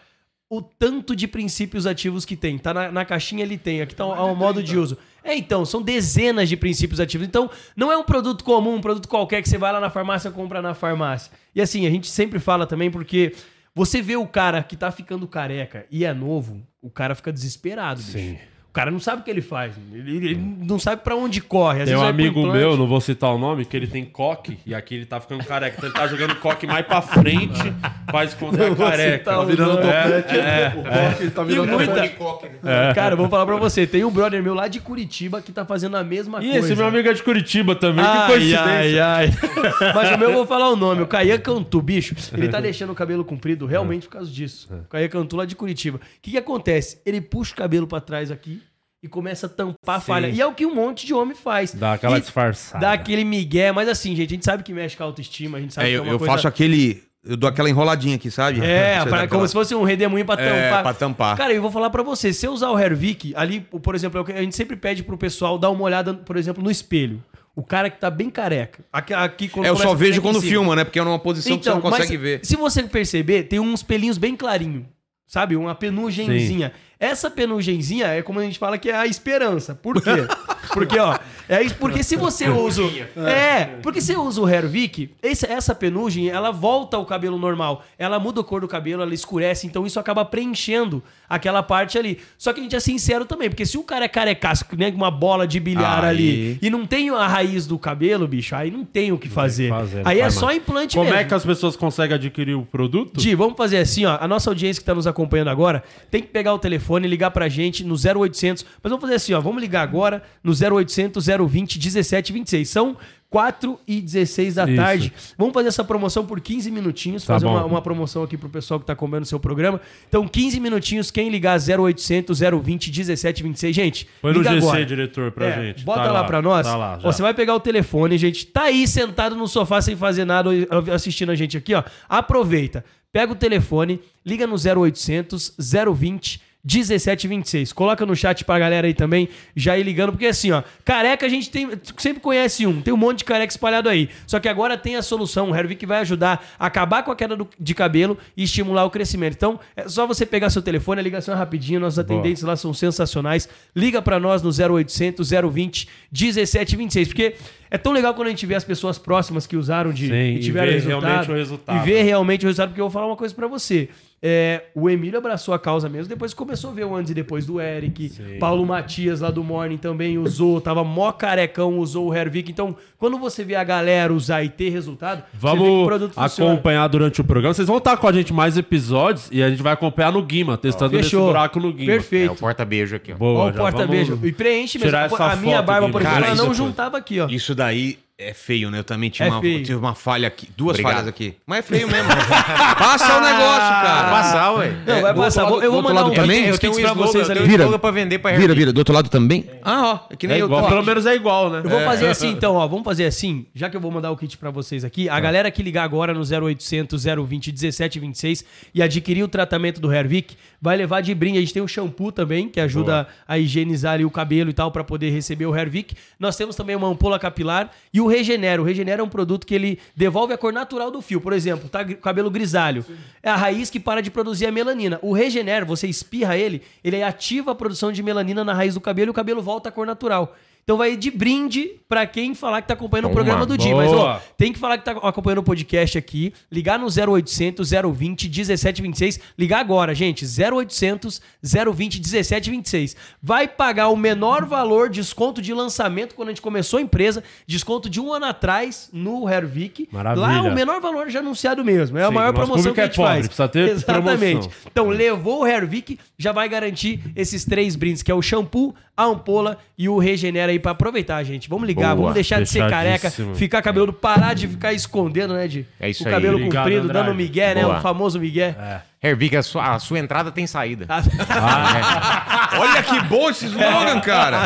O tanto de princípios ativos que tem. Tá na, na caixinha ele tem. Aqui tá o, o modo de uso. É, então, são dezenas de princípios ativos. Então, não é um produto comum, um produto qualquer que você vai lá na farmácia compra na farmácia. E assim, a gente sempre fala também porque você vê o cara que tá ficando careca e é novo, o cara fica desesperado, bicho. Sim. O cara não sabe o que ele faz. Ele, ele não sabe pra onde corre. Às Tem um pro amigo meu, não vou citar o nome, que ele tem coque e aqui ele tá ficando careca. Então ele tá jogando coque mais pra frente pra esconder a careca. Tá virando nome. topete. é, o coque tá virando E muita- topete. Cara, vou falar pra você. Tem um brother meu lá de Curitiba que tá fazendo a mesma E coisa. esse meu amigo é de Curitiba também, que Ai, coincidência. ai, ai. <laughs> Mas o meu eu vou falar o nome. O Caia Cantu, bicho, ele tá <laughs> deixando o cabelo comprido realmente por causa disso. O Caia Cantu lá de Curitiba. O que que acontece? Ele puxa o cabelo pra trás aqui e começa a tampar a falha. E é o que um monte de homem faz. Dá aquela E disfarçada. Dá aquele migué. Mas assim, gente, a gente sabe que mexe com a autoestima. A gente sabe É, que é eu, uma eu coisa... faço aquele. Eu dou aquela enroladinha aqui, sabe? É, <laughs> pra- como aquela- se fosse um redemoinho pra É, tampar. pra tampar. Cara, eu vou falar pra você, se eu usar o Hervik, ali, por exemplo, é a gente sempre pede pro pessoal dar uma olhada, por exemplo, no espelho. O cara que tá bem careca. Aqui, aqui quando É, eu só vejo quando filma, né? Porque é numa posição que você não consegue mas ver. Se você perceber, tem uns pelinhos bem clarinho. Sabe? Uma penugenzinha. Essa penugenzinha é como a gente fala que é a esperança. Por quê? <laughs> Porque, ó, é isso, porque se você usa. o- É, porque se você usa o Hervik, esse- essa penugem, ela volta ao cabelo normal. Ela muda a cor do cabelo, ela escurece, então isso acaba preenchendo aquela parte ali. Só que a gente é sincero também, porque se o cara é carecaço, né, com uma bola de bilhar Aí. ali, e não tem a raiz do cabelo, bicho, aí não tem o que fazer. fazer, aí é faz só mais. implante Como mesmo. é que as pessoas conseguem adquirir o produto? Di, vamos fazer assim, ó. A nossa audiência que tá nos acompanhando agora tem que pegar o telefone e ligar pra gente no 0800. Mas vamos fazer assim, ó. Vamos ligar agora no 0800 020 1726. São 4 e 16 da Isso. tarde. Vamos fazer essa promoção por 15 minutinhos. Tá fazer uma, uma promoção aqui pro pessoal que tá acompanhando o seu programa. Então, 15 minutinhos. Quem ligar 0800 020 1726. Gente, Põe no liga GC, agora. diretor, pra É, gente. Bota Tá lá, pra nós. Tá lá. Ó, você vai pegar o telefone, gente. Tá aí sentado no sofá sem fazer nada, assistindo a gente aqui, ó. Aproveita. Pega o telefone, liga no 0800 020 1726. Coloca no chat pra galera aí também já ir ligando, porque assim, ó, careca a gente tem, sempre conhece um, tem um monte de careca espalhado aí. Só que agora tem a solução, o Hervik vai ajudar a acabar com a queda do- de cabelo e estimular o crescimento. Então, é só você pegar seu telefone, a ligação é rapidinho, nossos atendentes lá são sensacionais. Liga pra nós no 0800 020 1726, porque é tão legal quando a gente vê as pessoas próximas que usaram de Sim, e e tiveram ver resultado, realmente o resultado. E ver realmente o resultado, porque eu vou falar uma coisa pra você. É, o Emílio abraçou a causa mesmo, depois começou a ver o antes e depois do Eric. Paulo Matias lá do Morning também usou, tava mó carecão, usou o Hervik. Então, quando você vê a galera usar e ter resultado, você vê que o Vamos acompanhar durante o programa. Vocês vão estar com a gente mais episódios e a gente vai acompanhar no Guima, testando esse Fechou. buraco no Guima. É Perfeito. o porta-beijo aqui, ó. Boa, Ó, o porta-beijo. E preenche mesmo. a minha barba, por exemplo, cara, ela não foi- juntava aqui, ó. Isso daí É feio, né? Eu também tive, É uma, tive uma falha aqui. Duas Obrigado. falhas aqui. Mas é feio mesmo. <laughs> Passa o negócio, cara. Passar, ué. Não, vai do passar. Vou- eu vou lado- mandar lado um também? kit, Eu tenho um pra vocês eu ali. um Vira. pra vender pra Vira, vira. Do outro lado também? Ah, ó. É que nem É eu. igual, ó. pelo menos é igual, né? Eu vou fazer assim, então, ó. Vamos fazer assim, já que eu vou mandar o kit pra vocês aqui. A galera que ligar agora no 0800 020 1726 e adquirir o tratamento do Hervik, vai levar de brinde. A gente tem o shampoo também, que ajuda a higienizar ali o cabelo e tal, pra poder receber o Hervik. Nós temos também uma ampola capilar e o Regenera. O Regenera é um produto que ele devolve a cor natural do fio. Por exemplo, tá cabelo grisalho. É a raiz que para de produzir a melanina. O Regenera, você espirra ele, ele ativa a produção de melanina na raiz do cabelo e o cabelo volta à cor natural. Então vai de brinde pra quem falar que tá acompanhando o Toma. programa do dia. Mas, ó, tem que falar que tá acompanhando o podcast aqui. Ligar no 0800 020 1726. Ligar agora, gente. 0800 020 1726. Vai pagar o menor valor, desconto de lançamento quando a gente começou a empresa. Desconto de um ano atrás no Hervik. Maravilha. Lá o menor valor já anunciado mesmo. É a Sim, maior nosso promoção que a é gente pobre, faz. precisa ter Exatamente. promoção. Então, levou o Hervik, já vai garantir esses três brindes, que é o shampoo, a ampola e o Regenera aí pra aproveitar, gente. Vamos ligar, Boa. vamos deixar de ser careca, ficar cabeludo, parar de ficar escondendo, né, de É isso o aí. cabelo Obrigado, comprido, Andrade. dando migué, né, Boa. o famoso migué. Hervik, a sua, a sua entrada tem saída. <laughs> Olha que bom esse slogan, cara.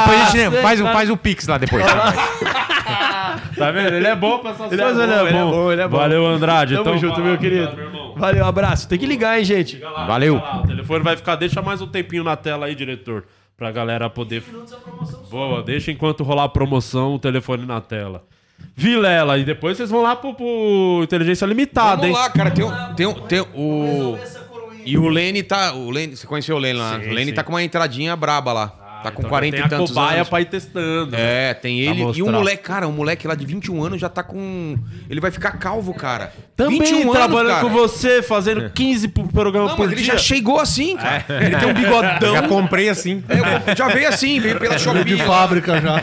depois a gente Ah, faz, faz o Pix lá depois. Tá vendo? Ele é bom pra essas Ele é coisas, bom, ele é bom, ele é bom. Valeu, Andrade. Tamo então, junto, meu querido. obrigado, meu irmão. Valeu, abraço. Tem que ligar, hein, gente. Liga lá, Valeu. liga lá. O telefone vai ficar, deixa mais um tempinho na tela aí, diretor. Pra galera poder. Boa, deixa enquanto rolar a promoção o telefone na tela. Vilela, e depois vocês vão lá pro, pro Inteligência Limitada, Vamos hein? lá, cara. Tem, um- tem, um- tem o. E o Lene tá. O Lene, você conheceu o Lene lá? Sim, o Lene sim. tá com uma entradinha braba lá. Tá com Então 40 tem e tantos a cobaia anos. pra ir testando. É, tem ele. E um moleque, cara, um moleque lá de 21 anos já tá com. Ele vai ficar calvo, cara. Também 21 trabalhando anos, com cara. você, fazendo 15 pro programa Não, por mas ele dia. já chegou assim, cara. Ele tem um bigodão. Já comprei assim. É, já veio assim, veio pela Shopee. De fábrica já.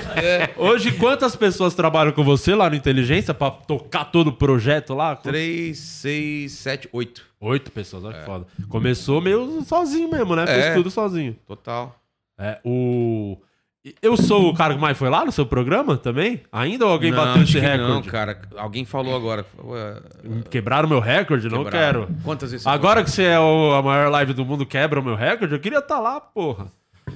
Hoje, quantas pessoas trabalham com você lá no Inteligência pra tocar todo o projeto lá? 3, 6, 7, 8. Oito pessoas, olha que foda. Começou meio sozinho mesmo, né? Fez É. tudo sozinho. Total. É, o... Eu sou o cara que mais foi lá no seu programa também? Ainda ou alguém não, bateu esse recorde? Não, cara. Alguém falou agora. Quebraram meu recorde? Não quebraram. quero. Quantas vezes Agora que você é o- a maior live do mundo, quebra o meu recorde? Eu queria estar lá, porra.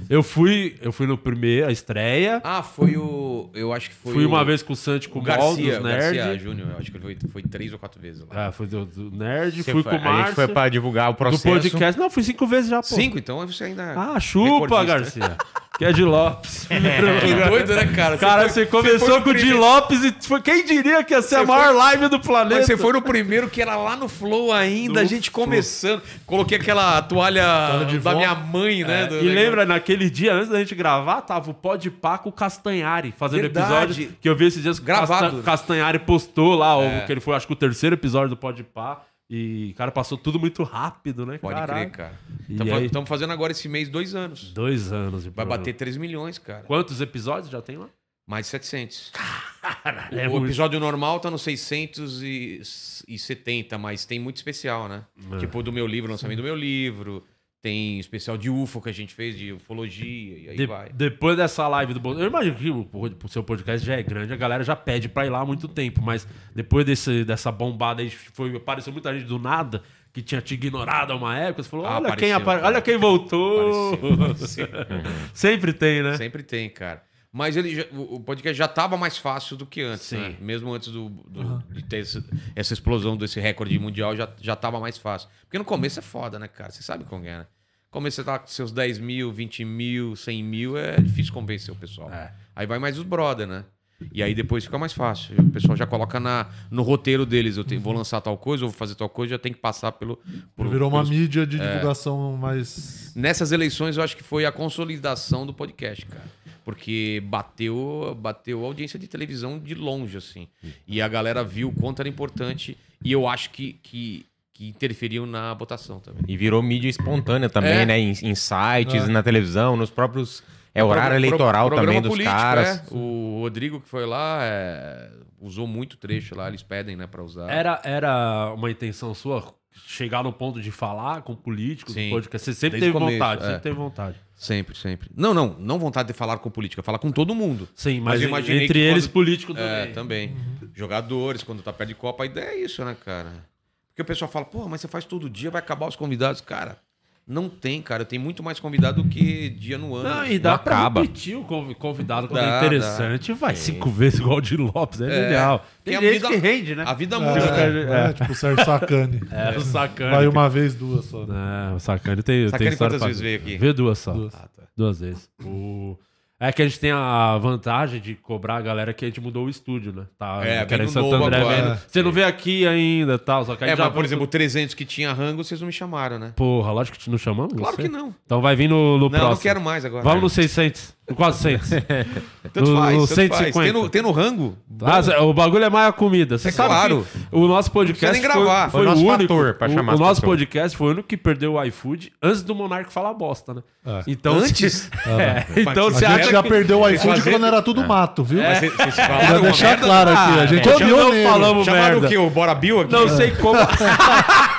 Eu fui, eu fui no primeiro, a estreia. Ah, foi o. Eu acho que foi. fui o, uma vez com o Santi, com o Garcia, o Garcia Nerd. Júnior. Eu acho que foi, foi três ou quatro vezes lá. Ah, fui do, do Nerd, Você fui foi- com o a gente Márcio. foi pra divulgar o Do processo. podcast. Não, fui cinco vezes já, pô. Cinco, então você ainda. Ah, chupa. Garcia. <laughs> Que é de Lopes. <laughs> Que doido, né, cara? Cara, foi- você começou foi no com o primeiro- Lopes e foi, quem diria que ia ser a maior live do planeta? Mas você foi no primeiro que era lá no Flow ainda, No a gente Flow. começando. Coloquei aquela toalha, de da vó. minha mãe, né? do- É, E lembra, naquele dia, antes da gente gravar, tava o Pode Pá com o Castanhari fazendo Verdade. episódio. Que eu vi esses dias que Gravado. Castan- Castanhari postou lá, o- É. que ele foi, acho que o terceiro episódio do Pode Pá. E, cara, passou tudo muito rápido, né? Pode Caralho. crer, cara. E aí? Estamos fazendo agora esse mês dois anos. Dois anos Vai bater 3 milhões, cara. Quantos episódios já tem lá? Mais de 700. É o muito. episódio normal tá no 670, mas tem muito especial, né? É. Tipo do meu livro, lançamento do meu livro. Tem especial de UFO que a gente fez, de ufologia, e aí De- vai. Depois dessa live do Bolsonaro. Eu imagino que o, o seu podcast já é grande, a galera já pede pra ir lá há muito tempo, mas depois desse, dessa bombada aí, foi, apareceu muita gente do nada que tinha te ignorado há uma época. Você falou: Ah, olha, quem apareceu, apare... cara. olha quem voltou. Apareceu, apareceu. <laughs> Sempre tem, né? Sempre tem, cara. Mas ele já- o podcast já tava mais fácil do que antes, Sim. né? Mesmo antes do, do- de ter esse- essa explosão desse recorde mundial, já, já tava mais fácil. Porque no começo é foda, né, cara? Você sabe como é, né? No começo você tá com seus 10 mil, 20 mil, 100 mil, é difícil convencer o pessoal. É. Aí vai mais os brother, né? E aí depois fica mais fácil. O pessoal já coloca na, no roteiro deles. Eu tenho, vou lançar tal coisa, eu vou fazer tal coisa, já tem que passar pelo. por- Virou uma pelos- mídia de É. divulgação mais. Nessas eleições, eu acho que foi a consolidação do podcast, cara. Porque bateu, bateu a audiência de televisão de longe, assim. E a galera viu o quanto era importante. E eu acho que, que, que interferiu na votação também. E virou mídia espontânea também, É. né? Em, em sites, É. na televisão, nos próprios É horário Pro- eleitoral programa também dos político, caras. é. O Rodrigo que foi lá é, usou muito trecho lá, eles pedem, né, pra usar. Era, era uma intenção sua chegar no ponto de falar com políticos Sim. podcast? Você sempre Desde teve começo, vontade, é. sempre teve vontade. Sempre, sempre. Não, não, não vontade de falar com política, falar com todo mundo. Sim, mas, eu imaginei entre que eles quando- políticos É, também. também. Jogadores, quando tá perto de Copa, a ideia é isso, né, cara? Porque o pessoal fala, pô, mas você faz todo dia, vai acabar os convidados. Cara, não tem, cara. Tem muito mais convidado do que dia no ano. Não, e dá Não pra acaba. repetir o conv- convidado quando Dá, é interessante. Vai cinco vezes igual o de Lopes, é, É. genial. Tem a gente vida- que rende, né? A vida muda, né? É, é, tipo o Sérgio Sacani. <laughs> É, o Sacane. Vai uma vez, duas só. né? É, o Sacane tem, Sacani tem história quantas pra- vezes veio aqui? Veio duas só. Duas. Ah, tá. Duas vezes. O... É que a gente tem a vantagem de cobrar a galera que a gente mudou o estúdio, né? Tá, É, que era em Santo André. agora. vendo. Você não veio aqui ainda e tal. Só que a É, mas, por exemplo, o tudo. 300 que tinha rango, vocês não me chamaram, né? Porra, lógico que te não chamamos. Claro sei. que não. Então vai vir no, no Não, próximo. não quero mais agora. Vamos no 600. <laughs> No 400. Tanto no- faz, no tanto 150. faz. Tendo, tendo rango, Ah, o bagulho é mais a comida. Você É sabe claro. o nosso podcast nem gravar. foi, foi o nosso único. fator pra o, chamar o as nosso podcast foi o único que perdeu o iFood antes do Monark falar bosta, né? É. Então, Antes? <laughs> É, então Mas você A gente já que... perdeu o iFood fazer- quando era tudo mato, viu? Mas vocês- falaram deixar merda? claro aqui, a gente é não pioneiro. falamos Chamaram merda. o quê? O Bora Bill aqui? Não sei como. <laughs>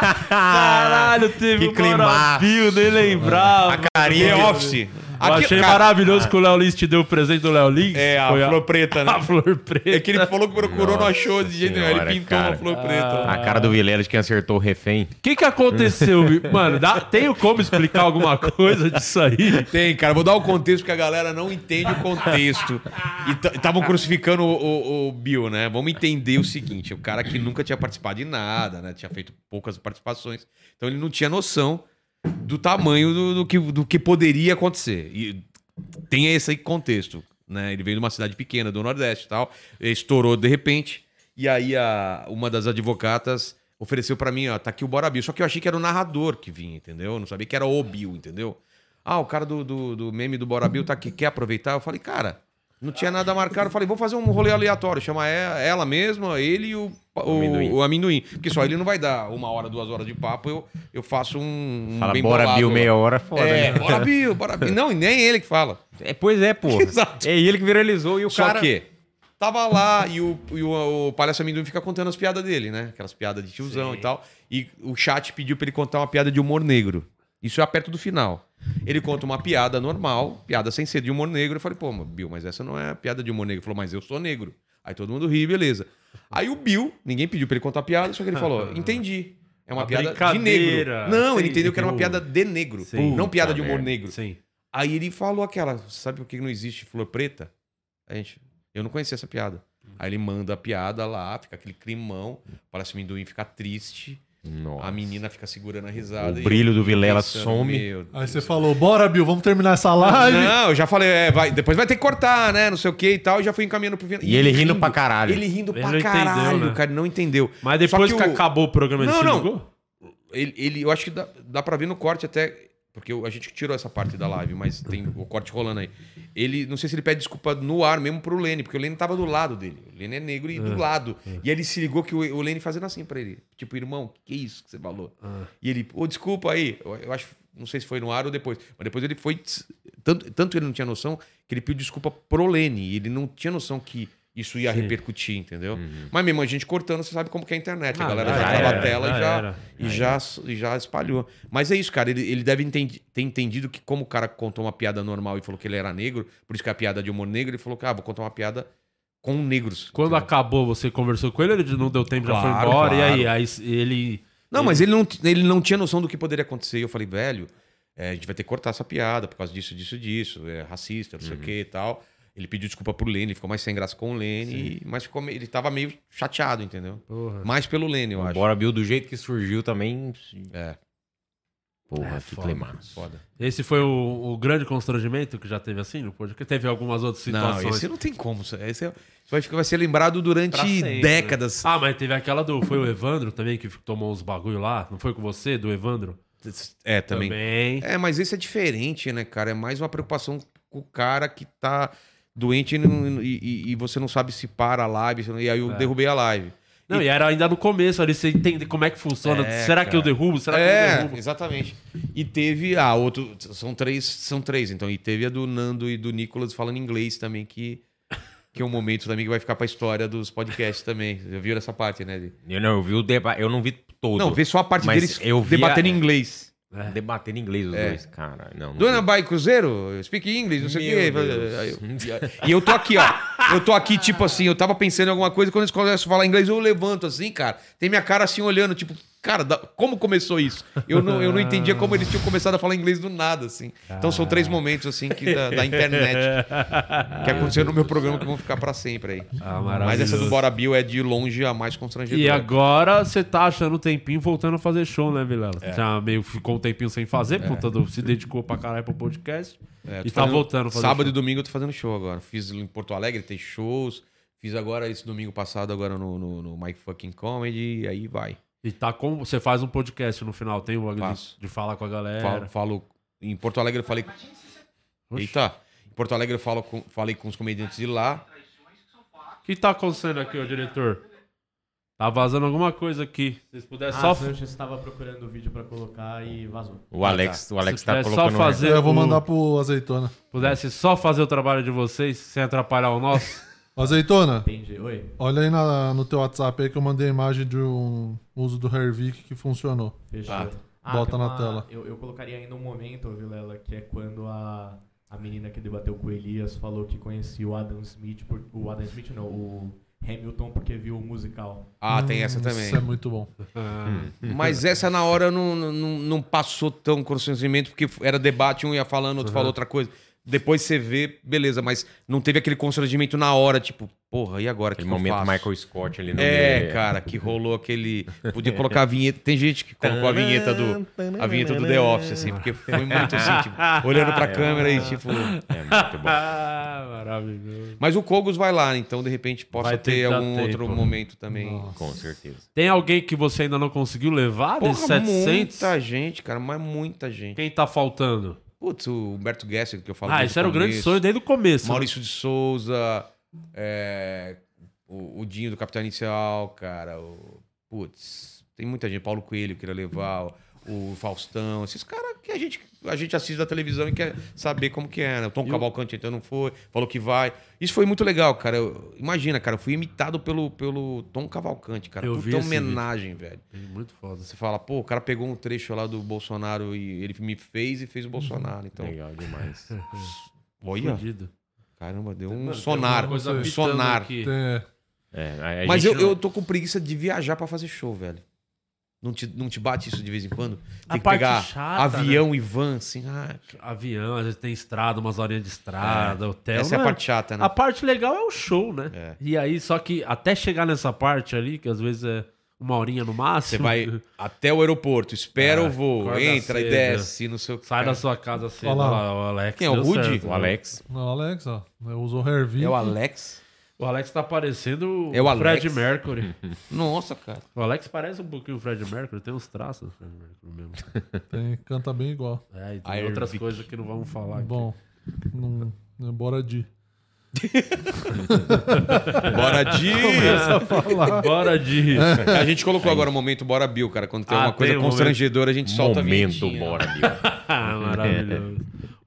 <laughs> Caralho, teve Que um climaço. Nem lembrava. The Office. Eu Aqui- achei cara, maravilhoso que o Léo Lins te deu o presente do Léo Lins. É, a Foi flor preta, né? <laughs> A flor preta. É que ele falou que procurou, não achou de jeito nenhum. Ele pintou cara. uma flor preta. A cara do Vilela de quem acertou o refém. O que que aconteceu? <laughs> Mano, dá, tem como explicar alguma coisa disso aí? Tem, cara. Vou dar o contexto porque a galera não entende o contexto. E estavam crucificando o, o- o Bill, né? Vamos entender o seguinte: o cara que nunca tinha participado de nada, né? Tinha feito poucas participações. Então ele não tinha noção do tamanho do, do que, do que poderia acontecer. E tem esse contexto, né? Ele veio de uma cidade pequena do Nordeste e tal. Estourou de repente. E aí a, uma das advocatas ofereceu pra mim, ó, tá aqui o Bora Bill. Só que eu achei que era o narrador que vinha, entendeu? Eu não sabia que era o Bill, entendeu? Ah, o cara do, do, do meme do Bora Bill tá aqui, quer aproveitar? Eu falei, cara, não tinha nada marcado. Eu falei, vou fazer um rolê aleatório, chamar ela, ela mesma, ele e o, o, amendoim. o amendoim. Porque só ele não vai dar uma hora, duas horas de papo, eu, eu faço um. um Fala, bem bora bolado Bill meia hora, foda. É, né? bora Bill, bora Bill. Não, e nem ele que fala. É, pois é, pô. <laughs> Exato. É ele que viralizou e o Só cara... que tava lá e o, e o, o palhaço amendoim fica contando as piadas dele, né? Aquelas piadas de tiozão e tal. E o chat pediu pra ele contar uma piada de humor negro. Isso é perto do final. Ele conta uma piada normal, piada sem ser de humor negro. Eu falei, pô, mas, Bill, mas essa não é piada de humor negro. Ele falou, mas eu sou negro. Aí todo mundo ri, beleza. Aí o Bill, ninguém pediu pra ele contar a piada, só que ele falou, <laughs> entendi. É uma Uma piada de negro. Não, ele Sim. entendeu que era uma piada de negro. Sim. Não piada de humor merda. negro. Sim. Aí ele falou aquela, sabe por que não existe flor preta? A gente, eu não conhecia essa piada. Aí ele manda a piada lá, fica aquele climão, parece o amendoim fica triste, Nossa. a menina fica segurando a risada. O e brilho do Vilela pensando, some. Aí você falou, bora, Bill, vamos terminar essa live. Não, eu já falei, é, vai, depois vai ter que cortar, né? Não sei o que e tal, e já fui encaminhando pro final. E ele rindo pra caralho. Ele rindo Ele pra não entendeu, caralho, né? cara, ele não entendeu. Mas depois que, que o- acabou o programa, ele Não, se não. ligou? Ele, ele- eu acho que dá, dá pra ver no corte até. Porque a gente tirou essa parte da live, mas tem o corte rolando aí. Ele, não sei se ele pede desculpa no ar mesmo pro Lene, porque o Lene tava do lado dele. O Lene é negro e do lado. E aí ele se ligou que o, o Lene fazendo assim pra ele. Tipo, irmão, que isso que você falou? E ele, ô, desculpa aí. Eu, eu acho, não sei se foi no ar ou depois. Mas depois ele foi. Tanto, tanto ele não tinha noção que ele pediu desculpa pro Lene. E ele não tinha noção que isso ia repercutir, entendeu? Mas mesmo a gente cortando, você sabe como que é a internet. A Ah, galera já tava era, a tela já e já, era. e já, já espalhou. Mas é isso, cara. Ele, ele deve entendi- ter entendido que, como o cara contou uma piada normal e falou que ele era negro, por isso que é a piada de humor negro, ele falou que, ah, vou contar uma piada com negros. Quando entendeu? acabou, você conversou com ele, ele não deu tempo, já foi Claro, embora. claro. E aí, aí ele. Não, mas ele não, ele não tinha noção do que poderia acontecer. Eu falei, velho, é, a gente vai ter que cortar essa piada por causa disso, disso, disso. É racista, não sei Uhum. o que e tal. Ele pediu desculpa pro Lene, ele ficou mais sem graça com o Lene, mas ficou, meio- ele tava meio chateado, entendeu? Porra. Mais pelo Lene, eu O acho. Bora Bill, do jeito que surgiu também. É, Porra, É, que foda. climaço. foda. Esse foi o, o grande constrangimento que já teve assim no podcast? Teve algumas outras situações. Não, esse não tem como. Esse é- vai, ficar- vai ser lembrado durante sempre, né? décadas. Ah, mas teve aquela do. Foi o Evandro também que tomou uns bagulho lá? Não foi com você, do Evandro? É, também. Também. É, mas esse é diferente, né, cara? É mais uma preocupação com o cara que tá doente e, não- e- e- e você não sabe se para a live. E aí eu É. derrubei a live. Não, e era ainda no começo ali, você entende como é que funciona. É, Será que eu cara. derrubo? Será que eu é, derrubo? exatamente. E teve a outro, são três, são três, então e teve a do Nando e do Nicolas falando inglês também que que é um momento também que vai ficar pra história dos podcasts também. Já viram essa parte, né? Eu não eu vi o debate, eu não vi todo. Não, vê só a parte deles eu vi debatendo a- em inglês. Debatendo inglês os É. dois, cara. Não, não Dona. Bai Cruzeiro, speak English, não sei o quê. <laughs> E eu tô aqui, ó. Eu tô aqui, tipo assim, eu tava pensando em alguma coisa, quando eles começam a falar inglês, eu levanto assim, cara. Tem minha cara assim olhando, tipo, cara, da- como começou isso? Eu não, eu não entendia como eles tinham começado a falar inglês do nada, assim. Então são três momentos, assim, que da, da internet que aconteceram no meu programa que vão ficar pra sempre aí. Ah, Mas essa do Bora Bill é de longe a mais constrangedora. E agora você tá achando um tempinho voltando a fazer show, né, Vilela? Já meio ficou um tempinho sem fazer, por conta do. Se dedicou pra caralho pro podcast. É, e tá fazendo- voltando Sábado show. e domingo eu tô fazendo show agora. Fiz em Porto Alegre, tem shows. Fiz agora esse domingo passado agora no, no, no My Fucking Comedy. E aí vai. E tá com. Você faz um podcast no final, tem o bagulho de, de falar com a galera. Falo, falo- em Porto Alegre eu falei. Eita! Em Porto Alegre eu falo com- falei com os comediantes de lá. O que tá acontecendo aqui, ô diretor? Tá vazando alguma coisa aqui. Se vocês pudessem Ah, só. eu já estava procurando o vídeo pra colocar e vazou. O Alex, o Alex Se tá puder só colocando. fazer- Eu vou mandar pro Azeitona. Pudesse só fazer o trabalho de vocês sem atrapalhar o nosso. <laughs> Azeitona, Entendi. Oi? olha aí na- no teu WhatsApp aí que eu mandei a imagem de um uso do Hervik que funcionou. Fechou. Ah. Bota tem na tela. Eu, eu colocaria ainda um momento, Vilela, que é quando a, a menina que debateu com o Elias falou que conhecia o Adam Smith, por, o Adam Smith não, o Hamilton porque viu o musical. Ah, tem Hum, essa também. Isso é muito bom. <laughs> Mas essa na hora não, não, não passou tão constrangimento, porque era debate, um ia falando, outro falou outra coisa. Depois você vê, beleza, mas não teve aquele constrangimento na hora, tipo, porra, e agora? Aquele que eu momento faço? Michael Scott ali no É, meio. cara, que rolou aquele. Podia colocar a vinheta. Tem gente que colocou a vinheta do. A vinheta do The Office, assim, porque foi muito assim, tipo, olhando pra câmera e tipo. É muito bom. ah, maravilhoso. Mas o Kogos vai lá, então de repente possa Vai ter algum tempo, outro momento também. Com certeza. Tem alguém que você ainda não conseguiu levar desses Porra, 700? muita gente, cara, mas muita gente. Quem tá faltando? Putz, o Humberto Gessler, que eu falo Ah, esse era o grande sonho desde o começo. né? Maurício de Souza, é, o, o Dinho do Capitão Inicial, cara. O, putz, tem muita gente. Paulo Coelho queria levar, o, o Faustão, esses caras que a gente, a gente assiste da televisão e quer saber como que é, né? O Tom Cavalcante então não foi, falou que vai. Isso foi muito legal, cara. Eu- imagina, cara, eu fui imitado pelo, pelo Tom Cavalcante, cara. Eu Puta vi homenagem, velho. Muito foda. Você fala, pô, o cara pegou um trecho lá do Bolsonaro e ele me fez e fez o Bolsonaro. Então, Legal demais. <laughs> olha, Fudido. caramba, deu um Mano, sonar. Um sonar. aqui. É, É, a- a Mas gente eu, não- eu tô com preguiça de viajar pra fazer show, velho. Não te, não te bate isso de vez em quando? A Tem que parte pegar chata, avião e van, assim. Ah, Avião, às vezes tem estrada, umas horinhas de estrada, hotel. essa é a Mano, parte chata, né? A parte legal é o show, né? É. E aí, só que até chegar nessa parte ali, que às vezes é uma horinha no Você máximo. vai <laughs> até o aeroporto, espera É, o voo, entra e cedo. desce no seu Sai da sua casa cedo. Olha lá. o Alex. Quem é o Rudy? certo, O né? Alex. o Alex, ó. Eu uso o Hervik. É o Alex? O Alex tá parecendo É o Fred Alex? Mercury. <laughs> Nossa, cara. o Alex parece um pouquinho o Fred Mercury, tem uns traços do Fred Mercury mesmo. Tem, canta bem igual. É, e tem Air outras Vic. coisas que não vamos falar aqui. Bom, não- bora de. <laughs> Bora de. Bora de. A gente colocou agora o momento Bora Bill, cara. Quando tem Ah, uma coisa tem um constrangedora, a gente solta a Momento, bora, Bill. <laughs> Ah, maravilhoso.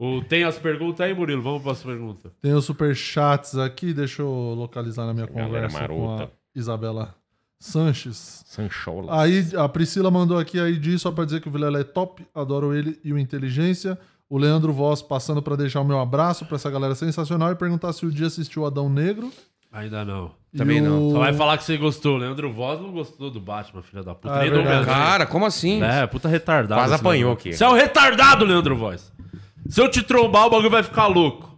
O, tem as perguntas aí, Murilo? Vamos para as perguntas. Tem os superchats aqui, deixa eu localizar na minha conversa com a marota. Isabela Sanches. Sanchola. Aí a Priscila mandou aqui a ID só pra dizer que o Vilela é top, adoro ele e o Inteligência. O Leandro Voss passando pra deixar o meu abraço pra essa galera sensacional e perguntar se o dia assistiu Adão Negro. Ainda não. Também E não. o- Só vai falar que você gostou. Leandro Voz não gostou do Batman, filha da puta. Ah, é. Cara, como assim? É, puta retardado. Quase apanhou aqui. Você é um retardado, Leandro Voz. Se eu te trombar, o bagulho vai ficar louco.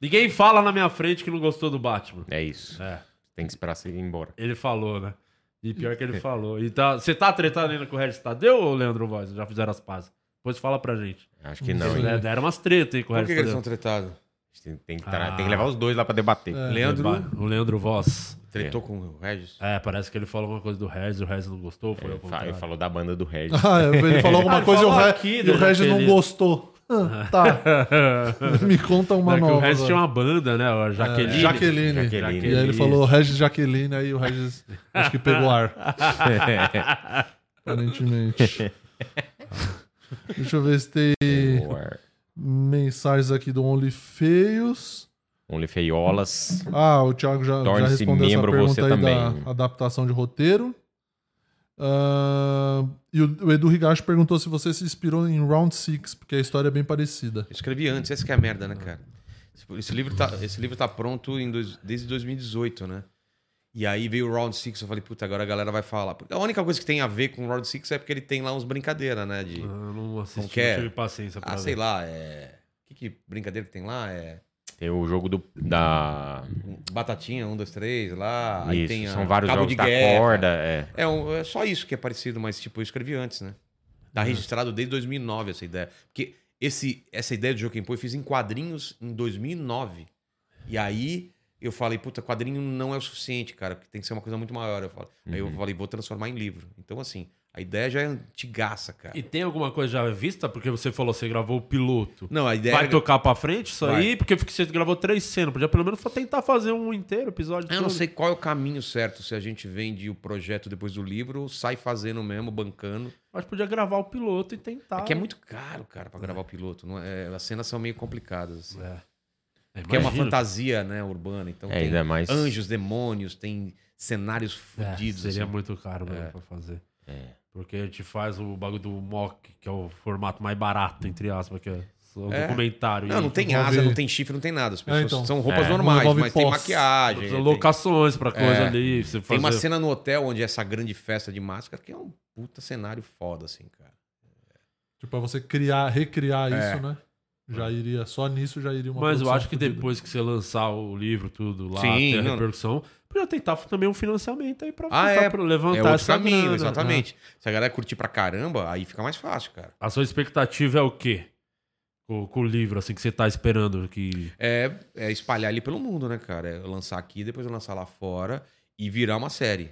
Ninguém fala na minha frente que não gostou do Batman. É isso. É, Tem que esperar você ir embora. ele falou, né? E pior que ele falou. E tá, você tá tretando ainda com o Regis Tadeu ou Leandro Voz? Já fizeram as pazes? Depois fala pra gente. Acho que não, hein? É, deram umas tretas aí com o Por que, Regis que eles Tadeu. são tretados? Tem, tem que tra- Ah. tem que levar os dois lá pra debater. Leandro O Leandro Voz. tretou com o Regis? É, parece que ele falou uma coisa do Regis, o Regis não gostou, foi ao Ele, fa- contrário. ele falou da banda do Regis. Ah, ele falou <laughs> alguma Ah, ele coisa e o, falou Re- aqui, e o né, Regis não gostou. Ah, tá. <laughs> Me conta uma Não, é nova. o Regis agora. tinha uma banda, né? O Jaqueline. É, Jaqueline. Jaqueline. E aí ele falou Regis Jaqueline, aí o Regis <laughs> acho que pegou ar. Aparentemente. <laughs> Deixa eu ver se tem mensagens aqui do Only Feios. Only Feiolas. Ah, o Thiago já, já respondeu essa pergunta aí também. da adaptação de roteiro. Ah, e o, o Edu Higashi perguntou se você se inspirou em Round Six, porque a história é bem parecida. Eu escrevi antes, essa que é a merda, né, cara? Esse- Esse livro tá, esse livro tá pronto em dois- desde 2018, né? E aí veio o Round Six, eu falei, puta, agora a galera vai falar. Porque A única coisa que tem a ver com o Round Six é porque ele tem lá uns brincadeiras, né? De, Eu não assisti, Não quer? tive paciência pra ah, ver. sei lá, é... Que, que brincadeira que tem lá? É... Tem o jogo do, da. Batatinha, um, dois, três, lá. Aí Isso, tem a são vários Cabo jogos de da Guerra. corda. É. É, um- é só isso que é parecido, mas tipo, eu escrevi antes, né? Tá registrado desde 2009 essa ideia. Porque esse, essa ideia do Joaquim Pô eu fiz em quadrinhos em 2009. E aí eu falei, puta, quadrinho não é o suficiente, cara, porque tem que ser uma coisa muito maior. Eu falo. Aí eu falei, vou transformar em livro. Então, assim, a ideia já é antigaça, cara. E tem alguma coisa já vista? Porque você falou, você gravou o piloto. Não, a ideia Vai era- tocar pra frente isso Vai. aí? Porque você gravou três cenas. Podia pelo menos tentar fazer um inteiro episódio. Eu não todo. sei qual é o caminho certo, se a gente vende o projeto depois do livro ou sai fazendo mesmo, bancando. Mas podia gravar o piloto e tentar. É que é muito caro, cara, pra gravar o piloto. Não é, as cenas são meio complicadas. assim. É. É, Porque é uma imagino. fantasia, né, urbana. Então É, tem ainda mais- anjos, demônios, tem cenários É, fodidos. seria assim. muito caro mesmo É. pra fazer. É. Porque a gente faz o bagulho do mock, que é o formato mais barato, entre aspas, que é só um É. documentário. Não, não tem envolve- asa, não tem chifre, não tem nada. As pessoas É, então. são roupas É. normais, mas tem pós. maquiagem. tem- Locações pra coisa É. ali. Você Tem uma fazer- cena no hotel onde é essa grande festa de máscara que é um puta cenário foda, assim, cara. Tipo, pra você criar, recriar É. isso, né? Já iria, só nisso já iria uma Mas eu acho que fodida. depois que você lançar o livro, tudo lá, Sim, ter a não. repercussão, podia tentar também um financiamento aí pra, Ah, é. pra É levantar outro essa caminho, grana, exatamente. Se a galera curtir pra caramba, aí fica mais fácil, cara. né? A sua expectativa é o quê? Com, com o livro, assim, que você tá esperando que... É, é espalhar ele pelo mundo, né, cara? É lançar aqui, depois eu lançar lá fora e virar uma série.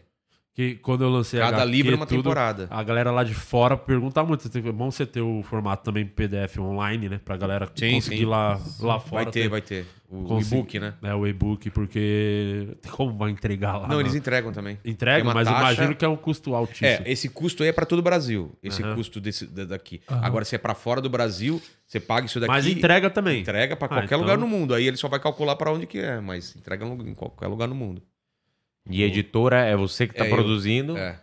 Que quando eu lancei a Cada HQ, livro é uma tudo, temporada. A galera lá de fora pergunta muito. É bom você ter o formato também PDF online, né? Pra galera Sim, conseguir sim. lá, lá fora. Vai ter, vai ter. O, Consegui- e-book, né? É, o e-book, porque... Como vai entregar lá? Não, eles entregam também. entregam, mas taxa- imagino que é um custo altíssimo. É, esse custo aí é pra todo o Brasil. Esse Aham. custo desse, da- daqui. Agora, se é pra fora do Brasil, você paga isso daqui. mas entrega também. Entrega pra Ah, qualquer então- lugar no mundo. Aí ele só vai calcular pra onde que é, mas entrega em qualquer lugar no mundo. E editora é você que tá É, eu- produzindo. É.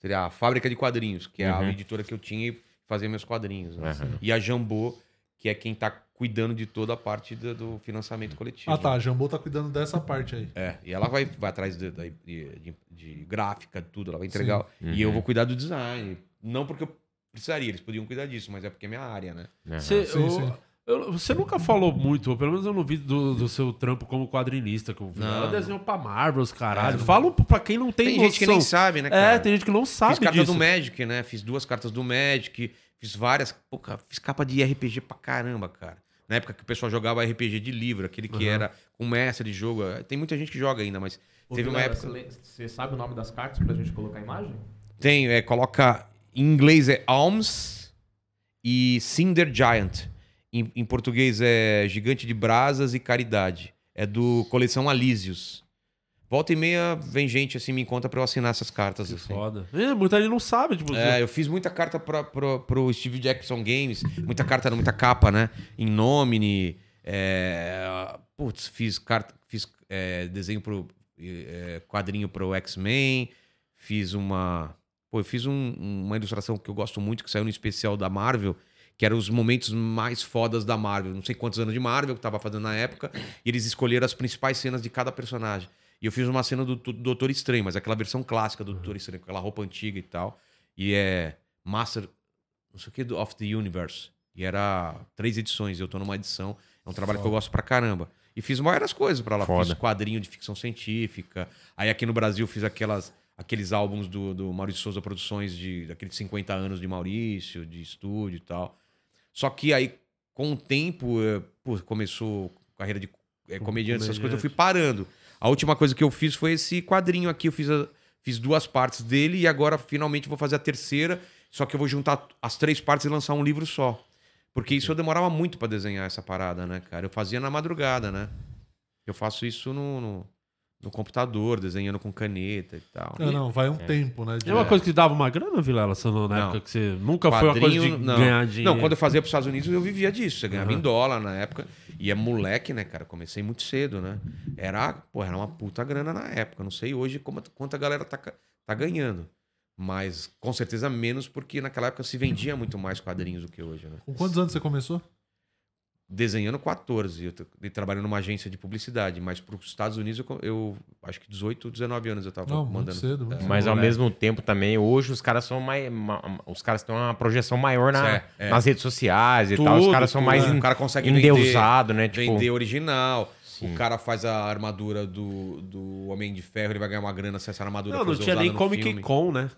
Seria a Fábrica de Quadrinhos, que é a Uhum. editora que eu tinha e fazia meus quadrinhos. né? Aham. E a Jambô, que é quem tá cuidando de toda a parte do, do financiamento coletivo. Ah, tá. A Jambô tá cuidando dessa parte aí. É, e ela vai, vai atrás de, de, de- de gráfica, tudo, ela vai entregar. Sim. E eu Uhum. vou cuidar do design. Não porque eu precisaria, eles podiam cuidar disso, mas é porque é minha área, né? Aham. Você, Sim, eu- sim. Eu- você nunca falou muito, ou pelo menos eu não vi do, do seu trampo como quadrinista. Que eu vi. Não, Ela não. desenhou pra Marvel, os caralho. É. Fala um pra quem não tem, Tem, noção. gente que nem sabe, né, cara? É, tem gente que não sabe Fiz carta disso. do Magic, né? Fiz duas cartas do Magic, fiz várias. Pô, cara, fiz capa de RPG pra caramba, cara. Na época que o pessoal jogava RPG de livro, aquele que Uhum. era com mestre de jogo. Tem muita gente que joga ainda, mas Ô, teve uma época. Você sabe o nome das cartas pra gente colocar a imagem? Tem, é, coloca. Em inglês é Alms e Cinder Giant. Em, em português é Gigante de Brasas e Caridade. É do coleção Alísios. Volta e meia vem gente assim, me encontra pra eu assinar essas cartas. Que assim. foda. É, muita gente não sabe, tipo... É, eu fiz muita carta pra, pro, pro Steve Jackson Games, muita carta, muita capa, né? Em Nomine. É, putz, fiz carta, fiz é, desenho pro é, quadrinho pro X-Men, fiz uma. Pô, eu fiz um- uma ilustração que eu gosto muito, que saiu no especial da Marvel, que eram os momentos mais fodas da Marvel. Não sei quantos anos de Marvel que tava fazendo na época, e eles escolheram as principais cenas de cada personagem. E eu fiz uma cena do, do Doutor Estranho, mas aquela versão clássica do Doutor Estranho, com aquela roupa antiga e tal. E é Master, não sei o que, of the Universe. E era três edições, eu tô numa edição. É um trabalho que eu gosto pra caramba. E fiz várias coisas pra lá. Foda. Fiz quadrinho de ficção científica. Aí aqui no Brasil fiz aquelas, aqueles álbuns do, do Maurício Souza Produções, de, daqueles 50 anos de Maurício, de estúdio e tal. Só que aí, com o tempo, eh, pô, começou carreira de eh, comediante, essas coisas, eu fui parando. A última coisa que eu fiz foi esse quadrinho aqui. Eu fiz, a- fiz duas partes dele e agora finalmente vou fazer a terceira. Só que eu vou juntar as três partes e lançar um livro só. Porque isso eu demorava muito pra desenhar essa parada, né, cara? Eu fazia na madrugada, né? Eu faço isso no, no, no computador, desenhando com caneta e tal. Não, não, vai um tempo, né? de- É uma coisa que dava uma grana, Vilela, não, na Não. época que você nunca foi uma coisa de Quadrinho, não. ganhar dinheiro. Não, quando eu fazia pros Estados Unidos, eu vivia disso. Você ganhava em dólar na época. E é moleque, né, cara? Comecei muito cedo, né? Era, pô, era uma puta grana na época. Não sei hoje como, quanto a galera tá, tá ganhando. Mas com certeza menos, porque naquela época se vendia muito mais quadrinhos do que hoje, né? Com quantos anos você começou? Desenhando 14. Eu, eu trabalhei numa agência de publicidade, mas para os Estados Unidos eu, eu acho que 18, 19 anos eu tava Não, muito mandando. cedo. Muito É. cedo. Mas ao moleque. mesmo tempo também, hoje os caras são mais. ma- Os caras têm uma projeção maior na- É, é. nas redes sociais e tal. Os Tudo, caras são tudo. mais É, en- o cara consegue endeusados, né? Tipo, vender original. Sim. O cara faz a armadura do, do Homem de Ferro, ele vai ganhar uma grana se essa armadura Não, não tinha nem Comic filme. Con, né?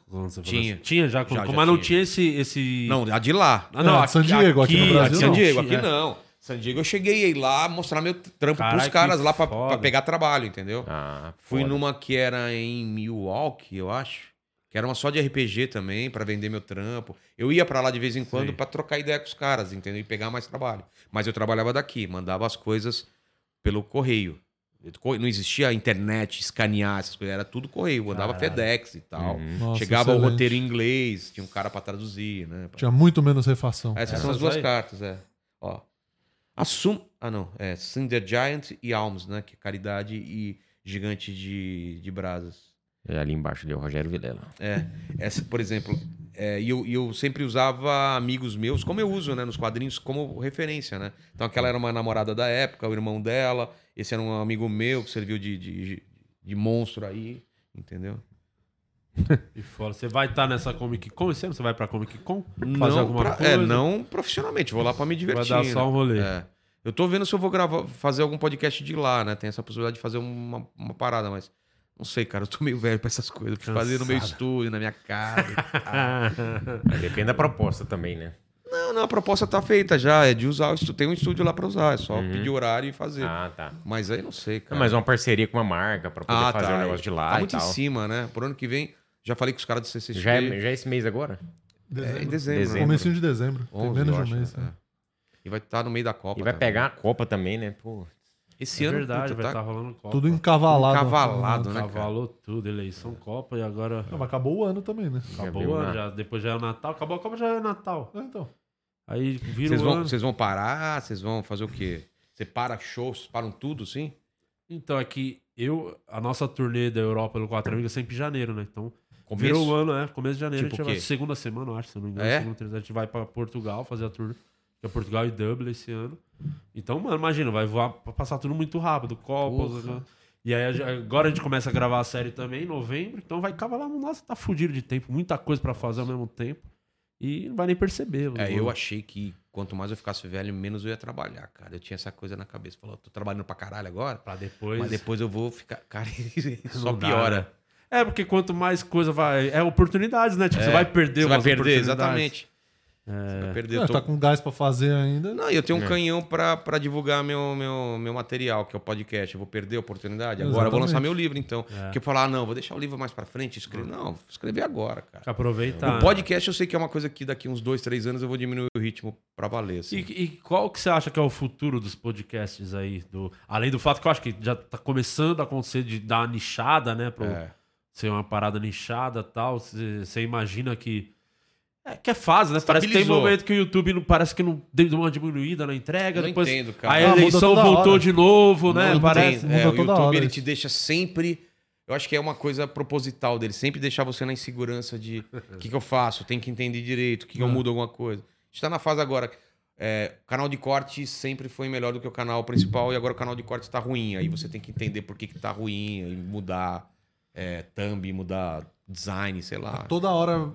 Tinha. assim. Tinha já, Já, mas não tinha. esse. esse... Não, a de lá. Ah, não, É, de San Diego, aqui no Brasil, San não. Diego, aqui não. San Diego eu cheguei a ir lá mostrar meu trampo Caralho, pros caras lá pra, pra pegar trabalho, entendeu? Ah, Fui foda. numa que era em Milwaukee, eu acho. Que era uma só de RPG também, pra vender meu trampo. Eu ia pra lá de vez em quando pra trocar ideia com os caras, entendeu? E pegar mais trabalho. Mas eu trabalhava daqui, mandava as coisas pelo correio. Co- Não existia internet, escanear essas coisas, era tudo correio. Mandava Caralho. FedEx e tal. Uhum. Nossa, Chegava o excelente. roteiro em inglês, tinha um cara pra traduzir, né? Tinha muito menos refação. Essas são as duas aí? cartas, é. Assum... Ah, não. É Cinder Giant e Alms, né? Que é caridade e gigante de, de brasas. É ali embaixo ali, o Rogério Vilela. É, essa, por exemplo, é, e eu, eu sempre usava amigos meus, como eu uso, né, nos quadrinhos, como referência, né? Então aquela era uma namorada da época, o irmão dela, esse era um amigo meu que serviu de, de, de monstro aí, entendeu? <laughs> E fora, você vai estar nessa Comic Con esse ano? Você vai pra Comic Con? Fazer não alguma pra- coisa? É, não profissionalmente, vou lá pra me divertir. Vai dar só um né? rolê. É. Eu tô vendo se eu vou gravar, fazer algum podcast de lá, né? Tem essa possibilidade de fazer uma, uma parada, mas não sei, cara, eu tô meio velho pra essas coisas. Fazer no meu estúdio, na minha casa. <laughs> Depende da proposta também, né? Não, não, a proposta tá feita já. É de usar o estúdio. Tem um estúdio lá pra usar. É só Uhum. pedir horário e fazer. Ah, tá. Mas aí não sei, cara. Não, mas uma parceria com uma marca pra poder Ah, fazer tá. um negócio de lá Tá e muito tal. em cima, né? Por ano que vem, já falei com os caras do CCXP. Já é, já é esse mês agora? É em dezembro. Dezembro. né? Comecinho de dezembro. Tem 11, menos de um mês. é. né? E vai estar no meio da Copa. E vai também. pegar a Copa também, né? Pô. Esse É ano, verdade, puta, vai tá- estar rolando Copa. Tudo encavalado. Encavalado, né, cara? Cavalou tudo, eleição, Copa e agora. Não, mas acabou o ano também, né? Acabou o ano, né? já, depois já é o Natal. Acabou a Copa, já é Natal. É, então. Aí vira Vocês o vão, ano. vocês vão parar? Vocês vão fazer o quê? Você para shows, param tudo, sim? Então, é que eu, a nossa turnê da Europa pelo Quatro Amigos é sempre em janeiro, né? Então, Começo? virou o ano, é. Começo de janeiro, Tipo a gente vai. Segunda semana, acho, se não me engano. É? Segunda, terceira, a gente vai pra Portugal fazer a turnê. Que é Portugal e Dublin esse ano. Então, mano, imagina, vai voar passar tudo muito rápido. Copas. Né? E aí, agora a gente começa a gravar a série também em novembro. Então vai cavalar. Nossa, tá fudido de tempo. Muita coisa pra fazer ao mesmo tempo. E não vai nem perceber. É, eu achei que quanto mais eu ficasse velho, menos eu ia trabalhar, cara. Eu tinha essa coisa na cabeça. Falou, tô trabalhando pra caralho agora, Pra depois. mas depois eu vou ficar. <laughs> Cara, só piora. Né? É, porque quanto mais coisa vai. É oportunidades, né? Tipo, É, você vai perder Você vai perder, exatamente. Você É. vai perder. É, Eu tô- Tá com gás pra fazer ainda. Não, e eu tenho um É. canhão pra, pra divulgar meu, meu, meu material, que é o podcast. Eu vou perder a oportunidade. Agora eu vou lançar meu livro, então. É. Porque eu falar, ah, não, vou deixar o livro mais pra frente. Escrever. Não, vou escrever agora, cara. Aproveitar. O podcast eu sei que é uma coisa que daqui uns dois, três anos eu vou diminuir o ritmo pra valer. Assim. E, e qual que você acha que é o futuro dos podcasts aí? Do, além do fato que eu acho que já tá começando a acontecer de dar uma nichada, né? Pra É. ser uma parada nichada e tal. Você imagina que. É que é fase, né? Parece que tem momento que o YouTube não, parece que não deu uma diminuída na entrega. Não depois entendo, cara. a Ah, muda eleição toda voltou hora. de novo, né? Não parece. É, muda o YouTube ele te deixa sempre. Eu acho que é uma coisa proposital dele, sempre deixar você na insegurança de o <laughs> que, que eu faço, tem que entender direito, o que, que eu É. mudo alguma coisa. A gente tá na fase agora. É, o canal de corte sempre foi melhor do que o canal principal e agora o canal de corte tá ruim. Aí você tem que entender por que, que tá ruim e mudar é, thumb, mudar design, sei lá. Toda hora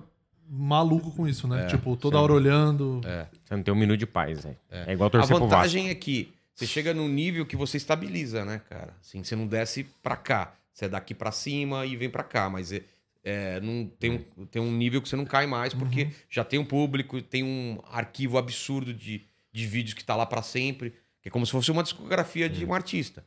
maluco com isso, né? É, tipo, toda sim. hora olhando. Você não tem um minuto de paz, velho. É. igual A torcer pro Vasco. vantagem é que você chega num nível que você estabiliza, né, cara? Assim, você não desce pra cá. Você é daqui pra cima e vem pra cá. Mas é, é, não, tem, um, tem um nível que você não cai mais, porque já tem um público, tem um arquivo absurdo de, de vídeos que tá lá pra sempre. Que é como se fosse uma discografia de um artista.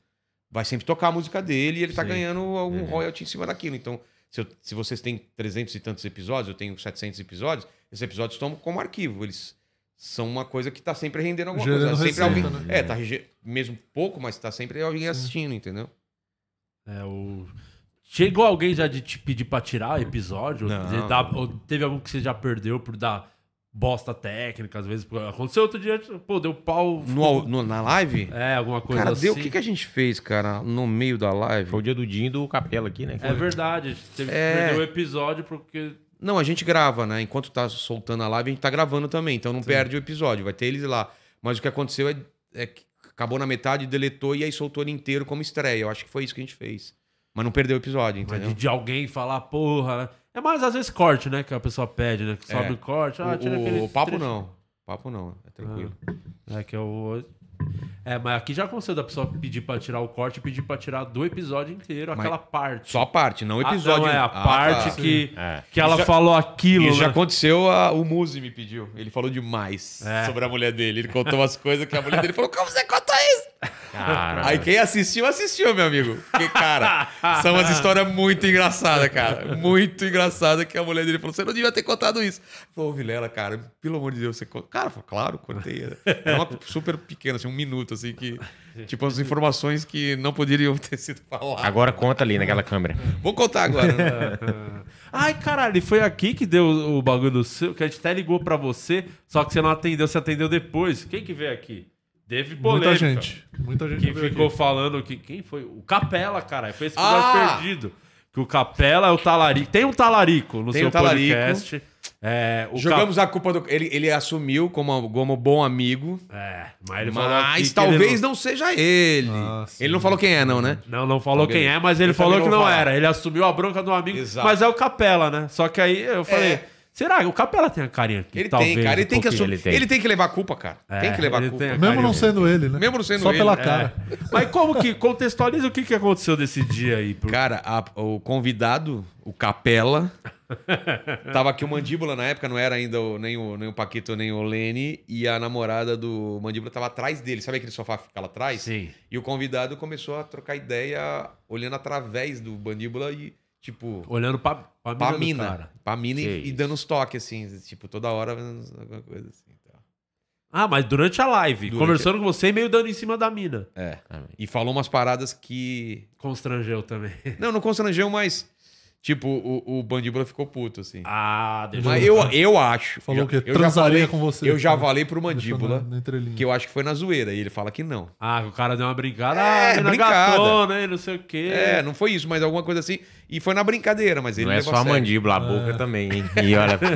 Vai sempre tocar a música dele e ele tá Sim. ganhando algum royalty em cima daquilo. Então, se, eu- se vocês têm 300 e tantos episódios, eu tenho 700 episódios, esses episódios estão como arquivo. Eles são uma coisa que tá sempre rendendo alguma Gerando coisa. Sempre receita, alguém, né? É, tá rege- mesmo pouco, mas tá sempre alguém assistindo, entendeu? É, o... Chegou alguém já de te pedir pra tirar episódio? Não. Teve algum que você já perdeu por dar bosta técnica, às vezes? Aconteceu outro dia, pô, deu pau. No, no- na live? É, alguma coisa Cara, assim. deu. O que, que a gente fez, cara, no meio da live? Foi o dia do Dinho do Capela aqui, né? É verdade, a gente teve É. que perder o episódio porque. Não, a gente grava, né? Enquanto tá soltando a live, a gente tá gravando também. Então não perde o episódio, vai ter eles lá. Mas o que aconteceu é, é que acabou na metade, deletou e aí soltou ele inteiro como estreia. Eu acho que foi isso que a gente fez. Mas não perdeu o episódio, Mas entendeu? de, de alguém falar, porra. né? É mais às vezes corte, né? Que a pessoa pede, né? Que É. sobe o corte. Ah, tira o, aquele. o papo trecho. não. Papo não, é tranquilo. É que eu. É, mas aqui já aconteceu da pessoa pedir pra tirar o corte e pedir pra tirar do episódio inteiro, Mas aquela parte. Só a parte, não o Ah, episódio. não, é a Ah, parte tá. que, É. que ela já- falou aquilo. Isso já né? aconteceu, a- o Muzi me pediu. Ele falou demais É. sobre a mulher dele. Ele contou umas coisas que a mulher dele falou: Como você conta isso? Aí quem assistiu, assistiu, meu amigo. Porque, cara, <laughs> são umas histórias muito engraçadas, cara. Muito engraçada que a mulher dele falou: você não devia ter contado isso. Falou, Vilela, cara, pelo amor de Deus, você conta. Cara, falou, claro, contei. Era uma <laughs> super pequena, assim, um minuto, assim, que. Tipo, as informações que não poderiam <laughs> ter sido faladas. Agora conta ali naquela câmera. Vou contar agora. né? Ai, caralho, e foi aqui que deu o bagulho do seu, que a gente até ligou pra você, só que você não atendeu, você atendeu depois. Quem que veio aqui? Teve polêmica. Muita gente. Muita gente Que ficou aqui. falando que. Quem foi? O Capela, cara. Foi esse episódio Ah! perdido. Que o Capela é o talarico. Tem um talarico no Tem seu um talarico. podcast. É, o Jogamos a culpa do. Ele, ele assumiu como, como bom amigo. Cap... É, mas ele falou Mas que talvez ele não... seja ele. Ah, ele não falou quem é, não, né? Não, não falou quem é, mas ele Eu falou que não não falar. era. Ele assumiu a bronca do amigo, Exato. mas é o Capela, né? Só que aí eu falei, É. será que o Capela tem a carinha aqui? Ele talvez, tem, cara. Ele um tem que assumir. ele Ele tem. tem. que levar a culpa, cara. É, tem que levar a culpa. tem a Mesmo não sendo ele, né? Mesmo não sendo Só ele. pela É. cara. Mas como que contextualiza o que, que aconteceu desse dia aí? Por... Cara, a- o convidado, o Capela, <laughs> tava aqui o Mandíbula na época, não era ainda o- nem, o, nem o Paquito nem o Lene, e a namorada do Mandíbula tava atrás dele. Sabe aquele sofá que fica lá atrás? Sim. E o convidado começou a trocar ideia olhando através do Mandíbula e, tipo, Olhando pra, pra, pra mina cara. Pra mina e, e dando uns toques, assim, tipo, toda hora alguma coisa assim. tá. Ah, mas durante a live, Durante- conversando com você e meio dando em cima da mina. É. E falou umas paradas que. Constrangeu também. <laughs> Não, não constrangeu, mas. Tipo, o, o Bandíbula ficou puto, assim. Ah, deixa Mas eu, eu acho. Falou já- que eu já transaria falei- com você. Eu já falei pro Mandíbula na- na que eu acho que foi na zoeira. E ele fala que não. Ah, o cara deu uma brincada. É, ah, brincada. gatona, hein, não sei o quê. É, não foi isso, mas alguma coisa assim. E foi na brincadeira, mas ele Não é só a mandíbula, a boca também, hein? E olha. <laughs>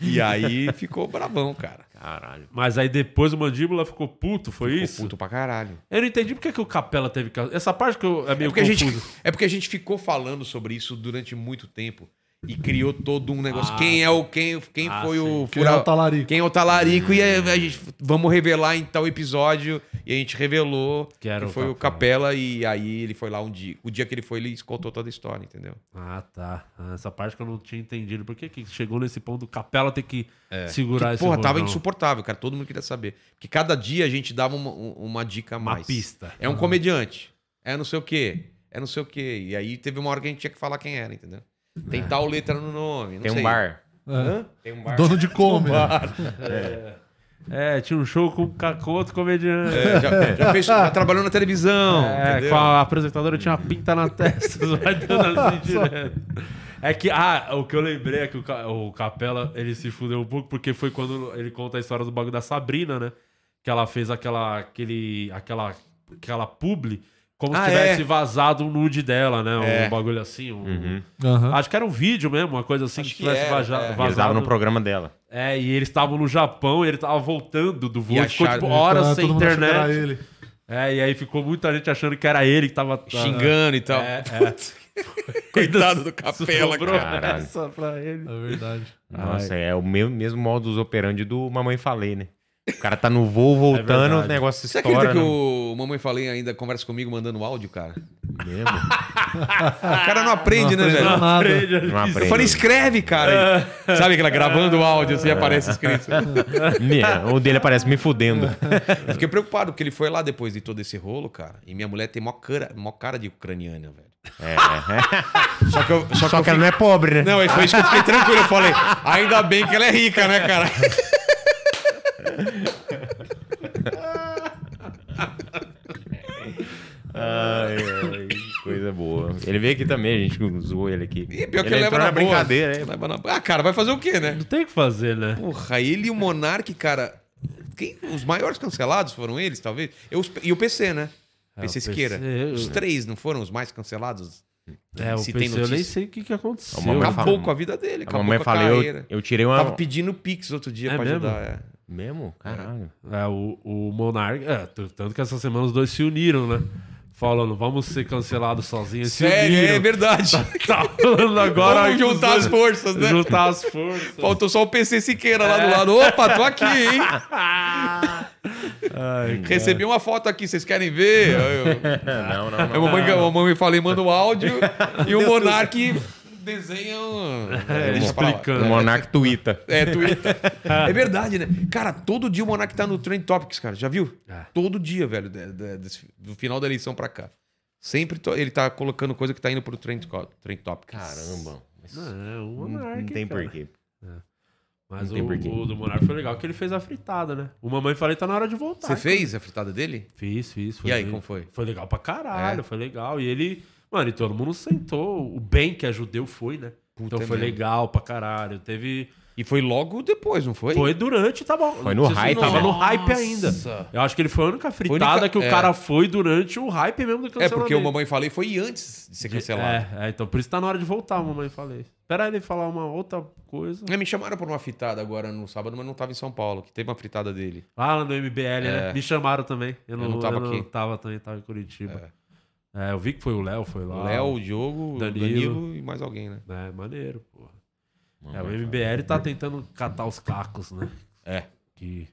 E aí ficou bravão, cara. Caralho. Mas aí depois o mandíbula ficou puto, foi Ficou isso? puto pra caralho. Eu não entendi por que, que o Capela teve. Essa parte que eu, é É meio porque, a gente, confuso. é porque a gente ficou falando sobre isso durante muito tempo. E criou todo um negócio. Ah, quem é o. Quem, quem Ah, foi o. sim. Quem é o talarico? Quem é o talarico? E aí a gente. Vamos revelar em tal episódio. E a gente revelou Que era o foi o Capela. E aí ele foi lá um dia. O dia que ele foi, ele contou toda a história, entendeu? Ah, tá. Ah, Essa parte que eu não tinha entendido. Por que, que chegou nesse ponto do Capela ter que segurar Que, esse porra, tava insuportável, cara. Todo mundo queria saber. Porque cada dia a gente dava uma, uma dica a Uma mais. pista. É um comediante. É não sei o quê. É não sei o quê. E aí teve uma hora que a gente tinha que falar quem era, entendeu? Tem tal letra no nome. não Tem um. É. Tem um bar. Dono de come. né? <laughs> É, tinha um show com, com outro comediante. É, já, já fez, já <laughs> trabalhou na televisão. É, entendeu? com a apresentadora tinha uma pinta na testa, vai dando assim <laughs> direto. É que, ah, o que eu lembrei é que o, o Capela, ele se fudeu um pouco, porque foi quando ele conta a história do bagulho da Sabrina, né? Que ela fez aquela, aquele, aquela, aquela publi, como Ah, se tivesse é. vazado um nude dela, né? É. Um bagulho assim. um- Uhum. Aham. Acho que era um vídeo mesmo, uma coisa assim, Acho que que tivesse era, vaja- é. vazado. Eles estavam no programa dela. É, e eles estavam no Japão, e ele tava voltando do voo, E ficou acharam- tipo horas Então, sem que internet. ele. É, e aí ficou muita gente achando que era ele que tava Xingando e tal. É, é. <laughs> Coitado do Capela, cara. Essa pra ele. É verdade. Nossa, é o mesmo, mesmo modus operandi do Mamãe Falei, né? O cara tá no voo voltando, verdade. o negócio Você acredita estoura. que né? o Mamãe Falei ainda conversa comigo mandando áudio, cara? Mesmo? O cara não aprende, né, aprendeu velho? nada. Não aprende. Eu falei, escreve, cara. Sabe aquela gravando o áudio assim aparece escrito. O dele aparece me fudendo. Eu fiquei preocupado, porque ele foi lá depois de todo esse rolo, cara. E minha mulher tem mó cara, mó cara de ucraniana, velho. É. Só que, eu, só Só que que eu ela não é pobre, né? Não, é foi isso que eu fiquei tranquilo. Eu falei, ainda bem que ela é rica, né, cara? Ai, ai, coisa boa. Ele veio aqui também, a gente zoou ele aqui. E pior que ele ele leva na, na brincadeira, é. Leva na- Ah, cara, vai fazer o quê, né? Não tem o que fazer, né? Porra, ele e o Monark, cara. Quem, os maiores cancelados foram eles, talvez? Eu, e o PC, né? É, PC o Siqueira. PC, Os três não foram os mais cancelados? É, o Se PC tem eu nem sei o que, que aconteceu. A Acabou fala- com a vida dele, A acabou mamãe com a falou, eu, eu tirei uma. Tava pedindo Pix outro dia É pra mesmo? ajudar. É. Mesmo? Caralho. É, o, o Monark. É, tanto que essa semana os dois se uniram, né? Falando, vamos ser cancelados sozinhos. Sério, uniram. é verdade. <laughs> Tá falando agora. Vamos juntar as forças, né? Juntar as forças. Faltou só o PC Siqueira lá do lado. Opa, tô aqui, hein? <laughs> Ai, Recebi uma foto aqui, vocês querem ver? <laughs> Eu, Não, não, a não. mamãe, a mamãe falei, manda o áudio. e o Monark desenha. um- <laughs> É, explicando. O Monark Twitter. É, Twitter. <laughs> é verdade, né? Cara, todo dia o Monark tá no Trend Topics, cara. Já viu? É. Todo dia, velho, de- de- desse- do final da eleição pra cá. Sempre to- ele tá colocando coisa que tá indo pro Trend, trend Topics. Caramba. Mas Não, é o não, Monark. não tem porquê. Mas o, o do Monark foi legal que ele fez a fritada, né? O mamãe falei tá na hora de voltar. Você fez a fritada dele? Fiz, fiz. foi E aí, bem- como foi? Foi legal pra caralho, É? foi legal. E ele, mano, e todo mundo sentou. O bem que é judeu foi, né? Puta, então é foi mesmo. legal pra caralho. Teve. E foi logo depois, não foi? Foi durante, tá bom. Foi no Não hype, Tava né? no hype ainda. Eu acho que ele foi a única fritada única- que o é. cara foi durante o hype mesmo do É, cancelamento. porque o Mamãe Falei foi antes de ser cancelado. É, é, então por isso tá na hora de voltar, a mamãe falei. Espera ele falar uma outra coisa. É, Me chamaram por uma fritada agora no sábado, mas não tava em São Paulo, que teve uma fritada dele. Lá no MBL, né? É. Me chamaram também. Eu não, não tava eu não aqui. tava também, tava em Curitiba. É. eu vi que foi o Léo, foi lá. Léo, o Diogo, o Danilo. Danilo. e mais alguém, né? É, maneiro, porra. É, o MBL tá tentando catar os cacos, né? É. Que,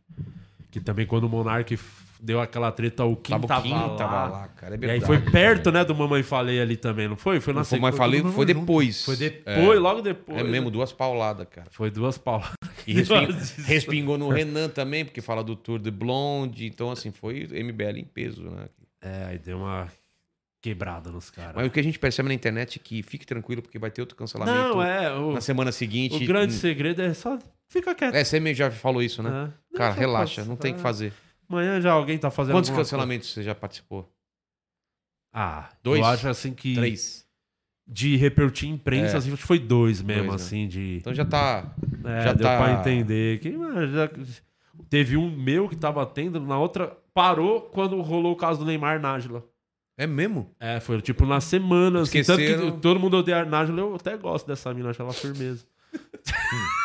que também quando o Monark deu aquela treta, o Kim Tava Kim, lá. tava lá, cara, é e aí verdade. foi perto, né, do Mamãe Falei ali também, não foi? Foi na mas sequência, falei, foi depois. Foi depois, logo depois. É, né? mesmo, duas pauladas, cara. Foi duas pauladas. E respingou, <laughs> respingou no Renan também, porque fala do Tour de Blonde. Então, assim, foi MBL em peso, né? É, aí deu uma quebrada nos caras. Mas o que a gente percebe na internet é que fique tranquilo, porque vai ter outro cancelamento Não, é. O, na semana seguinte. o grande segredo é só fica quieto. É, você mesmo já falou isso, né? né? Cara, relaxa, não tem o que fazer. Amanhã já alguém tá fazendo Quantos cancelamentos você já participou? coisa. Ah, Dois? eu acho assim que Três. de repercutir imprensa, É. assim, acho que foi dois mesmo, Dois, né? assim, de. Então já tá. É, já deu tá- pra entender. Que, já- teve um meu que tava tendo, na outra. Parou quando rolou o caso do Neymar Nájila. É mesmo? É, foi tipo na semana. Assim, tanto Esqueceram. que todo mundo odeia a Nájila, eu até gosto dessa mina, acho ela firmeza. <laughs>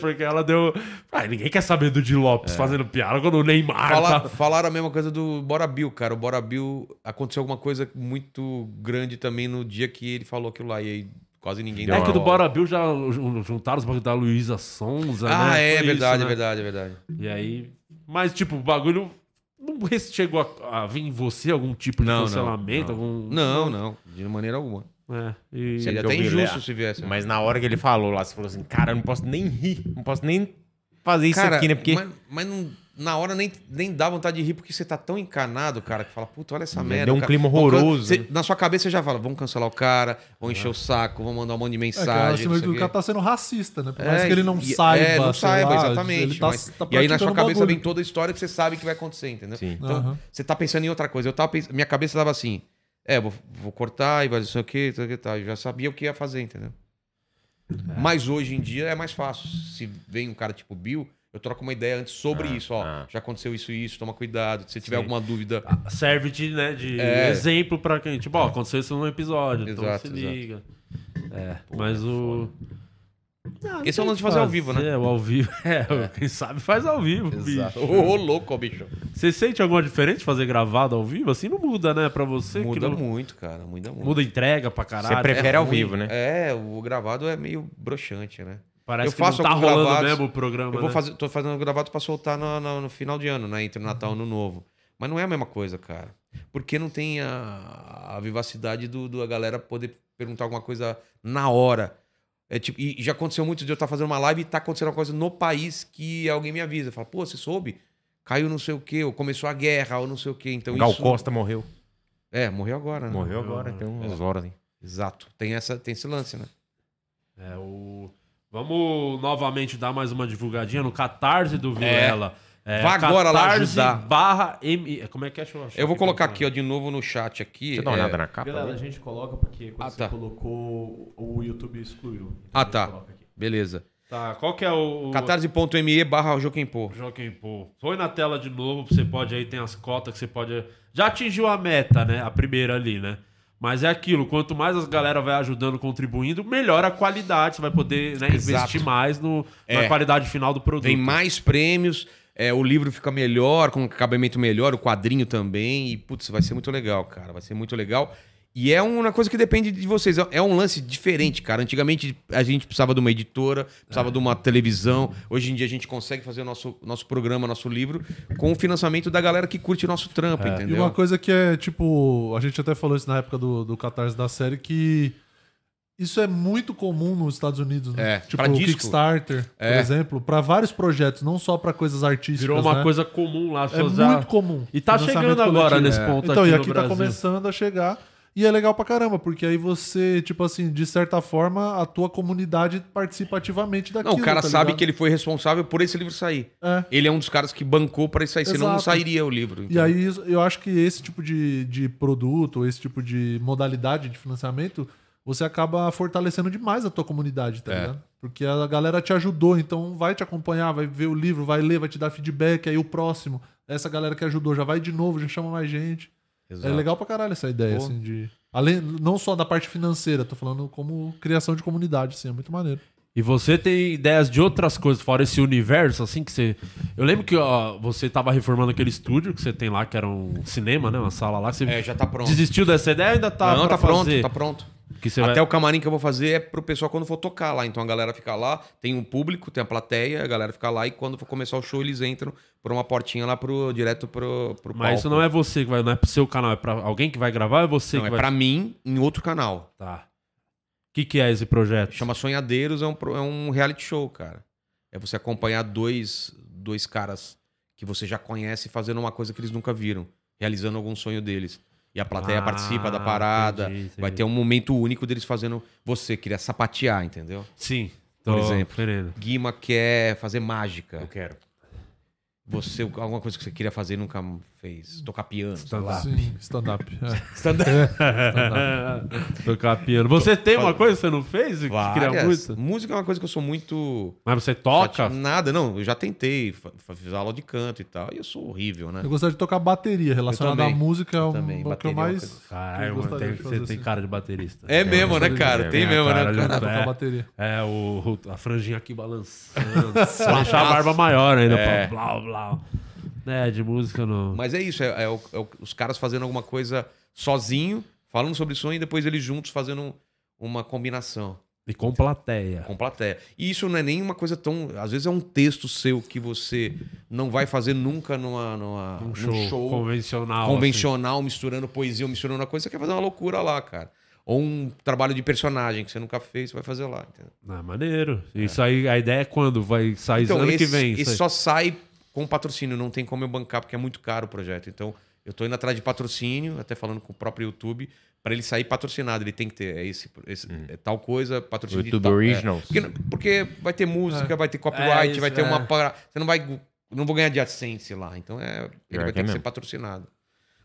Porque ela deu. Ah, ninguém quer saber do Di Lopes fazendo piada quando o Neymar. Fala- tá- Falaram a mesma coisa do Bora Bill, cara. O Bora Bill aconteceu alguma coisa muito grande também no dia que ele falou aquilo lá. E aí quase ninguém É que do. Bora Bill já jun- juntaram os bagulhos da Luísa Sonza, Ah, né? é Foi verdade, isso, é né? verdade, é verdade. E aí. Mas, tipo, o bagulho. Não chegou a, a vir em você algum tipo de Não, não, cancelamento? não. Algum... Não, não, de maneira alguma. É, e... Seria até injusto se viesse. Mas na hora que ele falou lá, você falou assim, cara, eu não posso nem rir, não posso nem fazer isso Cara, aqui, né? Porque mas, mas não- na hora nem, nem dá vontade de rir, porque você tá tão encanado, cara, que fala, puta, olha essa merda. deu um cara. clima Vamos horroroso, você- né? na sua cabeça você já fala, vamos cancelar o cara, vão encher É. o saco, vão mandar um monte de É, que mensagem. sei tudo, o cara tá sendo racista, né? Por É, mais que ele não e- saiba. É, não saiba, lá, exatamente. Ele tá, mas- tá e aí na sua cabeça bagulho. vem toda a história que você sabe que vai acontecer, entendeu? Sim. Então, você tá pensando em outra coisa. Eu tava pens- minha cabeça tava assim, é, vou, vou cortar e vai sei o que, que, tá. Eu já sabia o que ia fazer, entendeu? Mas hoje em dia é mais fácil. Se vem um cara tipo Bill, eu troco uma ideia antes sobre Ah, isso, ó. ah. Já aconteceu isso e isso, toma cuidado. Se tiver Sim. alguma dúvida. Serve de, né, de É. exemplo pra quem. Tipo, ó, aconteceu isso num episódio, então Exato, se exato. liga. É, mas o. Ah, não Esse é o lance de fazer ao vivo, né? É, o ao vivo. <laughs> É, quem sabe faz ao vivo, bicho. Ô, louco, bicho. Você sente alguma diferença de fazer gravado ao vivo? Assim não muda, né, pra você? Muda não- muito, cara. Muda muito. Muda entrega pra caralho. Você prefere É ao ruim. vivo, né? É, o gravado é meio broxante, né? Parece Eu que faço não tá rolando gravados. mesmo o programa, Eu vou né? fazer, tô fazendo gravado pra soltar no, no- no final de ano, né? Entre o Natal e Ano Novo. Mas não é a mesma coisa, cara. Porque não tem a, a vivacidade do, do a galera poder perguntar alguma coisa na hora. É tipo, e já aconteceu muito de eu estar fazendo uma live e tá acontecendo uma coisa no país que alguém me avisa. Fala, pô, você soube? Caiu não sei o quê, ou começou a guerra, ou não sei o quê. Então Gal isso... Costa morreu. É, morreu agora, né? Morreu agora, tem umas horas. hein? Exato. Tem, essa, tem esse lance, né? É, o... Vamos novamente dar mais uma divulgadinha no Catarse do Vilela. É, Vá agora lá ajudar. barra M... Como é que é? Deixa eu achar Eu vou aqui, colocar aqui, ó, de novo no chat aqui. Deixa eu dar uma é, olhada na capa. Vilela, a gente coloca porque quando Ah, você tá. colocou, o YouTube excluiu. Então Ah, a gente tá. coloca aqui. Beleza. Tá, qual que é o... catarse.me barra Joaquim Pô. Joaquim Pô. Põe na tela de novo, você pode aí, tem as cotas que você pode. Já atingiu a meta, né? A primeira ali, né? Mas é aquilo, quanto mais as galera vai ajudando, contribuindo, melhor a qualidade. Você vai poder né, investir mais no, na É. qualidade final do produto. Tem mais prêmios, é, o livro fica melhor, com acabamento melhor, o quadrinho também. E, putz, vai ser muito legal, cara. Vai ser muito legal. E é uma coisa que depende de vocês. É um lance diferente, cara. Antigamente a gente precisava de uma editora, precisava de uma televisão. Hoje em dia a gente consegue fazer o nosso, nosso programa, nosso livro, com o financiamento da galera que curte nosso trampo, E entendeu? uma coisa que é, tipo, a gente até falou isso na época do, do Catarse da série, que isso é muito comum nos Estados Unidos, né? É, tipo pra o disco. Kickstarter, É. por exemplo, pra vários projetos, não só pra coisas artísticas, Virou uma né? coisa comum lá. É pessoas muito comum. E tá chegando agora coletivo. nesse É. ponto Então, aqui e no aqui tá Brasil. começando a chegar. E é legal pra caramba, porque aí você, tipo assim, de certa forma, a tua comunidade participa ativamente daquilo. Não, o cara tá sabe que ele foi responsável por esse livro sair. É. Ele é um dos caras que bancou pra isso sair, senão não Exato. sairia o livro. E entendeu? aí, eu acho que esse tipo de, de produto, esse tipo de modalidade de financiamento, você acaba fortalecendo demais a tua comunidade, tá É. ligado? Porque a galera te ajudou, então vai te acompanhar, vai ver o livro, vai ler, vai te dar feedback, aí o próximo, essa galera que ajudou já vai de novo, já chama mais gente. Exato. É legal pra caralho essa ideia, Pô. assim, de... Além, não só da parte financeira, tô falando como criação de comunidade, assim, é muito maneiro. E você tem ideias de outras coisas fora esse universo, assim, que você. Eu lembro que ó, você tava reformando aquele estúdio que você tem lá, que era um cinema, né? Uma sala lá. Você É, já tá pronto. desistiu dessa ideia ainda tá. não, pra tá pronto, fazer? tá pronto. Até vai... o camarim que eu vou fazer é pro pessoal quando for tocar lá. Então a galera fica lá, tem um público, tem a plateia, a galera fica lá e quando for começar o show eles entram por uma portinha lá pro, direto pro, pro Mas isso não é você que vai, não é pro seu canal, é pra alguém que vai gravar ou é você Não, que é vai. pra mim em outro canal. Tá. O que, que é esse projeto? Chama Sonhadeiros, é um, é um reality show, cara. É você acompanhar dois, dois caras que você já conhece fazendo uma coisa que eles nunca viram, realizando algum sonho deles. E a plateia Ah, participa da parada. entendi, entendi. Vai ter um momento único deles fazendo você queria sapatear, entendeu? Sim. Por exemplo. querendo. Guima quer fazer mágica. Eu quero. Você, alguma coisa que você queria fazer e nunca fez. Tocar piano. Sim, stand-up. é. <laughs> Tocar piano. Você tem uma coisa que você não fez? Que queria muito? Música é uma coisa que eu sou muito. Mas você toca? Nada, não. Eu já tentei, fiz aula de canto e tal. E eu sou horrível, né? Eu gostaria de tocar bateria, relacionada à música, é um, também, o que eu bateria é mais... coisa- Caralho, eu mano, gostaria tem- você fazer tem assim. cara de baterista. É mesmo, né, cara? Tem mesmo, né, cara? tocar É. bateria. É, o, a franjinha aqui balançando. <laughs> Deixar a barba maior ainda. É. pra Blá, blá. É, de música não. Mas é isso, é, é o- é os caras fazendo alguma coisa sozinho, falando sobre sonho e depois eles juntos fazendo um- uma combinação E com plateia. com plateia. E isso não é nem uma coisa tão. Às vezes é um texto seu que você não vai fazer nunca numa, numa, Um num show, show convencional. convencional, misturando poesia ou misturando uma coisa, você quer fazer uma loucura lá, cara. Ou um trabalho de personagem que você nunca fez, você vai fazer lá. Entendeu? Assim. Ah, maneiro. Isso aí, a ideia é quando? Vai sair Então, ano esse, que vem. isso esse aí. só sai com patrocínio, não tem como eu bancar, porque é muito caro o projeto. Então, eu tô indo atrás de patrocínio, até falando com o próprio YouTube, para ele sair patrocínado. Ele tem que ter é esse, esse- é tal coisa, patrocínio YouTube tal- é. Originals. Porque, porque vai ter música, vai ter copyright, É, isso, vai ter é. uma. para- Você não vai. não vou ganhar de AdSense lá. Então é, ele vai ter é que ser mesmo. patrocinado.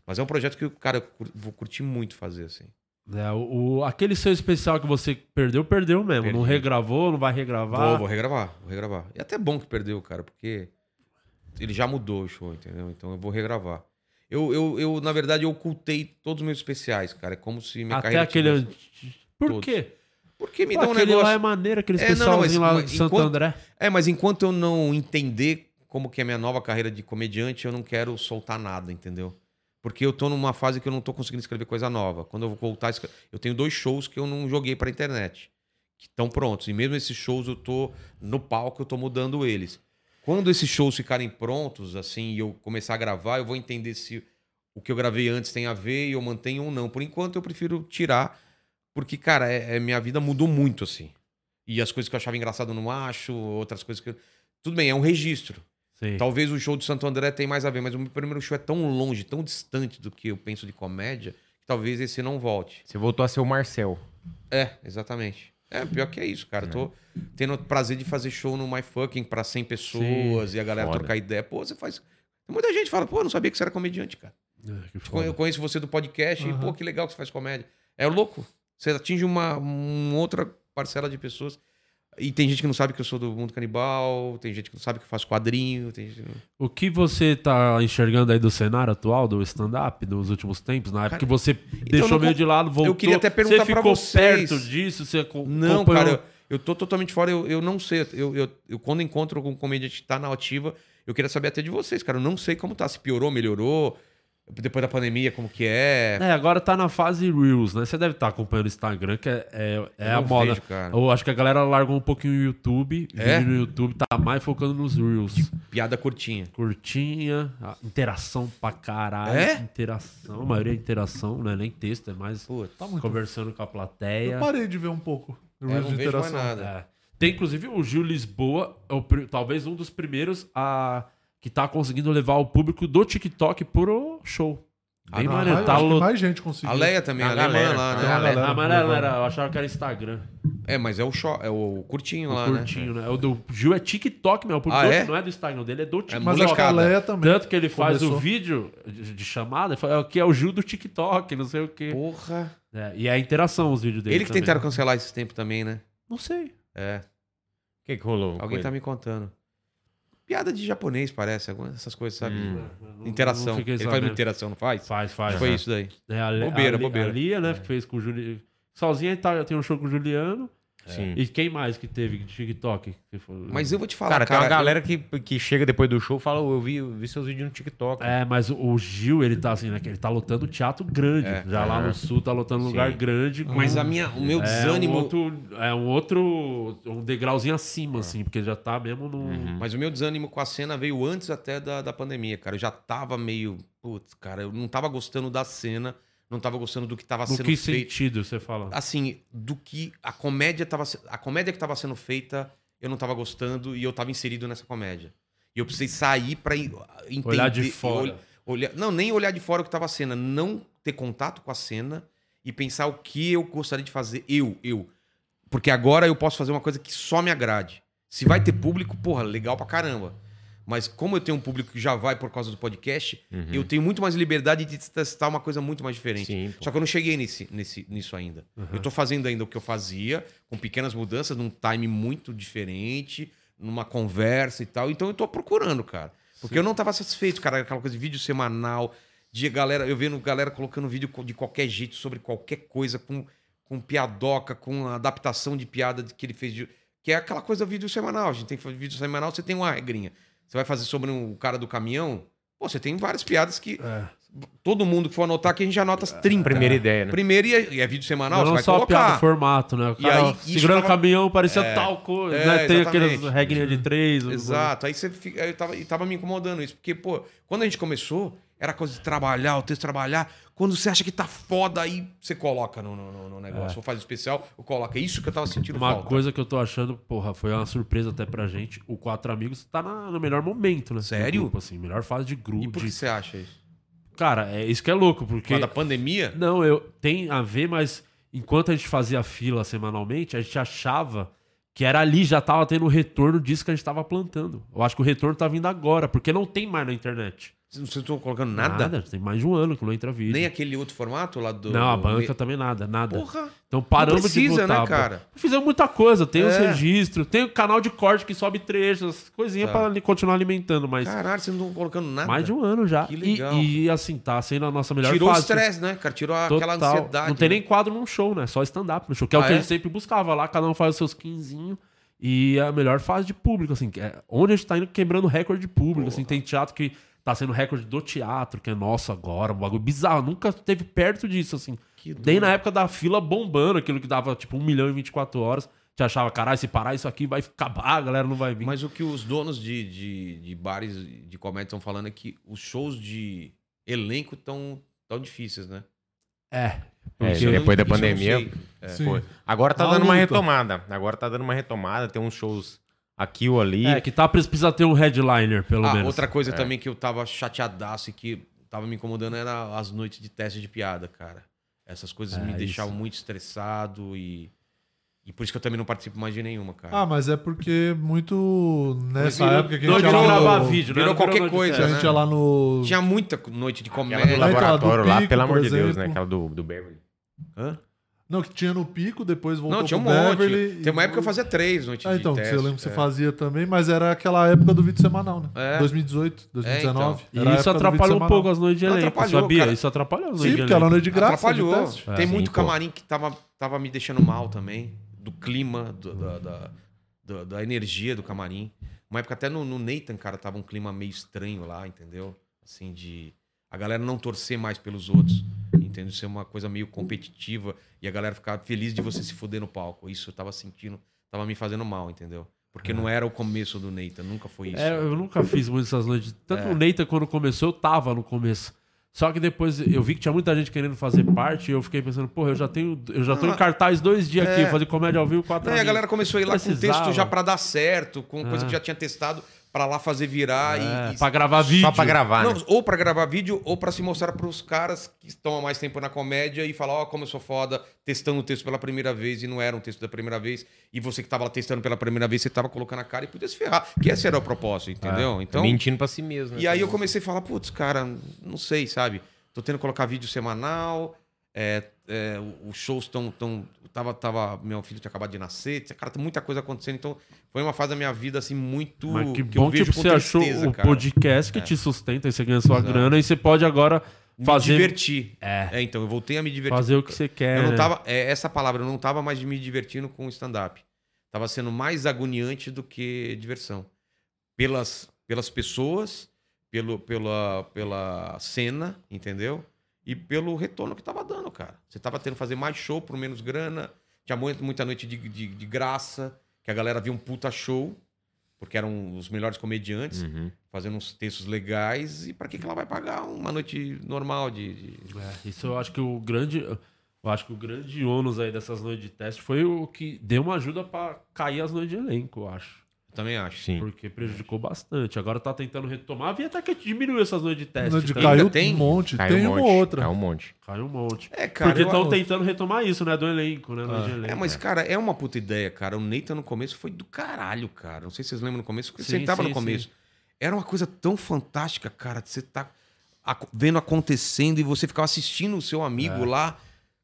Mas é um projeto que, cara, eu vou curtir muito fazer, assim. É, o, aquele seu especial que você perdeu, perdeu mesmo. Não Perdi. regravou, não vai regravar. Vou, vou regravar, vou regravar. E até bom que perdeu, cara, porque ele já mudou o show, entendeu? Então eu vou regravar. Eu, eu, eu na verdade, eu ocultei todos os meus especiais, cara. É como se minha Até carreira aquele. tivesse- Por todos. quê? Porque me Pô, dá um negócio. lá é maneiro, aquele É, mas- lá de Santo enquanto- André. É, mas enquanto eu não entender como que é a minha nova carreira de comediante, eu não quero soltar nada, entendeu? Porque eu tô numa fase que eu não tô conseguindo escrever coisa nova. Quando eu vou voltar, eu tenho dois shows que eu não joguei pra internet, que estão prontos. E mesmo esses shows eu tô no palco, eu tô mudando eles. Quando esses shows ficarem prontos, assim, e eu começar a gravar, eu vou entender se o que eu gravei antes tem a ver e eu mantenho ou não. Por enquanto eu prefiro tirar, porque, cara, é, é- minha vida mudou muito, assim. E as coisas que eu achava engraçado eu não acho, outras coisas que eu... Tudo bem, é um registro. Sim. Talvez o show de Santo André tenha mais a ver, mas o meu primeiro show é tão longe, tão distante do que eu penso de comédia, que talvez esse não volte. Você voltou a ser o Marcel. É, exatamente. É, pior que é isso, cara. Tô tendo o prazer de fazer show no My Fucking pra 100 pessoas e a galera foda. trocar ideia. Pô, você faz. Muita gente fala, pô, não sabia que você era comediante, cara. É, Eu conheço você do podcast e, pô, que legal que você faz comédia. É louco. Você atinge uma, uma outra parcela de pessoas. E tem gente que não sabe que eu sou do mundo canibal, tem gente que não sabe que eu faço quadrinho, que não... O que você tá enxergando aí do cenário atual, do stand-up, dos últimos tempos? Na época que você deixou não meio de lado, voltou. queria até perguntar você pra ficou vocês. perto disso? Você Não, acompanhou- cara, eu, eu tô totalmente fora, eu, eu não sei. Eu, eu, eu, quando encontro algum comediante que tá na ativa, eu queria saber até de vocês, cara. Eu não sei como tá, se piorou, melhorou, depois da pandemia, como que é. É, agora tá na fase Reels, né? Você deve estar acompanhando o Instagram, que é, é, é a moda. vejo, cara. Eu acho que a galera largou um pouquinho o YouTube. É? No YouTube tá mais focando nos Reels. Piada curtinha. Curtinha, interação pra caralho. É? Interação, a maioria é interação, não é nem texto, é mais Putz. Tá muito- conversando com a plateia. Eu parei de ver um pouco. É, Reels não de vejo mais interação. nada. É. Tem inclusive o Gil Lisboa, é o talvez um dos primeiros a que tá conseguindo levar o público do TikTok pro show. Bem Ah, maneiro. mais- Tá lo- mais gente conseguiu. A Leia também, a, A alemã galera, lá, a né? galera. Ah, mas não era, não era, eu achava que era Instagram. É, mas é o, show, é o curtinho O lá, curtinho, né? O do Gil é TikTok, meu. O público Ah, é? não é do Instagram dele, é do TikTok. Mas acho que a. Leia também. Tanto que ele faz Começou. o vídeo de, de chamada, ele fala, que é o Gil do TikTok, não sei o quê. né? Porra. É, e é a interação os vídeos dele. Ele que também. tentaram cancelar esse tempo também, né? Não sei. É. O que, que rolou? Alguém ele? tá me contando. Piada de japonês, parece. algumas- Essas coisas, sabe? Hum. Não- Interação. Ele faz muita interação, não faz? Faz, faz. Foi Aham. isso daí. É, a, Bobeira, a, bobeira. A Lia, né, que fez com o Juliano. Sozinha tá, tem um show com o Juliano. Sim. E quem mais que teve de TikTok? Mas eu vou te falar, Cara, cara. tem uma galera que, que chega depois do show e fala, "Ô, eu vi, eu vi seus vídeos no TikTok. É, mas o, Gil, ele tá assim, né? que Ele tá lotando teatro grande. É. Já lá É. no sul tá lotando Sim. lugar grande. com- Mas a minha, o meu é desânimo. Um outro, é um outro. Um degrauzinho acima, assim, porque já tá mesmo no. Uhum. Mas o meu desânimo com a cena veio antes até da, da pandemia, cara. Eu já tava meio. Putz, cara, eu não tava gostando da cena, não tava gostando do que tava No sendo que feito. sentido você fala? Assim, do que a comédia tava. A comédia que tava sendo feita, eu não tava gostando e eu tava inserido nessa comédia. E eu precisei sair pra en- entender. Olhar de fora. ol- olhar- não, nem olhar de fora o que tava a cena. Não ter contato com a cena e pensar o que eu gostaria de fazer. Eu, eu. Porque agora eu posso fazer uma coisa que só me agrade. Se vai ter público, porra, legal pra caramba. Mas como eu tenho um público que já vai por causa do podcast, eu tenho muito mais liberdade de testar uma coisa muito mais diferente. Sim. Só que eu não cheguei nesse, nesse, nisso ainda. Eu tô fazendo ainda o que eu fazia, com pequenas mudanças, num time muito diferente, numa conversa e tal. Então eu tô procurando, cara. Porque eu não tava satisfeito, cara, aquela coisa de vídeo semanal, de galera, eu vendo galera colocando vídeo de qualquer jeito, sobre qualquer coisa, com, com piadoca, com adaptação de piada que ele fez. De, que é aquela coisa vídeo semanal. A gente tem que fazer vídeo semanal, você tem uma regrinha. Você vai fazer sobre um cara do caminhão, pô, você tem várias piadas que É. todo mundo que for anotar aqui, a gente já anota as 30. Primeira ideia, né? Primeiro e é, e é vídeo semanal, não você vai só a piada, colocar. formato, né? O E cara aí, isso segurando o tava- caminhão, parecia É. tal coisa, É, né? Tem aquelas regrinhas de três. Exato. Aí você fica. aí Eu tava, e tava me incomodando isso. Porque, pô, quando a gente começou, era coisa de trabalhar, o texto trabalhar. Quando você acha que tá foda, aí você coloca no, no, no- negócio. Ou faz especial, ou coloca. É isso que eu tava sentindo Uma falta. coisa que eu tô achando, porra, foi uma surpresa até pra gente. O Quatro Amigos tá na- no melhor momento, né? Sério? Grupo, assim, melhor fase de grupo. E por que você acha isso? Cara, é isso que é louco, Por porque. causa da pandemia? Não, eu tem a ver, mas enquanto a gente fazia fila semanalmente, a gente achava que era ali, já tava tendo o retorno disso que a gente tava plantando. Eu acho que o retorno tá vindo agora, porque não tem mais na internet. Vocês não estão colocando nada? Tem mais de um ano que não entra vídeo. Nem aquele outro formato lá do. Não, a banca também nada, nada. Porra! Então paramos precisa, de botar. né, cara? Fizemos muita coisa, tem os É. registros, tem o canal de corte que sobe trechos, coisinha Tá. pra continuar alimentando, mas Caralho, vocês não estão colocando nada. mais de um ano já. Que E- legal. E, assim, tá sendo a nossa melhor Tirou o fase. estresse, né, cara? Tirou aquela Total. ansiedade. Não tem né? nem quadro num show, né? Só stand-up no show. Que é o Ah, que a é? gente sempre buscava lá, cada um faz os seus quinzinhos. E é a melhor fase de público, assim. que é onde a gente tá indo quebrando recorde de público. Assim, tem teatro que tá sendo recorde do teatro, que é nosso agora, um bagulho bizarro. Nunca teve perto disso, assim. Que Nem na época da fila bombando, aquilo que dava tipo 1 milhão em 24 horas. Te achava, caralho, se parar isso aqui vai acabar, a galera não vai vir. Mas o que os donos de, de, de bares de comédia estão falando é que os shows de elenco estão tão difíceis, né? É. É, depois da pandemia. é. Agora tá Uma dando uma retomada. Agora tá dando uma retomada. Tem uns shows aqui ou ali. É, que tá, precisa ter um headliner, pelo Ah, menos. outra coisa também que eu tava chateadaço e que tava me incomodando era as noites de teste de piada, cara. Essas coisas É, me isso. deixavam muito estressado e. E por isso que eu também não participo mais de nenhuma, cara. Ah, mas é porque muito nessa Virou- época que a gente ia virou- lá gravar no... vídeo, virou né? Não qualquer noite coisa, que a gente ia lá no... Tinha muita noite de Aquela do comédia. então, a do laboratório lá, Pico, pelo amor de Deus, né? Aquela do, do Beverly. Hã? Não, que tinha no Pico, depois voltou Não, tinha um pro monte. Beverly. Tem uma e- época que eu fazia três noites Ah, de então, que teste. você lembra que você é. fazia também, mas era aquela época do vídeo semanal, né? É. 2018, 2019. E Era a isso atrapalhou um pouco as noites de elenco, atrapalhou, sabia? cara. Isso atrapalhou as Sim, noites de porque era noite de graça. Atrapalhou. de teste. Tem sim, muito pô. camarim que tava, tava me deixando mal também. Do clima, do- da, da, da- da energia do camarim. Uma época até no, no Nathan, cara, tava um clima meio estranho lá, entendeu? Assim, de a galera não torcer mais pelos outros. Entendeu? Ser uma coisa meio competitiva e a galera ficar feliz de você se fuder no palco. Isso eu tava sentindo, tava me fazendo mal, entendeu? Porque não era o começo do Nathan, nunca foi isso. É, eu nunca fiz muito essas noites. Tanto o Neita, quando começou, eu tava no começo. Só que depois eu vi que tinha muita gente querendo fazer parte e eu fiquei pensando, porra, eu já tenho. Eu já tô Ah, em cartaz dois dias aqui, é. fazer comédia ao vivo quatro e a galera começou a ir lá com Precisava. texto já pra dar certo, com coisa Ah. que já tinha testado pra lá fazer virar É, e, e pra gravar vídeo. Só pra gravar, Não, né? ou pra gravar vídeo, ou pra se mostrar pros caras que estão há mais tempo na comédia e falar, ó, como eu sou foda, testando o texto pela primeira vez e não era um texto da primeira vez. E você que tava lá testando pela primeira vez, você tava colocando a cara e podia se ferrar. Que esse era o propósito, entendeu? então, Mentindo pra si mesmo. né? e aí eu comecei a falar, putz, cara, não sei, sabe? Tô tendo que colocar vídeo semanal, é, é, os shows estão. Tão, tava, tava, meu filho tinha acabado de nascer, tinha, cara, muita coisa acontecendo. Então, foi uma fase da minha vida, assim, muito. Mas que eu bom que tipo, você achou o cara. podcast que te sustenta e você ganha sua Exato. grana e você pode agora Me fazer, divertir. É. então, eu voltei a me divertir. fazer o que você quer. Eu não tava. É essa palavra, eu não tava mais me divertindo com o stand-up. Tava sendo mais agoniante do que diversão. Pelas, pelas pessoas, pelo, pela, pela cena, entendeu? E pelo retorno que tava dando, cara. Você tava tendo que fazer mais show por menos grana. Tinha muito, muita noite de, de, de graça, que a galera via um puta show, porque eram os melhores comediantes, Uhum. fazendo uns textos legais. E pra que, que ela vai pagar uma noite normal de- de, É, isso eu acho que o grande. Eu acho que o grande ônus aí dessas noites de teste foi o que deu uma ajuda pra cair as noites de elenco, eu acho. Eu também acho. Sim. Porque prejudicou bastante. Agora tá tentando retomar. Vi até que diminuiu essas noites de teste. Tá? caiu tem? um monte, Caiu tem um uma monte. ou outra. Caiu um monte. Caiu um monte. É, cara. Porque eu- estão tentando retomar isso, né? Do elenco, né? De elenco. É, mas, cara, é uma puta ideia, cara. O Nathan no começo foi do caralho, cara. Não sei se vocês lembram no começo, porque Sim, você tava sim, no começo. sim. Era uma coisa tão fantástica, cara, de você tá vendo acontecendo e você ficava assistindo o seu amigo lá,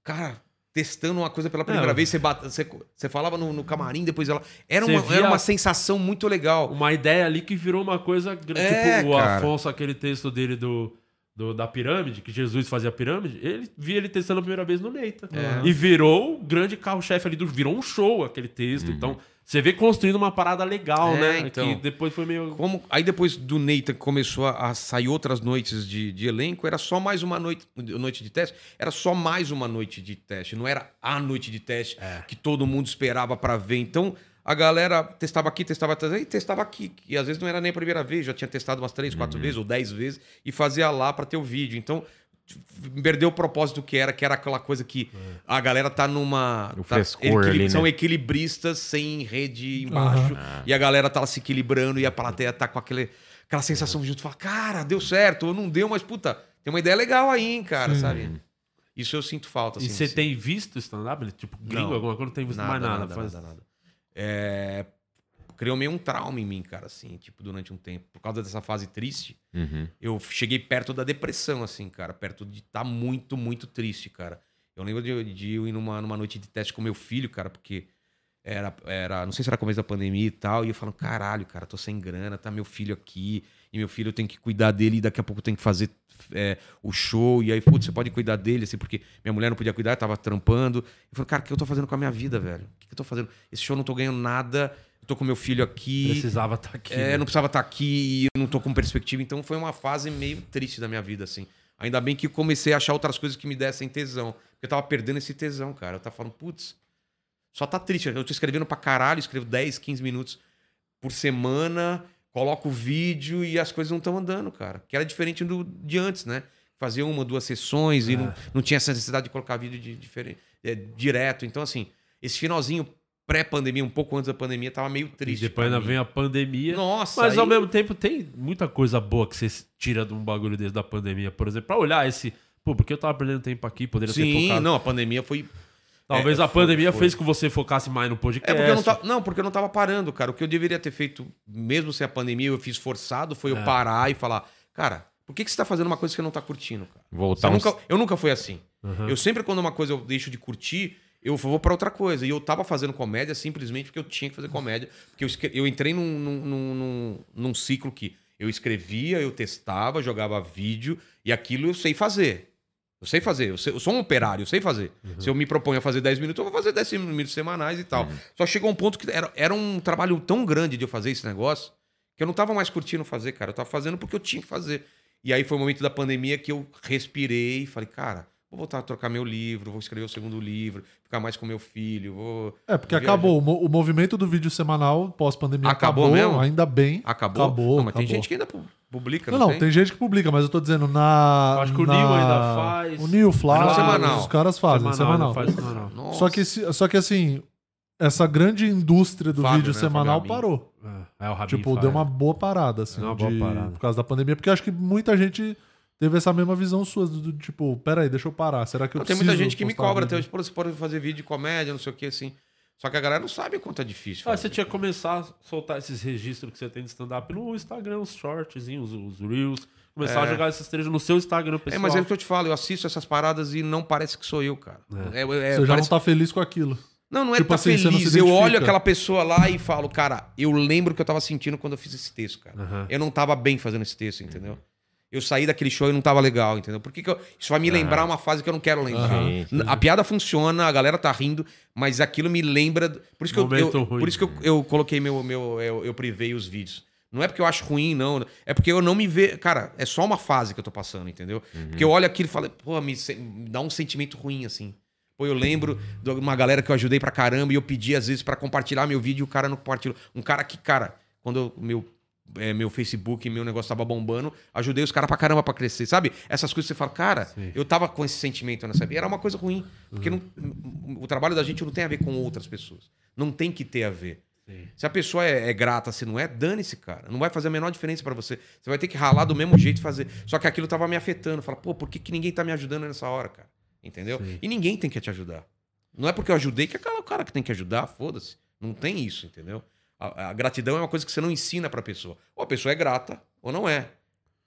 cara, testando uma coisa pela primeira Não. vez. Você, você, você falava no, no camarim, depois ela. Era Você uma, era uma sensação muito legal. Uma ideia ali que virou uma coisa grande. É, tipo, o cara. Afonso, aquele texto dele do, do- da pirâmide, que Jesus fazia a pirâmide, ele via ele testando a primeira vez no Neita. É. E virou o grande carro-chefe ali do. Virou um show aquele texto. Então, você vê construindo uma parada legal, É, né? então. Que depois foi meio. Como, aí depois do Nathan que começou a, a sair outras noites de, de elenco, era só mais uma noite, noite de teste. Era só mais uma noite de teste. Não era a noite de teste que todo mundo esperava pra ver. Então a galera testava aqui, testava e testava aqui. E às vezes não era nem a primeira vez, já tinha testado umas três, quatro vezes ou dez vezes e fazia lá pra ter o vídeo. Então perdeu o propósito que era, que era aquela coisa que a galera tá numa. O tá- frescor ali, né? São equilibristas sem rede embaixo. E a galera tá se equilibrando e a plateia tá com aquele, aquela sensação junto. Fala, cara, deu certo, ou não deu, mas puta, tem uma ideia legal aí, hein, cara, sabe? Isso eu sinto falta. E Assim, você assim. tem visto stand-up? Tipo, gringo, Não. alguma coisa? Não tem visto mais nada. faz- nada, nada. É, criou meio um trauma em mim, cara, assim, tipo, durante um tempo. Por causa dessa fase triste, Uhum. eu cheguei perto da depressão, assim, cara. Perto de estar muito, muito triste, cara. Eu lembro de, de eu ir numa, numa noite de teste com meu filho, cara, porque era, era. Não sei se era começo da pandemia e tal. E eu falo, caralho, cara, tô sem grana, tá meu filho aqui. E meu filho eu tenho que cuidar dele e daqui a pouco eu tenho que fazer é, o show. E aí, putz, você pode cuidar dele, assim, porque minha mulher não podia cuidar, tava trampando. Eu falei, cara, o que eu tô fazendo com a minha vida, velho? O que, que eu tô fazendo? Esse show eu não tô ganhando nada. Eu tô com meu filho aqui. Precisava estar aqui. É, né? não precisava estar aqui e eu não tô com perspectiva. Então foi uma fase meio triste da minha vida, assim. Ainda bem que comecei a achar outras coisas que me dessem tesão. Porque eu tava perdendo esse tesão, cara. Eu tava falando, putz, só tá triste. Eu tô escrevendo pra caralho, escrevo 10, 15 minutos por semana, coloco o vídeo e as coisas não estão andando, cara. Que era diferente do, de antes, né? Fazia uma, duas sessões e não, não tinha essa necessidade de colocar vídeo de, diferente, é, direto. Então, assim, esse finalzinho pré-pandemia, um pouco antes da pandemia, tava meio E triste. depois pra ainda mim. vem a pandemia. Nossa, Mas aí- ao mesmo tempo tem muita coisa boa que você tira de um bagulho desse da pandemia. Por exemplo, pra olhar esse Pô, por que eu tava perdendo tempo aqui? Poderia ter Sim, focado. não, a pandemia foi. Talvez É, a foi- pandemia foi. fez com que você focasse mais no podcast. É porque eu não tava. Não, porque eu não tava parando, cara. O que eu deveria ter feito, mesmo sem a pandemia, eu fiz forçado, foi eu parar e falar, cara, por que, que você tá fazendo uma coisa que você não tá curtindo, cara? Voltar Eu uns... nunca, eu nunca fui assim. Eu sempre, quando uma coisa eu deixo de curtir, eu vou pra outra coisa. E eu tava fazendo comédia simplesmente porque eu tinha que fazer comédia. Porque eu, eu entrei num, num, num, num- ciclo que eu escrevia, eu testava, jogava vídeo, e aquilo eu sei fazer. Eu sei fazer, eu, sei- eu sou um operário, eu sei fazer. Se eu me proponho a fazer 10 minutos, eu vou fazer 10 minutos semanais e tal. Só chegou um ponto que era, era um trabalho tão grande de eu fazer esse negócio que eu não tava mais curtindo fazer, cara. Eu tava fazendo porque eu tinha que fazer. E aí foi o momento da pandemia que eu respirei e falei, cara, vou voltar a trocar meu livro, vou escrever o segundo livro, ficar mais com meu filho, vou. É, porque viajar. acabou. O, mo- o movimento do vídeo semanal pós-pandemia Acabou acabou, mesmo? ainda bem. Acabou? Acabou, Não, mas tem acabou. gente que ainda pu- publica, Não, não, não, tem? gente que publica, mas eu tô dizendo na. Acho que o na- Nil ainda faz. O Nil, Flávio, semanal. os caras fazem, semanal. Faz semanal. Nossa. Só que, só que assim, essa grande indústria do Fábio, vídeo né? semanal Fábio parou. É, é o Rabin Tipo, faz. deu uma boa parada, assim, Deu uma boa de- parada. por causa da pandemia, porque acho que muita gente teve essa mesma visão sua, do, do tipo, peraí, deixa eu parar, será que eu Não, tem muita gente que me cobra até hoje, pô, você pode fazer vídeo de comédia, não sei o que, assim. Só que a galera não sabe o quanto é difícil. Ah, você tinha que começar a soltar esses registros que você tem de stand-up no Instagram, os shortzinhos, os reels. Começar a jogar esses trechos no seu Instagram, É, pessoal. mas é o que eu te falo, eu assisto essas paradas e não parece que sou eu, cara. É, é, Você já parece- não tá feliz com aquilo. Não, não é Tipo tá assim, você não feliz. eu olho aquela pessoa lá e falo, cara, eu lembro o que eu tava sentindo quando eu fiz esse texto, cara. Eu não tava bem fazendo esse texto, entendeu? Eu saí daquele show e não tava legal, entendeu? Por que, que eu- isso vai me lembrar uma fase que eu não quero lembrar? Sim, sim. A piada funciona, a galera tá rindo, mas aquilo me lembra. Por isso que, eu, eu- ruim. por isso que eu, eu coloquei meu. meu eu, eu privei os vídeos. Não é porque eu acho ruim, não. É porque eu não me vejo. Cara, é só uma fase que eu tô passando, entendeu? Porque eu olho aquilo e falo, pô, me, me dá um sentimento ruim, assim. Pô, eu lembro de uma galera que eu ajudei pra caramba e eu pedi, às vezes, pra compartilhar meu vídeo e o cara não compartilhou. Um cara que, cara, quando eu- meu, é, meu Facebook, meu negócio tava bombando, ajudei os caras pra caramba pra crescer, sabe? Essas coisas que você fala, cara, eu tava com esse sentimento nessa vida. Era uma coisa ruim. Porque não- o trabalho da gente não tem a ver com outras pessoas. Não tem que ter a ver. Se a pessoa é, é grata, se não é, dane-se, cara. Não vai fazer a menor diferença pra você. Você vai ter que ralar do mesmo jeito e fazer. Só que aquilo tava me afetando. Fala, pô, por que, que ninguém tá me ajudando nessa hora, cara? Entendeu? E ninguém tem que te ajudar. Não é porque eu ajudei que é aquela cara que tem que ajudar, foda-se. Não tem isso, entendeu? A, a gratidão é uma coisa que você não ensina pra pessoa. Ou a pessoa é grata, ou não é.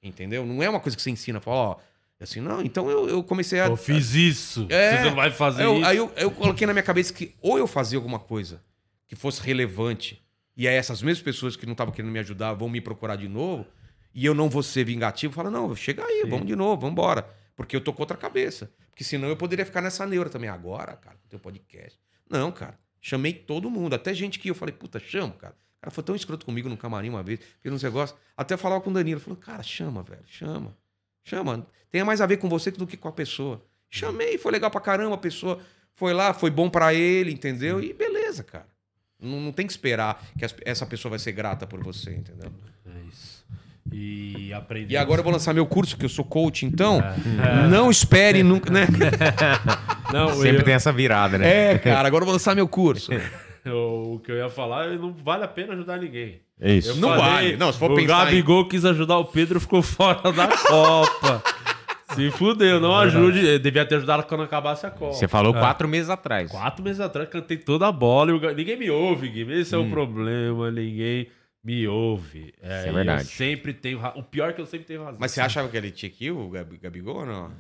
Entendeu? Não é uma coisa que você ensina. Fala, ó, assim, não, então eu, eu comecei a. Eu fiz isso. É. Você não vai fazer eu, isso. Aí eu, eu coloquei na minha cabeça que ou eu fazia alguma coisa que fosse relevante, e aí essas mesmas pessoas que não estavam querendo me ajudar vão me procurar de novo, e eu não vou ser vingativo, fala, não, chega aí, vamos de novo, vamos embora. Porque eu tô com outra cabeça. Porque senão eu poderia ficar nessa neura também. Agora, cara, com o teu podcast. Não, cara. Chamei todo mundo. Até gente que eu falei, puta, chama, cara. O cara foi tão escroto comigo no camarim uma vez, fez uns negócios. Até falava com o Danilo. Falou, cara, chama, velho, chama. Chama. Tenha mais a ver com você do que com a pessoa. Chamei, foi legal pra caramba. A pessoa foi lá, foi bom pra ele, entendeu? E beleza, cara. Não, não tem que esperar que essa pessoa vai ser grata por você, entendeu? É isso. E aprender. E agora eu vou lançar meu curso, que eu sou coach, então. Não espere nunca, né? <laughs> Não, Sempre eu- tem essa virada, né? É, cara, agora eu vou lançar meu curso. <laughs> o que eu ia falar, não vale a pena ajudar ninguém. É isso. Eu Não vale. Não, se for o pensar Gabigol quis ajudar o Pedro, ficou <laughs> fora da Copa. Se fudeu, não ajude. Ele devia ter ajudado quando acabasse a Copa. Você falou quatro meses atrás. Quatro meses atrás cantei toda a bola e o ninguém me ouve, Gui. Esse é Hum. o problema, ninguém me ouve. É, Isso é verdade. Eu sempre tenho ra- O pior é que eu sempre tenho razão. Mas você achava que ele tinha que ir, o Gabi- Gabigol, ou não?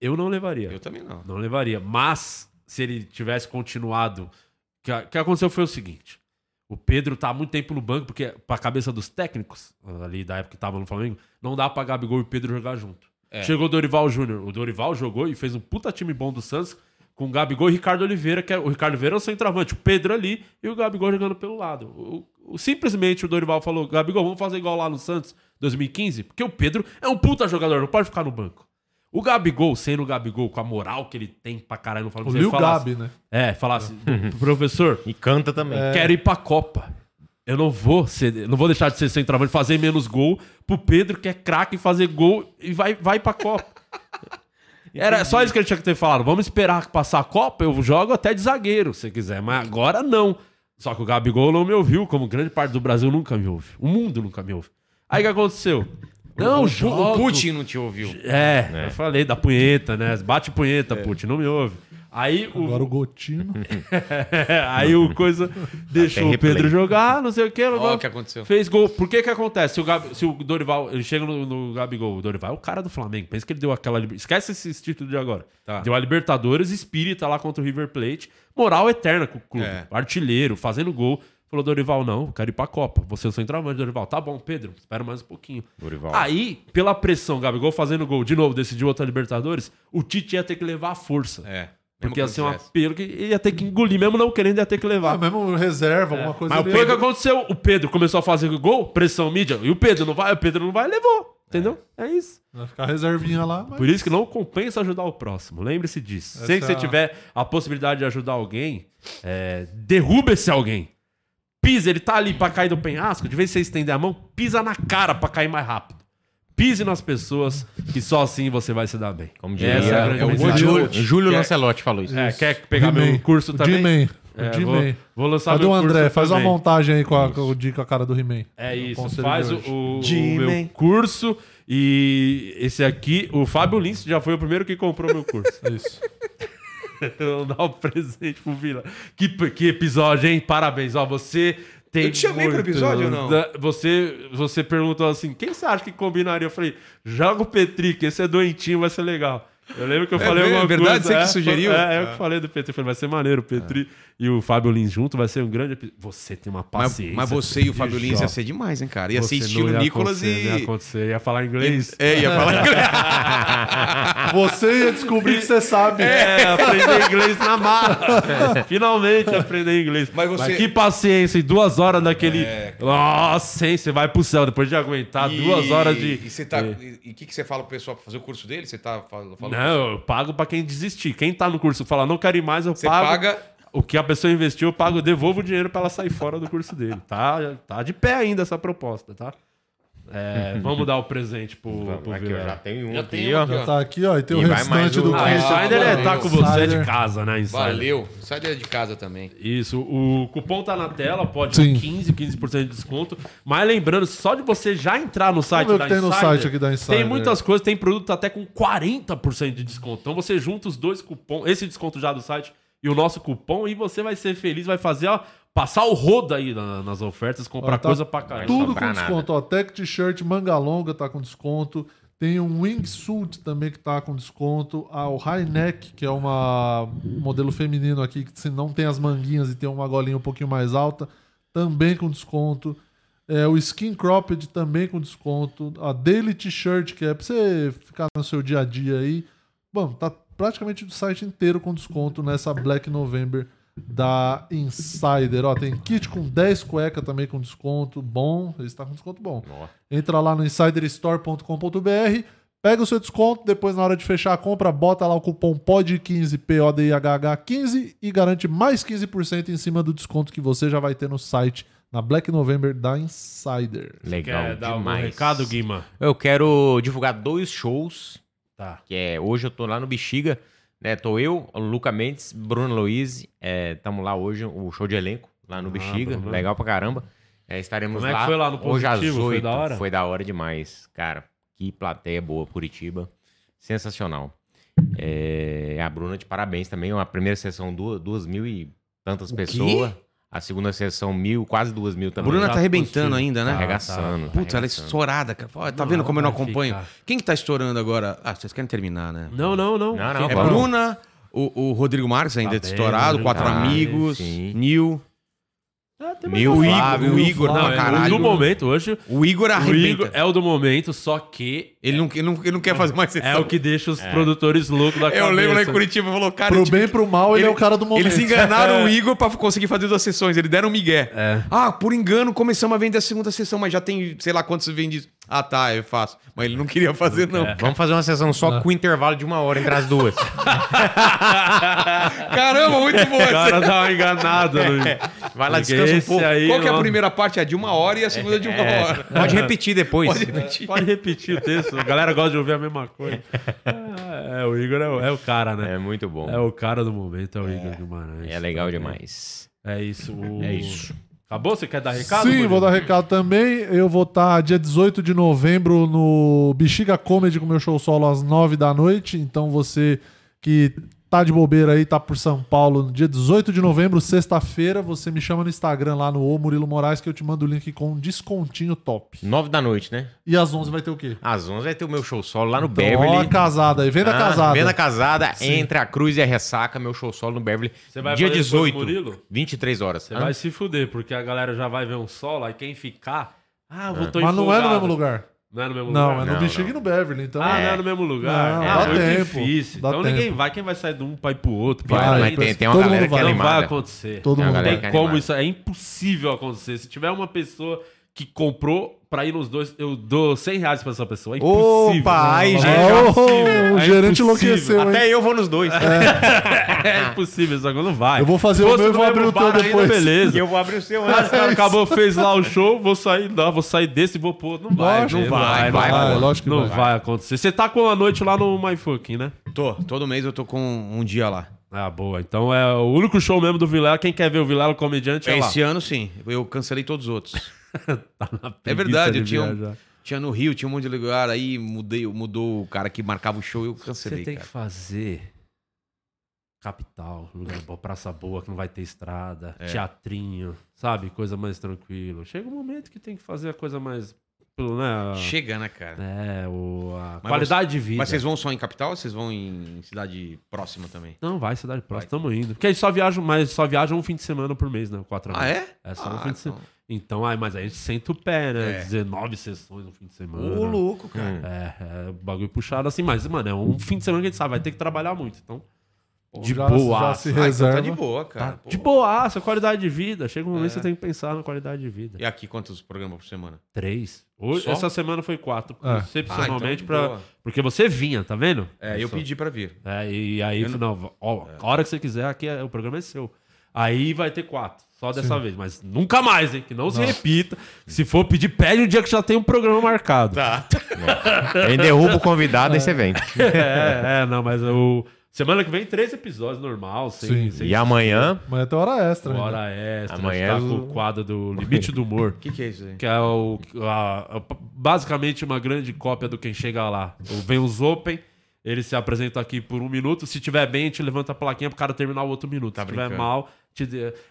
Eu não levaria. Eu também não. Não levaria. Mas, se ele tivesse continuado. O que, aconteceu foi o seguinte: o Pedro tá há muito tempo no banco, porque, pra cabeça dos técnicos, ali da época que tava no Flamengo, não dá pra Gabigol e o Pedro jogar junto. É. Chegou o Dorival Júnior. O Dorival jogou e fez um puta time bom do Santos com o Gabigol e Ricardo Oliveira, que é, o Ricardo Oliveira é o centroavante, o Pedro ali e o Gabigol jogando pelo lado. O- o- simplesmente o Dorival falou: Gabigol, vamos fazer igual lá no Santos 2015, porque o Pedro é um puta jogador, não pode ficar no banco. O Gabigol, sendo o Gabigol, com a moral que ele tem pra caralho no O Flamengo, Lil ele falasse- Gabi, né? É, falasse, professor, E canta também. quero ir pra Copa. Eu não vou ser, não vou deixar de ser centroavante, fazer menos gol pro Pedro, que é craque fazer gol e vai, vai pra Copa. <laughs> Era só isso que ele tinha que ter falado. Vamos esperar passar a Copa, eu jogo até de zagueiro, se quiser. Mas agora não. Só que o Gabigol não me ouviu, como grande parte do Brasil nunca me ouve. O mundo nunca me ouve. Aí o que aconteceu? Não, o, jogo. o Putin não te ouviu. É, eu falei da punheta, né? Bate punheta, Putin, não me ouve. Aí o, Agora o Gotino. <laughs> aí o coisa deixou o. Pedro jogar, não sei o que. Olha o que aconteceu. Fez gol. Por que que acontece? Se o, Gabi- se o Dorival, ele chega no, no Gabigol, o Dorival é o cara do Flamengo. Pensa que ele deu aquela... Esquece esse título de agora. Tá. Deu a Libertadores, espírita lá contra o River Plate. Moral eterna com o clube. É. Artilheiro, fazendo gol. Falou, Dorival, não, eu quero ir pra Copa. Você é o centroavante, Dorival. Tá bom, Pedro, espera mais um pouquinho. Dorival. Aí, pela pressão, Gabigol fazendo gol, de novo, decidiu outra Libertadores, o Tite ia ter que levar a força. É. Porque ia ser um apelo que ia ter que engolir, mesmo não querendo, ia ter que levar. Ah, mesmo reserva, alguma coisa Mas ali. foi o que aconteceu. O Pedro começou a fazer gol, pressão mídia, e o Pedro não vai, o Pedro não vai, levou. Entendeu? É, isso. Vai ficar reservinha lá. Mas... Por isso que não compensa ajudar o próximo. Lembre-se disso. Essa Sempre que você é tiver a possibilidade de ajudar alguém, é, derruba esse alguém. Pisa, ele tá ali pra cair do penhasco, de vez em você estender a mão, pisa na cara pra cair mais rápido. Pise nas pessoas, que só assim você vai se dar bem. Como diria, Essa é a grande é mensagem. Júlio, Júlio Quer- Lancelotti falou isso. É, quer pegar meu curso também? G-Man. É, O vou, vou lançar Cadê meu o André? curso Faz uma também. montagem aí com a, com o Di com a cara do He-Man. É isso, faz de o, o- meu curso e esse aqui, o Fábio Lins já foi o primeiro que comprou meu curso. <laughs> Isso. <laughs> Vou dar um presente pro Vila. Que, que episódio, hein? Parabéns. Ó, você tem. Eu te chamei pro muito- episódio ou não? Você, você perguntou assim: quem você acha que combinaria? Eu falei: joga o Petri, que esse é doentinho, vai ser legal. Eu lembro que eu É falei alguma É verdade? coisa. Você que sugeriu? É, é eu que falei do Petri. Falei, vai ser maneiro o Petri e o Fábio Lins junto, vai ser um grande episódio. Você tem uma Mas, paciência. mas você e o Fábio Lins ia ser demais, hein, cara? Ia Você ser estilo ia Nicolas Não ia e. acontecer, ia falar inglês. É, ia falar inglês. <laughs> Você ia descobrir que você sabe. É, aprender inglês na marra. <laughs> Finalmente aprender inglês. Mas você- que paciência, em duas horas daquele. Nossa, hein? Você vai pro céu depois de aguentar E- duas horas de. E você tá. E o que, que você fala pro pessoal pra fazer o curso dele? Você tá fal- falando. Não, eu pago pra quem desistir. Quem tá no curso fala, não quero ir mais, eu Você pago. paga. O que a pessoa investiu, eu pago, eu devolvo o dinheiro pra ela sair fora do curso dele. Tá, tá de pé ainda essa proposta, tá? É, <laughs> vamos dar o presente pro, pro Aqui, ó, Vilela. já tem um Já aqui, tem um ó. aqui, ó. Tá aqui, ó. E tem E o restante o- do Ah, Ah, curso. Insider é, tá com você é de Insider. casa, né, Insider? Valeu. Sai daí de casa também. Isso, o cupom tá na tela, pode Sim. ter 15, 15% de desconto. Mas lembrando, só de você já entrar no site da que tem no Insider, site aqui da Insider. Tem muitas coisas, tem produto até com 40% de desconto. Então você junta os dois cupons, esse desconto já do site e o nosso cupom, e você vai ser feliz, vai fazer, ó, passar o rodo aí na- nas ofertas, comprar Ó, tá coisa pra caramba. Tudo com desconto. Ó, Tech T-shirt manga longa tá com desconto. Tem um wingsuit também que tá com desconto. Ah, o High Neck, que é uma um modelo feminino aqui, que se não tem as manguinhas e tem uma golinha um pouquinho mais alta, também com desconto. É, o Skin Cropped também com desconto. A Daily T-shirt, que é pra você ficar no seu dia a dia aí. Bom, tá praticamente o site inteiro com desconto nessa Black November da Insider. Ó, tem kit com 10 cueca também com desconto bom. Ele está com desconto bom. Entra lá no insiderstore.com.br, pega o seu desconto, depois na hora de fechar a compra, bota lá o cupom POD15, P-O-D-I-H-H-15 e garante mais 15% em cima do desconto que você já vai ter no site na Black November da Insider. Legal Quer dar um demais. recado, Guima? Eu quero divulgar dois shows, Tá. que é hoje eu tô lá no Bexiga, né? Tô eu, Luca Mendes, Bruno Luiz, é, tamo lá hoje, o show de elenco lá no Ah, Bexiga, legal pra caramba. É, estaremos Como é que lá. foi lá no hoje Positivo? Foi 8. da hora? Foi da hora demais, cara. Que plateia boa, Curitiba. Sensacional. É, a Bruna de parabéns também. A primeira sessão, duas, duas mil e tantas pessoas. A segunda sessão, mil, quase duas mil também. Bruna já tá arrebentando ainda, né? Tá. arregaçando. Puta, ela é estourada, cara. Tá Não, vendo como eu não acompanho? ficar. Quem que tá estourando agora? Ah, vocês querem terminar, né? Não, não, não. Não, não, É vamos. Bruna, o, o Rodrigo Marques ainda Tá é bem, estourado, Rodrigo Quatro Marques, Amigos, sim. Nil. Ah, tem Mil, um. o Flávio, Igor, o Igor, Não, não, é, caralho. o do momento, hoje, O Igor o arrebenta. Igor é o do momento, só que Ele, não, ele, não, ele não quer fazer mais sessão. é o que deixa os produtores loucos da Eu cabeça. lembro lá em Curitiba, falou, cara... Pro eu bem e pro mal, ele, é o cara do momento. Eles enganaram <laughs> o Igor pra conseguir fazer duas sessões. Eles deram um migué. É. Ah, por engano começamos a vender a segunda sessão, mas já tem sei lá quantos vende. Ah, tá, eu faço. Mas ele não queria fazer, não. Vamos fazer uma sessão só com intervalo de uma hora entre as duas. <laughs> Caramba, muito bom O cara dá uma enganada. no- Vai lá, Porque descansa um esse pouco. aí, Qual que é a primeira parte? É de uma hora e a segunda de uma hora. Pode repetir depois. Pode repetir. Pode repetir o texto. A galera gosta de ouvir a mesma coisa. Ah, É, o Igor é o, é o cara, né? É muito bom. É o cara do momento, é o Igor Guimarães. É legal demais. É isso. o- É isso. Acabou? Você quer dar recado? Sim, Murilo? vou dar recado também. Eu vou estar dia 18 de novembro no Bexiga Comedy com meu show solo às 9 da noite. Então você que tá de bobeira aí, tá por São Paulo, no dia 18 de novembro, sexta-feira, você me chama no Instagram lá no O Murilo Moraes que eu te mando o link com um descontinho top. Nove da noite, né? E às 11 vai ter o quê? Às 11 vai ter o meu show solo lá no Então, Beverly. ó, a casada aí, venda Ah, casada. Venda casada, entre a cruz e a ressaca, meu show solo no Beverly. Você vai dia fazer depois do 18, Murilo? 23 horas. Você Hã? vai se fuder, porque a galera já vai ver um solo, aí quem ficar. Ah, eu vou tô Mas não é no empolgado. mesmo lugar. Não é no mesmo Não, lugar? é no Não, Bexiga não. e no Beverly. Então, Ah, é. não é no mesmo lugar. Não, é dá muito tempo, difícil. dá então ninguém tempo. vai, quem vai sair de um pra ir pro outro. Vai, Vai, mas então, tem, tem uma todo galera mundo que é vai. não vai acontecer. Todo Tem uma mundo vai. é Como isso é impossível acontecer. Se tiver uma pessoa que comprou pra ir nos dois, eu dou 100 reais pra essa pessoa. É impossível. Opa, aí, gente, é o é gerente enlouqueceu, hein? Até eu vou nos dois. É impossível, só que não vai. Eu vou fazer Se o meu e vou abrir o teu bar ainda, depois. beleza. E eu vou abrir o seu antes. o cara acabou, fez lá o show, vou sair, não, vou sair desse e vou pro outro. Não vai, Lógico, não vai, não vai, vai, não lógico que Não vai. vai acontecer. Você tá com a noite lá no MyFucking, né? Tô, todo mês eu tô com um dia lá. Ah, boa. Então é o único show mesmo do Vilela. Quem quer ver o Vilela comediante é lá. Esse ano, sim. Eu cancelei todos os outros. <laughs> Tá na É verdade, de eu tinha, um- tinha no Rio, tinha um monte de lugar, aí mudei, mudou o cara que marcava o show e eu Você cancelei, tem cara. que fazer capital, lugar bom, praça boa, que não vai ter estrada, É. teatrinho, sabe? Coisa mais tranquila. Chega um momento que tem que fazer a coisa mais. Né? Chega, né, cara? É, o, a Mas qualidade de vida. Mas vocês vão só em capital ou vocês vão em cidade próxima também? Não, vai, cidade próxima, estamos indo. Porque a gente só viaja, mas só viaja um fim de semana por mês, né? Quatro Ah, é? É só um Ah, fim de então. semana. Então, ai, mas aí a gente senta o pé, né? É. 19 sessões no fim de semana. Ô, louco, cara. É, é bagulho puxado assim, mas, mano, é um fim de semana que a gente sabe, vai ter que trabalhar muito. Então, de já, boa. já se Ah, então tá de boa, cara. Pô. de boa, qualidade de vida. Chega um momento É. que você tem que pensar na qualidade de vida. E aqui, quantos programas por semana? Três. Hoje, Só? essa semana foi quatro. É. Excepcionalmente, Ah, então pra, porque você vinha, tá vendo? É, eu Só- pedi pra vir. É, e aí, Eu não- não, ó, a hora que você quiser, aqui é- o programa é seu. Aí vai ter quatro, só dessa vez. Mas nunca mais, hein? Que não, se repita. Se for pedir, pede um dia que já tem um programa marcado. Tá. Aí derruba o convidado e você vem. <laughs> É, é, não, mas o. Semana que vem, três episódios, normal, sem, Sim. sem E amanhã, Amanhã tem hora extra. ainda. hora extra. Amanhã tá é com o- o quadro do Limite do Humor. O que, que é isso aí? Que é o, a- a- basicamente uma grande cópia do Quem Chega Lá. O Vem os Open, ele se apresenta aqui por um minuto. Se tiver bem, a gente levanta a plaquinha pro cara terminar o outro minuto. Tá se tiver brincando. mal, te dê-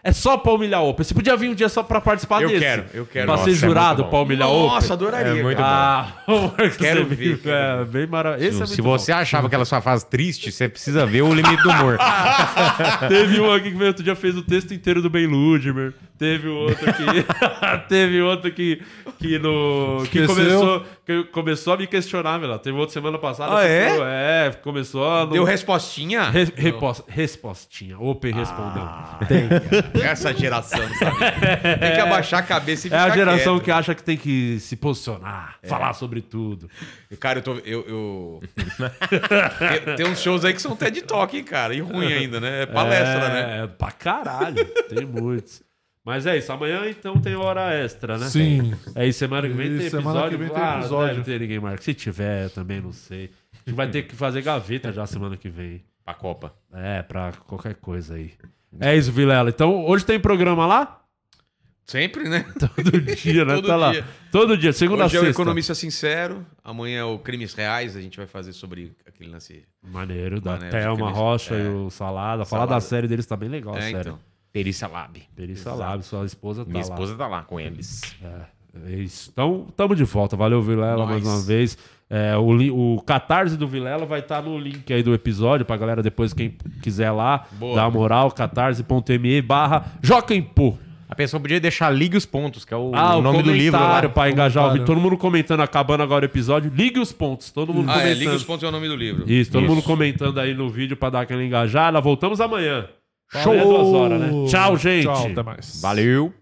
é só pra humilhar o Open. Você podia vir um dia só pra participar Eu desse. quero, eu quero. Pra Nossa, ser é jurado bom. pra humilhar o Open. Nossa, adoraria. É muito. Ah, <laughs> o Marcos Quero você ver, viu, É, bem maravilhoso. Esse é se você achava aquela sua fase triste, você precisa ver o limite do humor. bom. <laughs> Teve um aqui que veio outro dia fez o texto inteiro do Ben Ludmer. Teve outro que. <laughs> teve outro que. Que, no, que, começou, que começou a me questionar, velho. Teve outro semana passada. Ah, que é? é, começou a. Deu respostinha? Re- repos- respostinha. Open respondeu. Essa geração, sabe? Tem que abaixar a cabeça e É ficar a geração quieto. que acha que tem que se posicionar, falar sobre tudo. Cara, eu tô. Eu, eu... tem, tem uns shows aí que são TED Talk, hein, cara? E ruim ainda, né? É palestra, é, né? É, pra caralho. tem muitos. Mas é isso. Amanhã, então, tem hora extra, né? Sim. É isso. Semana que vem tem semana episódio. que vem tem Ah, episódio. Deve ter ninguém marca. Se tiver, também não sei. A gente vai ter que fazer gaveta já semana que vem. Pra Copa. É, pra qualquer coisa aí. É isso, Vilela. Então, hoje tem programa lá? Sempre, né? <laughs> Todo dia, né? Todo tá lá. dia. Todo dia, segunda a Hoje é o sexta. Economista Sincero. Amanhã é o Crimes Reais. A gente vai fazer sobre aquele lance. Maneiro, da Maneiro, Thelma Rocha é. e o Salada. Falar Salada. da série deles tá bem legal, é, sério. então. Perícia Lab. Perícia Lab, sua esposa tá Minha lá. esposa tá lá com eles. É isso. Então, tamo de volta. Valeu, Vilela, mais uma vez. É, o, o Catarse do Vilela vai estar no link aí do episódio pra galera depois, quem quiser lá, Boa. dar uma moral, catarse.me barra Joquempô. A pessoa podia deixar Ligue os Pontos, que é o, Ah, o nome do livro. comentário Lá. pra engajar o. Todo mundo comentando, acabando agora o episódio. Ligue os pontos. Todo mundo Ah, é, comentando. Liga os Pontos é o nome do livro. Isso, todo Isso. mundo comentando aí no vídeo pra dar aquela engajada. Voltamos amanhã. Show! É duas horas, né? Tchau, gente. Tchau, até mais. Valeu.